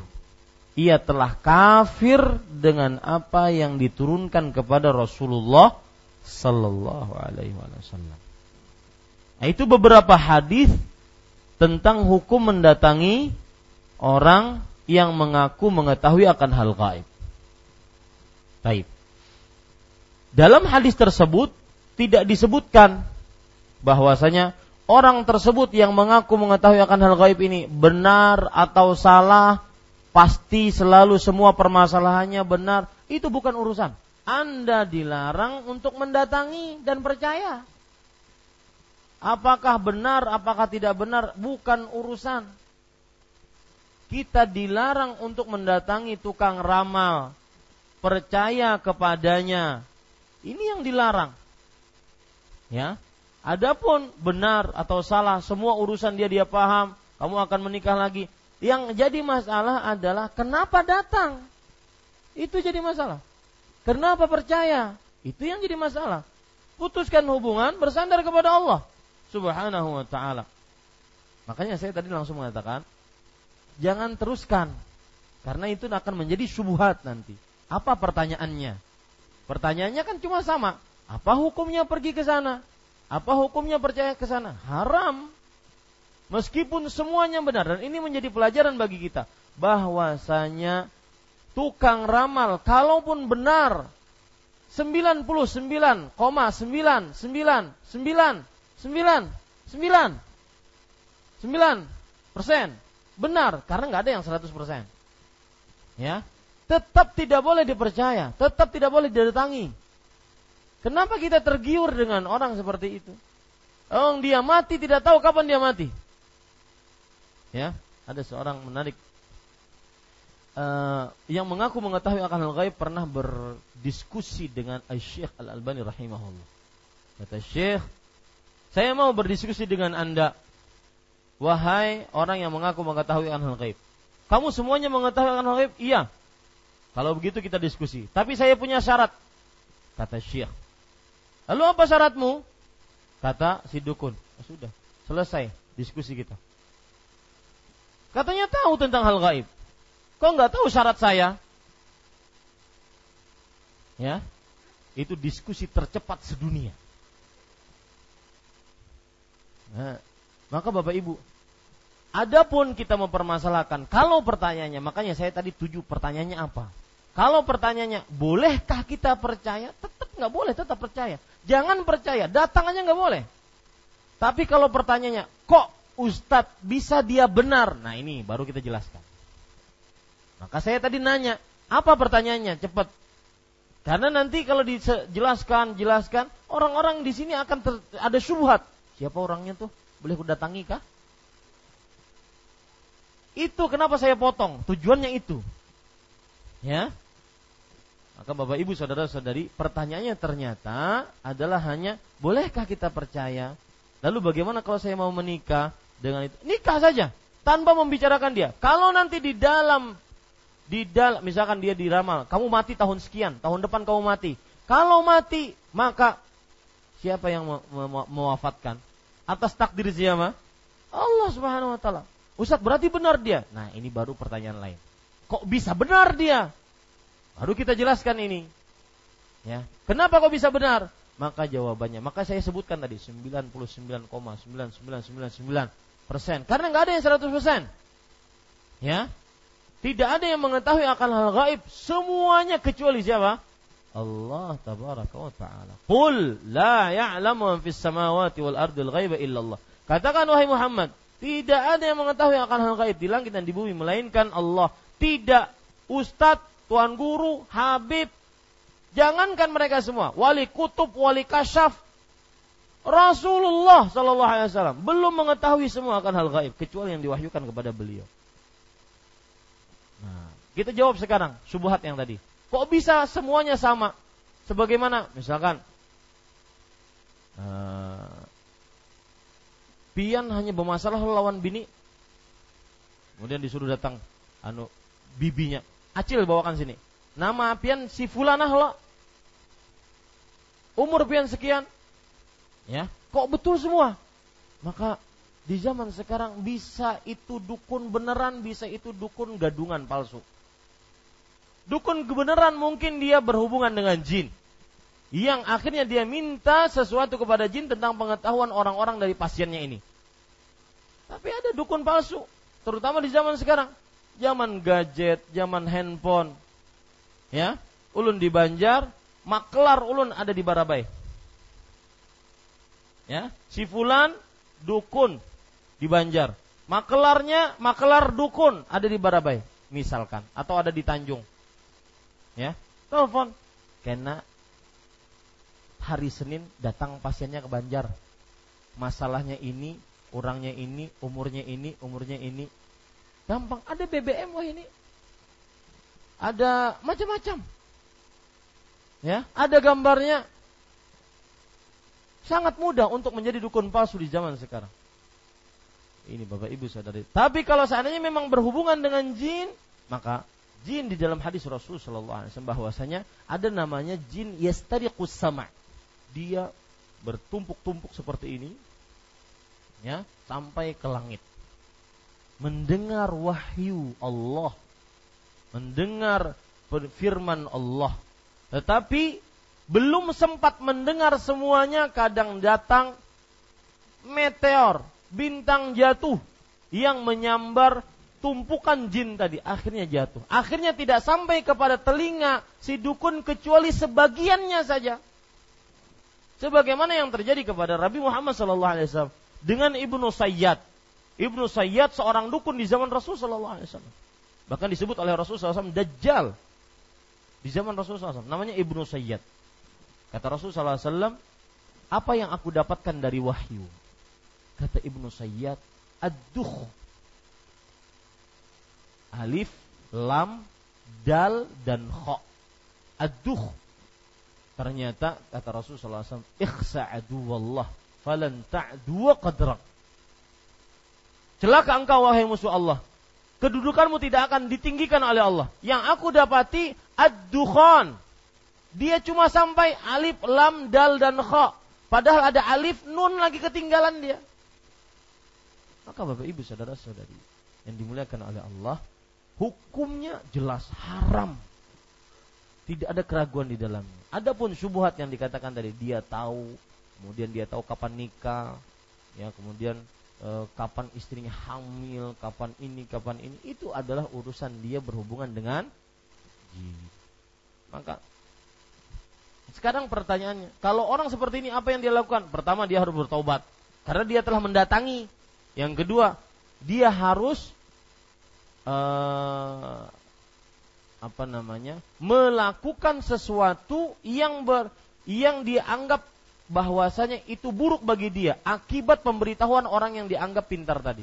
ia telah kafir dengan apa yang diturunkan kepada Rasulullah sallallahu alaihi wasallam. Nah, itu beberapa hadis tentang hukum mendatangi orang yang mengaku mengetahui akan hal gaib. Baik. Dalam hadis tersebut tidak disebutkan bahwasanya orang tersebut yang mengaku mengetahui akan hal gaib ini benar atau salah, pasti selalu semua permasalahannya benar, itu bukan urusan. Anda dilarang untuk mendatangi dan percaya. Apakah benar, apakah tidak benar, bukan urusan. Kita dilarang untuk mendatangi tukang ramal, percaya kepadanya, ini yang dilarang. Ya. Adapun benar atau salah, semua urusan dia dia paham, kamu akan menikah lagi. Yang jadi masalah adalah kenapa datang? Itu jadi masalah. Kenapa percaya? Itu yang jadi masalah. Putuskan hubungan bersandar kepada Allah Subhanahu wa taala. Makanya saya tadi langsung mengatakan jangan teruskan karena itu akan menjadi subuhat nanti. Apa pertanyaannya? Pertanyaannya kan cuma sama. Apa hukumnya pergi ke sana? Apa hukumnya percaya ke sana? Haram. Meskipun semuanya benar dan ini menjadi pelajaran bagi kita bahwasanya tukang ramal kalaupun benar 99,999 persen benar karena nggak ada yang 100 persen ya tetap tidak boleh dipercaya, tetap tidak boleh didatangi. Kenapa kita tergiur dengan orang seperti itu? Oh, dia mati tidak tahu kapan dia mati. Ya, ada seorang menarik uh, yang mengaku mengetahui akan hal gaib pernah berdiskusi dengan Syekh Al Albani rahimahullah. Kata Syekh, saya mau berdiskusi dengan anda, wahai orang yang mengaku mengetahui hal gaib. Kamu semuanya mengetahui hal gaib? Iya. Kalau begitu kita diskusi. Tapi saya punya syarat. Kata Syekh. Lalu apa syaratmu? Kata si dukun. Oh, sudah, selesai diskusi kita. Katanya tahu tentang hal gaib. Kok nggak tahu syarat saya? Ya, itu diskusi tercepat sedunia. Maka Bapak Ibu, adapun kita mempermasalahkan, kalau pertanyaannya, makanya saya tadi tujuh pertanyaannya apa? Kalau pertanyaannya, bolehkah kita percaya? Tetap nggak boleh, tetap percaya. Jangan percaya, datang aja nggak boleh. Tapi kalau pertanyaannya, kok Ustadz bisa dia benar? Nah ini baru kita jelaskan. Maka saya tadi nanya, apa pertanyaannya? Cepat. Karena nanti kalau dijelaskan, jelaskan, orang-orang di sini akan ter, ada syubhat. Siapa orangnya tuh? Boleh datangi kah? Itu kenapa saya potong? Tujuannya itu. Ya, maka Bapak Ibu Saudara-saudari, pertanyaannya ternyata adalah hanya bolehkah kita percaya? Lalu bagaimana kalau saya mau menikah dengan itu? Nikah saja tanpa membicarakan dia. Kalau nanti di dalam di dalam misalkan dia diramal, kamu mati tahun sekian, tahun depan kamu mati. Kalau mati, maka siapa yang mewafatkan? Atas takdir siapa? Allah Subhanahu wa taala. Ustaz berarti benar dia. Nah, ini baru pertanyaan lain. Kok bisa benar dia? Baru kita jelaskan ini. Ya. Kenapa kok bisa benar? Maka jawabannya, maka saya sebutkan tadi 99,9999 persen. Karena nggak ada yang 100 persen. Ya, tidak ada yang mengetahui akan hal gaib semuanya kecuali siapa? Allah tabaraka wa taala. Qul la ya'lamu man fis samawati wal ardil ghaiba illallah. Katakan wahai Muhammad, tidak ada yang mengetahui akan hal gaib di langit dan di bumi melainkan Allah. Tidak ustadz, tuan guru, habib, jangankan mereka semua, wali kutub, wali kasyaf, Rasulullah Shallallahu Alaihi Wasallam belum mengetahui semua akan hal gaib kecuali yang diwahyukan kepada beliau. Nah, kita jawab sekarang subuhat yang tadi. Kok bisa semuanya sama? Sebagaimana misalkan uh, Pian hanya bermasalah lawan bini, kemudian disuruh datang anu bibinya. Acil bawakan sini. Nama Pian si Fulanah lo. Umur Pian sekian. Ya, kok betul semua? Maka di zaman sekarang bisa itu dukun beneran, bisa itu dukun gadungan palsu. Dukun kebenaran mungkin dia berhubungan dengan jin. Yang akhirnya dia minta sesuatu kepada jin tentang pengetahuan orang-orang dari pasiennya ini. Tapi ada dukun palsu, terutama di zaman sekarang. Zaman gadget, zaman handphone. Ya, ulun di Banjar, maklar ulun ada di Barabai. Ya, si fulan dukun di Banjar. Maklarnya maklar dukun ada di Barabai, misalkan, atau ada di Tanjung ya. Telepon. Karena hari Senin datang pasiennya ke Banjar. Masalahnya ini orangnya ini umurnya ini umurnya ini. Gampang ada BBM wah ini. Ada macam-macam. Ya ada gambarnya. Sangat mudah untuk menjadi dukun palsu di zaman sekarang. Ini bapak ibu saudari. Tapi kalau seandainya memang berhubungan dengan jin maka jin di dalam hadis Rasul Shallallahu Alaihi Wasallam bahwasanya ada namanya jin yastariqus sama. Dia bertumpuk-tumpuk seperti ini, ya sampai ke langit, mendengar wahyu Allah, mendengar firman Allah, tetapi belum sempat mendengar semuanya, kadang datang meteor, bintang jatuh yang menyambar tumpukan jin tadi akhirnya jatuh. Akhirnya tidak sampai kepada telinga si dukun kecuali sebagiannya saja. Sebagaimana yang terjadi kepada Nabi Muhammad SAW dengan Ibnu Sayyad. Ibnu Sayyad seorang dukun di zaman Rasul SAW. Bahkan disebut oleh Rasul SAW Dajjal di zaman Rasul SAW. Namanya Ibnu Sayyad. Kata Rasul SAW, apa yang aku dapatkan dari wahyu? Kata Ibnu Sayyad, ad-dukh alif, lam, dal dan kho. Aduh. Ternyata kata Rasulullah SAW, ikhsa'adu wallah falan ta'du qadrak. Celaka engkau wahai musuh Allah. Kedudukanmu tidak akan ditinggikan oleh Allah. Yang aku dapati ad-dukhan. Dia cuma sampai alif, lam, dal dan kho. Padahal ada alif, nun lagi ketinggalan dia. Maka Bapak Ibu saudara-saudari yang dimuliakan oleh Allah, hukumnya jelas haram. Tidak ada keraguan di dalamnya. Adapun syubhat yang dikatakan tadi dia tahu, kemudian dia tahu kapan nikah, ya kemudian e, kapan istrinya hamil, kapan ini, kapan ini, itu adalah urusan dia berhubungan dengan jin. Maka sekarang pertanyaannya, kalau orang seperti ini apa yang dia lakukan? Pertama dia harus bertobat karena dia telah mendatangi. Yang kedua, dia harus uh, apa namanya melakukan sesuatu yang ber yang dianggap bahwasanya itu buruk bagi dia akibat pemberitahuan orang yang dianggap pintar tadi.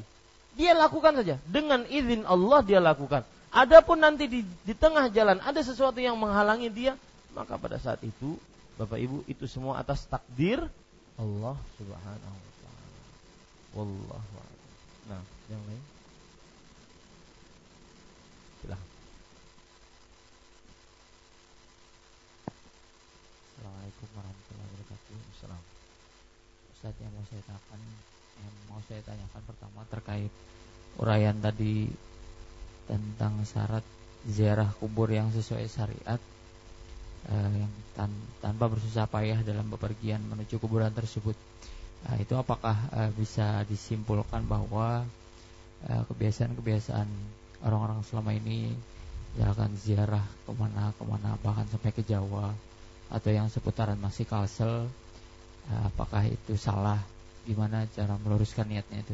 Dia lakukan saja dengan izin Allah dia lakukan. Adapun nanti di, di tengah jalan ada sesuatu yang menghalangi dia, maka pada saat itu Bapak Ibu itu semua atas takdir Allah Subhanahu wa taala. Wallahu Nah, yang lain Assalamualaikum warahmatullahi wabarakatuh. Assalam. Ustaz yang mau saya tanyakan, yang mau saya tanyakan pertama terkait uraian tadi tentang syarat ziarah kubur yang sesuai syariat. uh, yang tan tanpa bersusah payah dalam bepergian menuju kuburan tersebut. Uh, itu apakah uh, bisa disimpulkan bahwa kebiasaan-kebiasaan orang-orang selama ini ya akan ziarah ke mana-kemana bahkan sampai ke Jawa atau yang seputaran masih Kalsel apakah itu salah? Gimana cara meluruskan niatnya itu?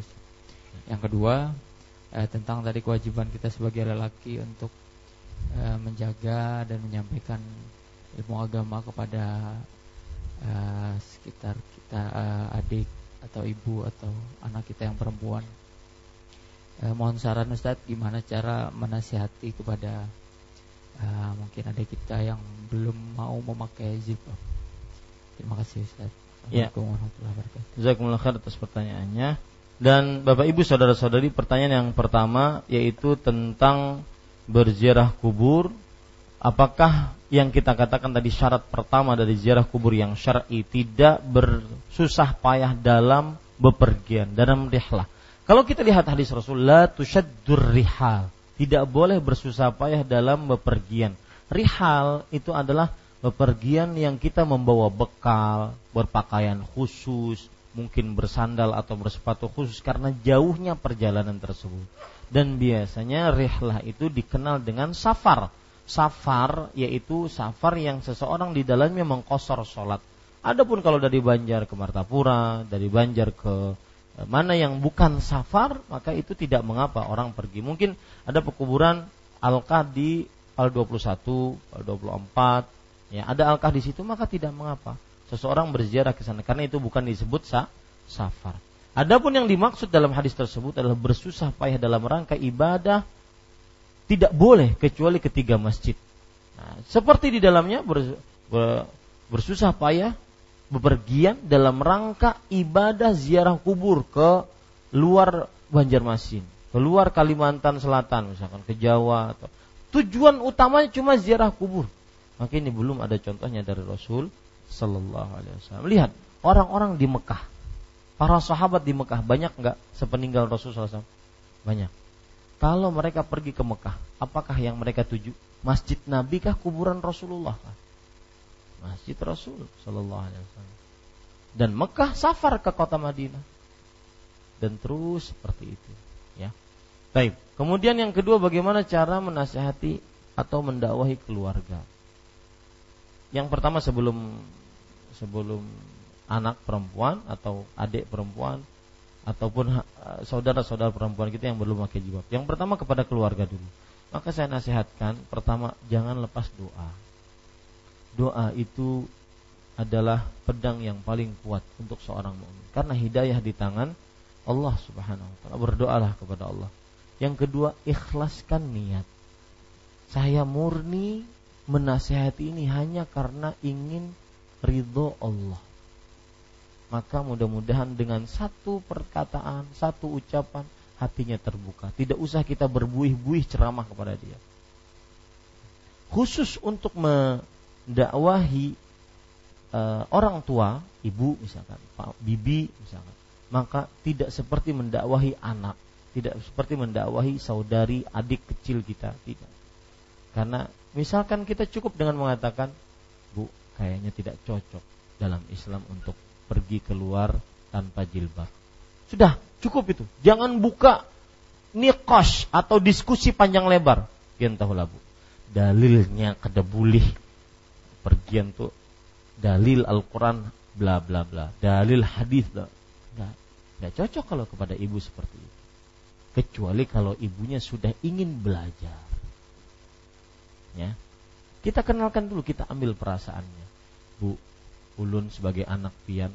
Yang kedua eh, tentang tadi kewajiban kita sebagai lelaki untuk eh, menjaga dan menyampaikan ilmu agama kepada eh, sekitar kita eh, adik atau ibu atau anak kita yang perempuan. Eh, mohon saran Ustadz gimana cara menasihati kepada uh, mungkin ada kita yang belum mau memakai jilbab. Terima kasih Ustaz. Ya. Jazakumullah khair atas pertanyaannya. Dan Bapak Ibu saudara-saudari pertanyaan yang pertama yaitu tentang berziarah kubur apakah yang kita katakan tadi syarat pertama dari ziarah kubur yang syar'i tidak bersusah payah dalam bepergian dalam rihlah kalau kita lihat hadis Rasulullah tusyaddur rihal, tidak boleh bersusah payah dalam bepergian. Rihal itu adalah bepergian yang kita membawa bekal, berpakaian khusus, mungkin bersandal atau bersepatu khusus karena jauhnya perjalanan tersebut. Dan biasanya rihlah itu dikenal dengan safar. Safar yaitu safar yang seseorang di dalamnya mengkosor sholat. Adapun kalau dari Banjar ke Martapura, dari Banjar ke mana yang bukan safar maka itu tidak mengapa orang pergi. Mungkin ada pekuburan alkah di al 21 al 24 ya ada alkah di situ maka tidak mengapa seseorang berziarah ke sana karena itu bukan disebut sa safar. Adapun yang dimaksud dalam hadis tersebut adalah bersusah payah dalam rangka ibadah tidak boleh kecuali ketiga masjid. Nah, seperti di dalamnya ber, ber, bersusah payah bepergian dalam rangka ibadah ziarah kubur ke luar Banjarmasin, keluar Kalimantan Selatan misalkan ke Jawa atau tujuan utamanya cuma ziarah kubur. Maka ini belum ada contohnya dari Rasul Sallallahu Alaihi Wasallam. Lihat orang-orang di Mekah, para sahabat di Mekah banyak nggak sepeninggal Rasul SAW? Banyak. Kalau mereka pergi ke Mekah, apakah yang mereka tuju? Masjid Nabi kah kuburan Rasulullah kah? Masjid Rasul Sallallahu Alaihi Wasallam. Dan Mekah safar ke kota Madinah. Dan terus seperti itu. Ya. Baik. Kemudian yang kedua bagaimana cara menasihati atau mendakwahi keluarga. Yang pertama sebelum sebelum anak perempuan atau adik perempuan ataupun saudara-saudara perempuan kita yang belum pakai jilbab. Yang pertama kepada keluarga dulu. Maka saya nasihatkan pertama jangan lepas doa doa itu adalah pedang yang paling kuat untuk seorang mukmin karena hidayah di tangan Allah Subhanahu wa taala. Berdoalah kepada Allah. Yang kedua, ikhlaskan niat. Saya murni menasehati ini hanya karena ingin ridho Allah. Maka mudah-mudahan dengan satu perkataan, satu ucapan hatinya terbuka. Tidak usah kita berbuih-buih ceramah kepada dia. Khusus untuk dakwahi uh, orang tua, ibu misalkan, pak bibi misalkan, maka tidak seperti mendakwahi anak, tidak seperti mendakwahi saudari, adik kecil kita, tidak. Karena misalkan kita cukup dengan mengatakan, Bu, kayaknya tidak cocok dalam Islam untuk pergi keluar tanpa jilbab. Sudah, cukup itu. Jangan buka nikosh atau diskusi panjang lebar. Yang tahu Bu. Dalilnya kedebulih pergian tuh dalil Al-Quran bla bla bla. Dalil hadis nggak nggak cocok kalau kepada ibu seperti itu. Kecuali kalau ibunya sudah ingin belajar. Ya. Kita kenalkan dulu kita ambil perasaannya. Bu ulun sebagai anak pian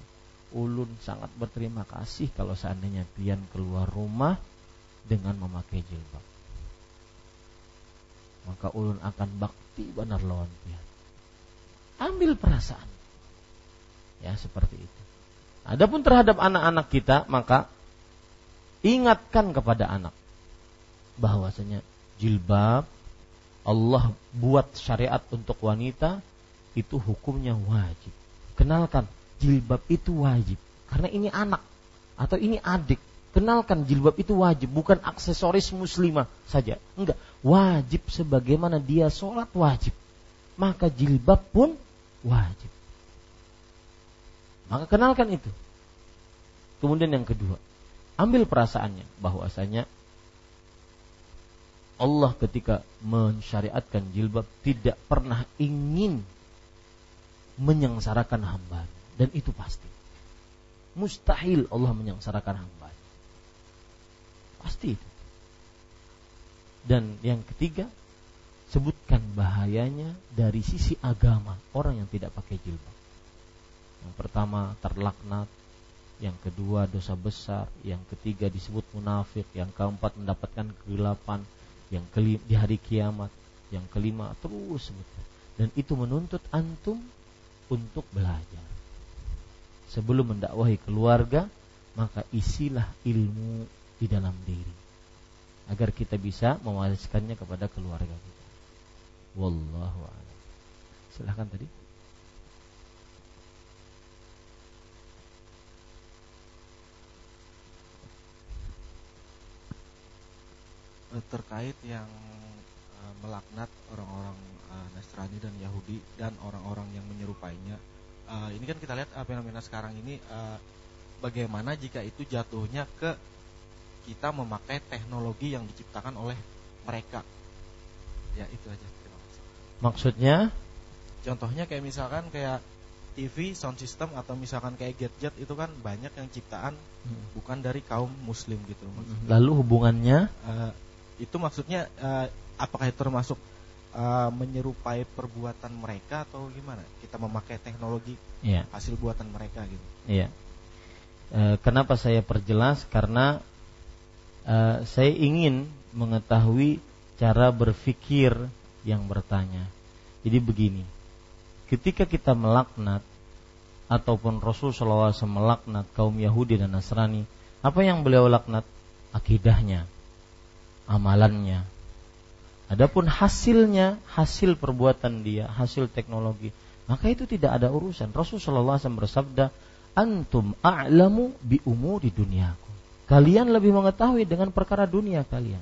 ulun sangat berterima kasih kalau seandainya pian keluar rumah dengan memakai jilbab. Maka ulun akan bakti benar lawan pian ambil perasaan. Ya, seperti itu. Adapun terhadap anak-anak kita, maka ingatkan kepada anak bahwasanya jilbab Allah buat syariat untuk wanita itu hukumnya wajib. Kenalkan jilbab itu wajib karena ini anak atau ini adik. Kenalkan jilbab itu wajib, bukan aksesoris muslimah saja. Enggak, wajib sebagaimana dia sholat wajib maka jilbab pun wajib. Maka kenalkan itu. Kemudian yang kedua, ambil perasaannya bahwasanya Allah ketika mensyariatkan jilbab tidak pernah ingin menyengsarakan hamba dan itu pasti. Mustahil Allah menyengsarakan hamba. Pasti itu. Dan yang ketiga, sebutkan bahayanya dari sisi agama orang yang tidak pakai jilbab. Yang pertama terlaknat, yang kedua dosa besar, yang ketiga disebut munafik, yang keempat mendapatkan kegelapan, yang kelima di hari kiamat, yang kelima terus sebutkan. Dan itu menuntut antum untuk belajar. Sebelum mendakwahi keluarga, maka isilah ilmu di dalam diri agar kita bisa mewariskannya kepada keluarga kita. Wallahu a'lam. Silahkan tadi. Eh, terkait yang uh, melaknat orang-orang uh, Nasrani dan Yahudi dan orang-orang yang menyerupainya. Ini kan kita lihat fenomena sekarang ini bagaimana jika itu jatuhnya ke kita memakai teknologi yang diciptakan oleh mereka. Ya itu aja. Maksudnya? Contohnya kayak misalkan kayak TV, sound system atau misalkan kayak gadget itu kan banyak yang ciptaan hmm. bukan dari kaum muslim gitu. Maksudnya. Lalu hubungannya? Uh, itu maksudnya uh, apakah itu termasuk uh, menyerupai perbuatan mereka atau gimana? Kita memakai teknologi yeah. hasil buatan mereka gitu. Iya. Yeah. kenapa saya perjelas? Karena uh, saya ingin mengetahui cara berpikir yang bertanya. Jadi begini, ketika kita melaknat ataupun Rasul SAW melaknat kaum Yahudi dan Nasrani, apa yang beliau laknat? Akidahnya, amalannya. Adapun hasilnya, hasil perbuatan dia, hasil teknologi, maka itu tidak ada urusan. Rasulullah SAW bersabda, "Antum a'lamu bi umuri dunyaku." Kalian lebih mengetahui dengan perkara dunia kalian.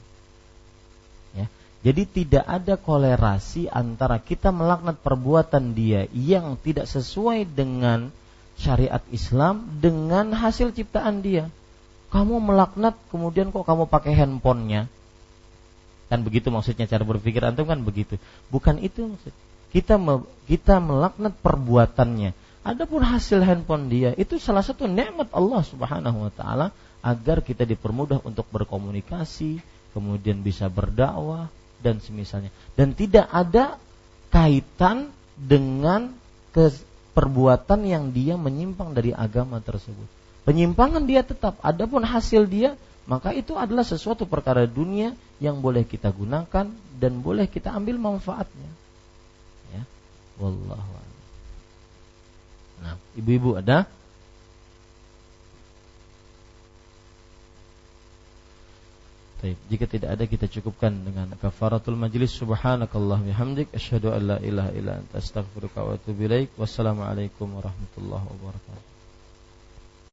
Jadi tidak ada kolerasi antara kita melaknat perbuatan dia yang tidak sesuai dengan syariat Islam dengan hasil ciptaan dia. Kamu melaknat kemudian kok kamu pakai handphonenya? Kan begitu maksudnya cara berpikir antum kan begitu. Bukan itu maksud. Kita me, kita melaknat perbuatannya. Adapun hasil handphone dia itu salah satu nikmat Allah Subhanahu wa taala agar kita dipermudah untuk berkomunikasi, kemudian bisa berdakwah dan semisalnya. Dan tidak ada kaitan dengan perbuatan yang dia menyimpang dari agama tersebut. Penyimpangan dia tetap, adapun hasil dia maka itu adalah sesuatu perkara dunia yang boleh kita gunakan dan boleh kita ambil manfaatnya. Ya. Wallahu Nah, ibu-ibu ada? Baik, jika tidak ada kita cukupkan dengan kafaratul majlis subhanakallah bihamdik asyhadu an la ilaha illa anta astaghfiruka wa atubu ilaik. Wassalamualaikum warahmatullahi wabarakatuh.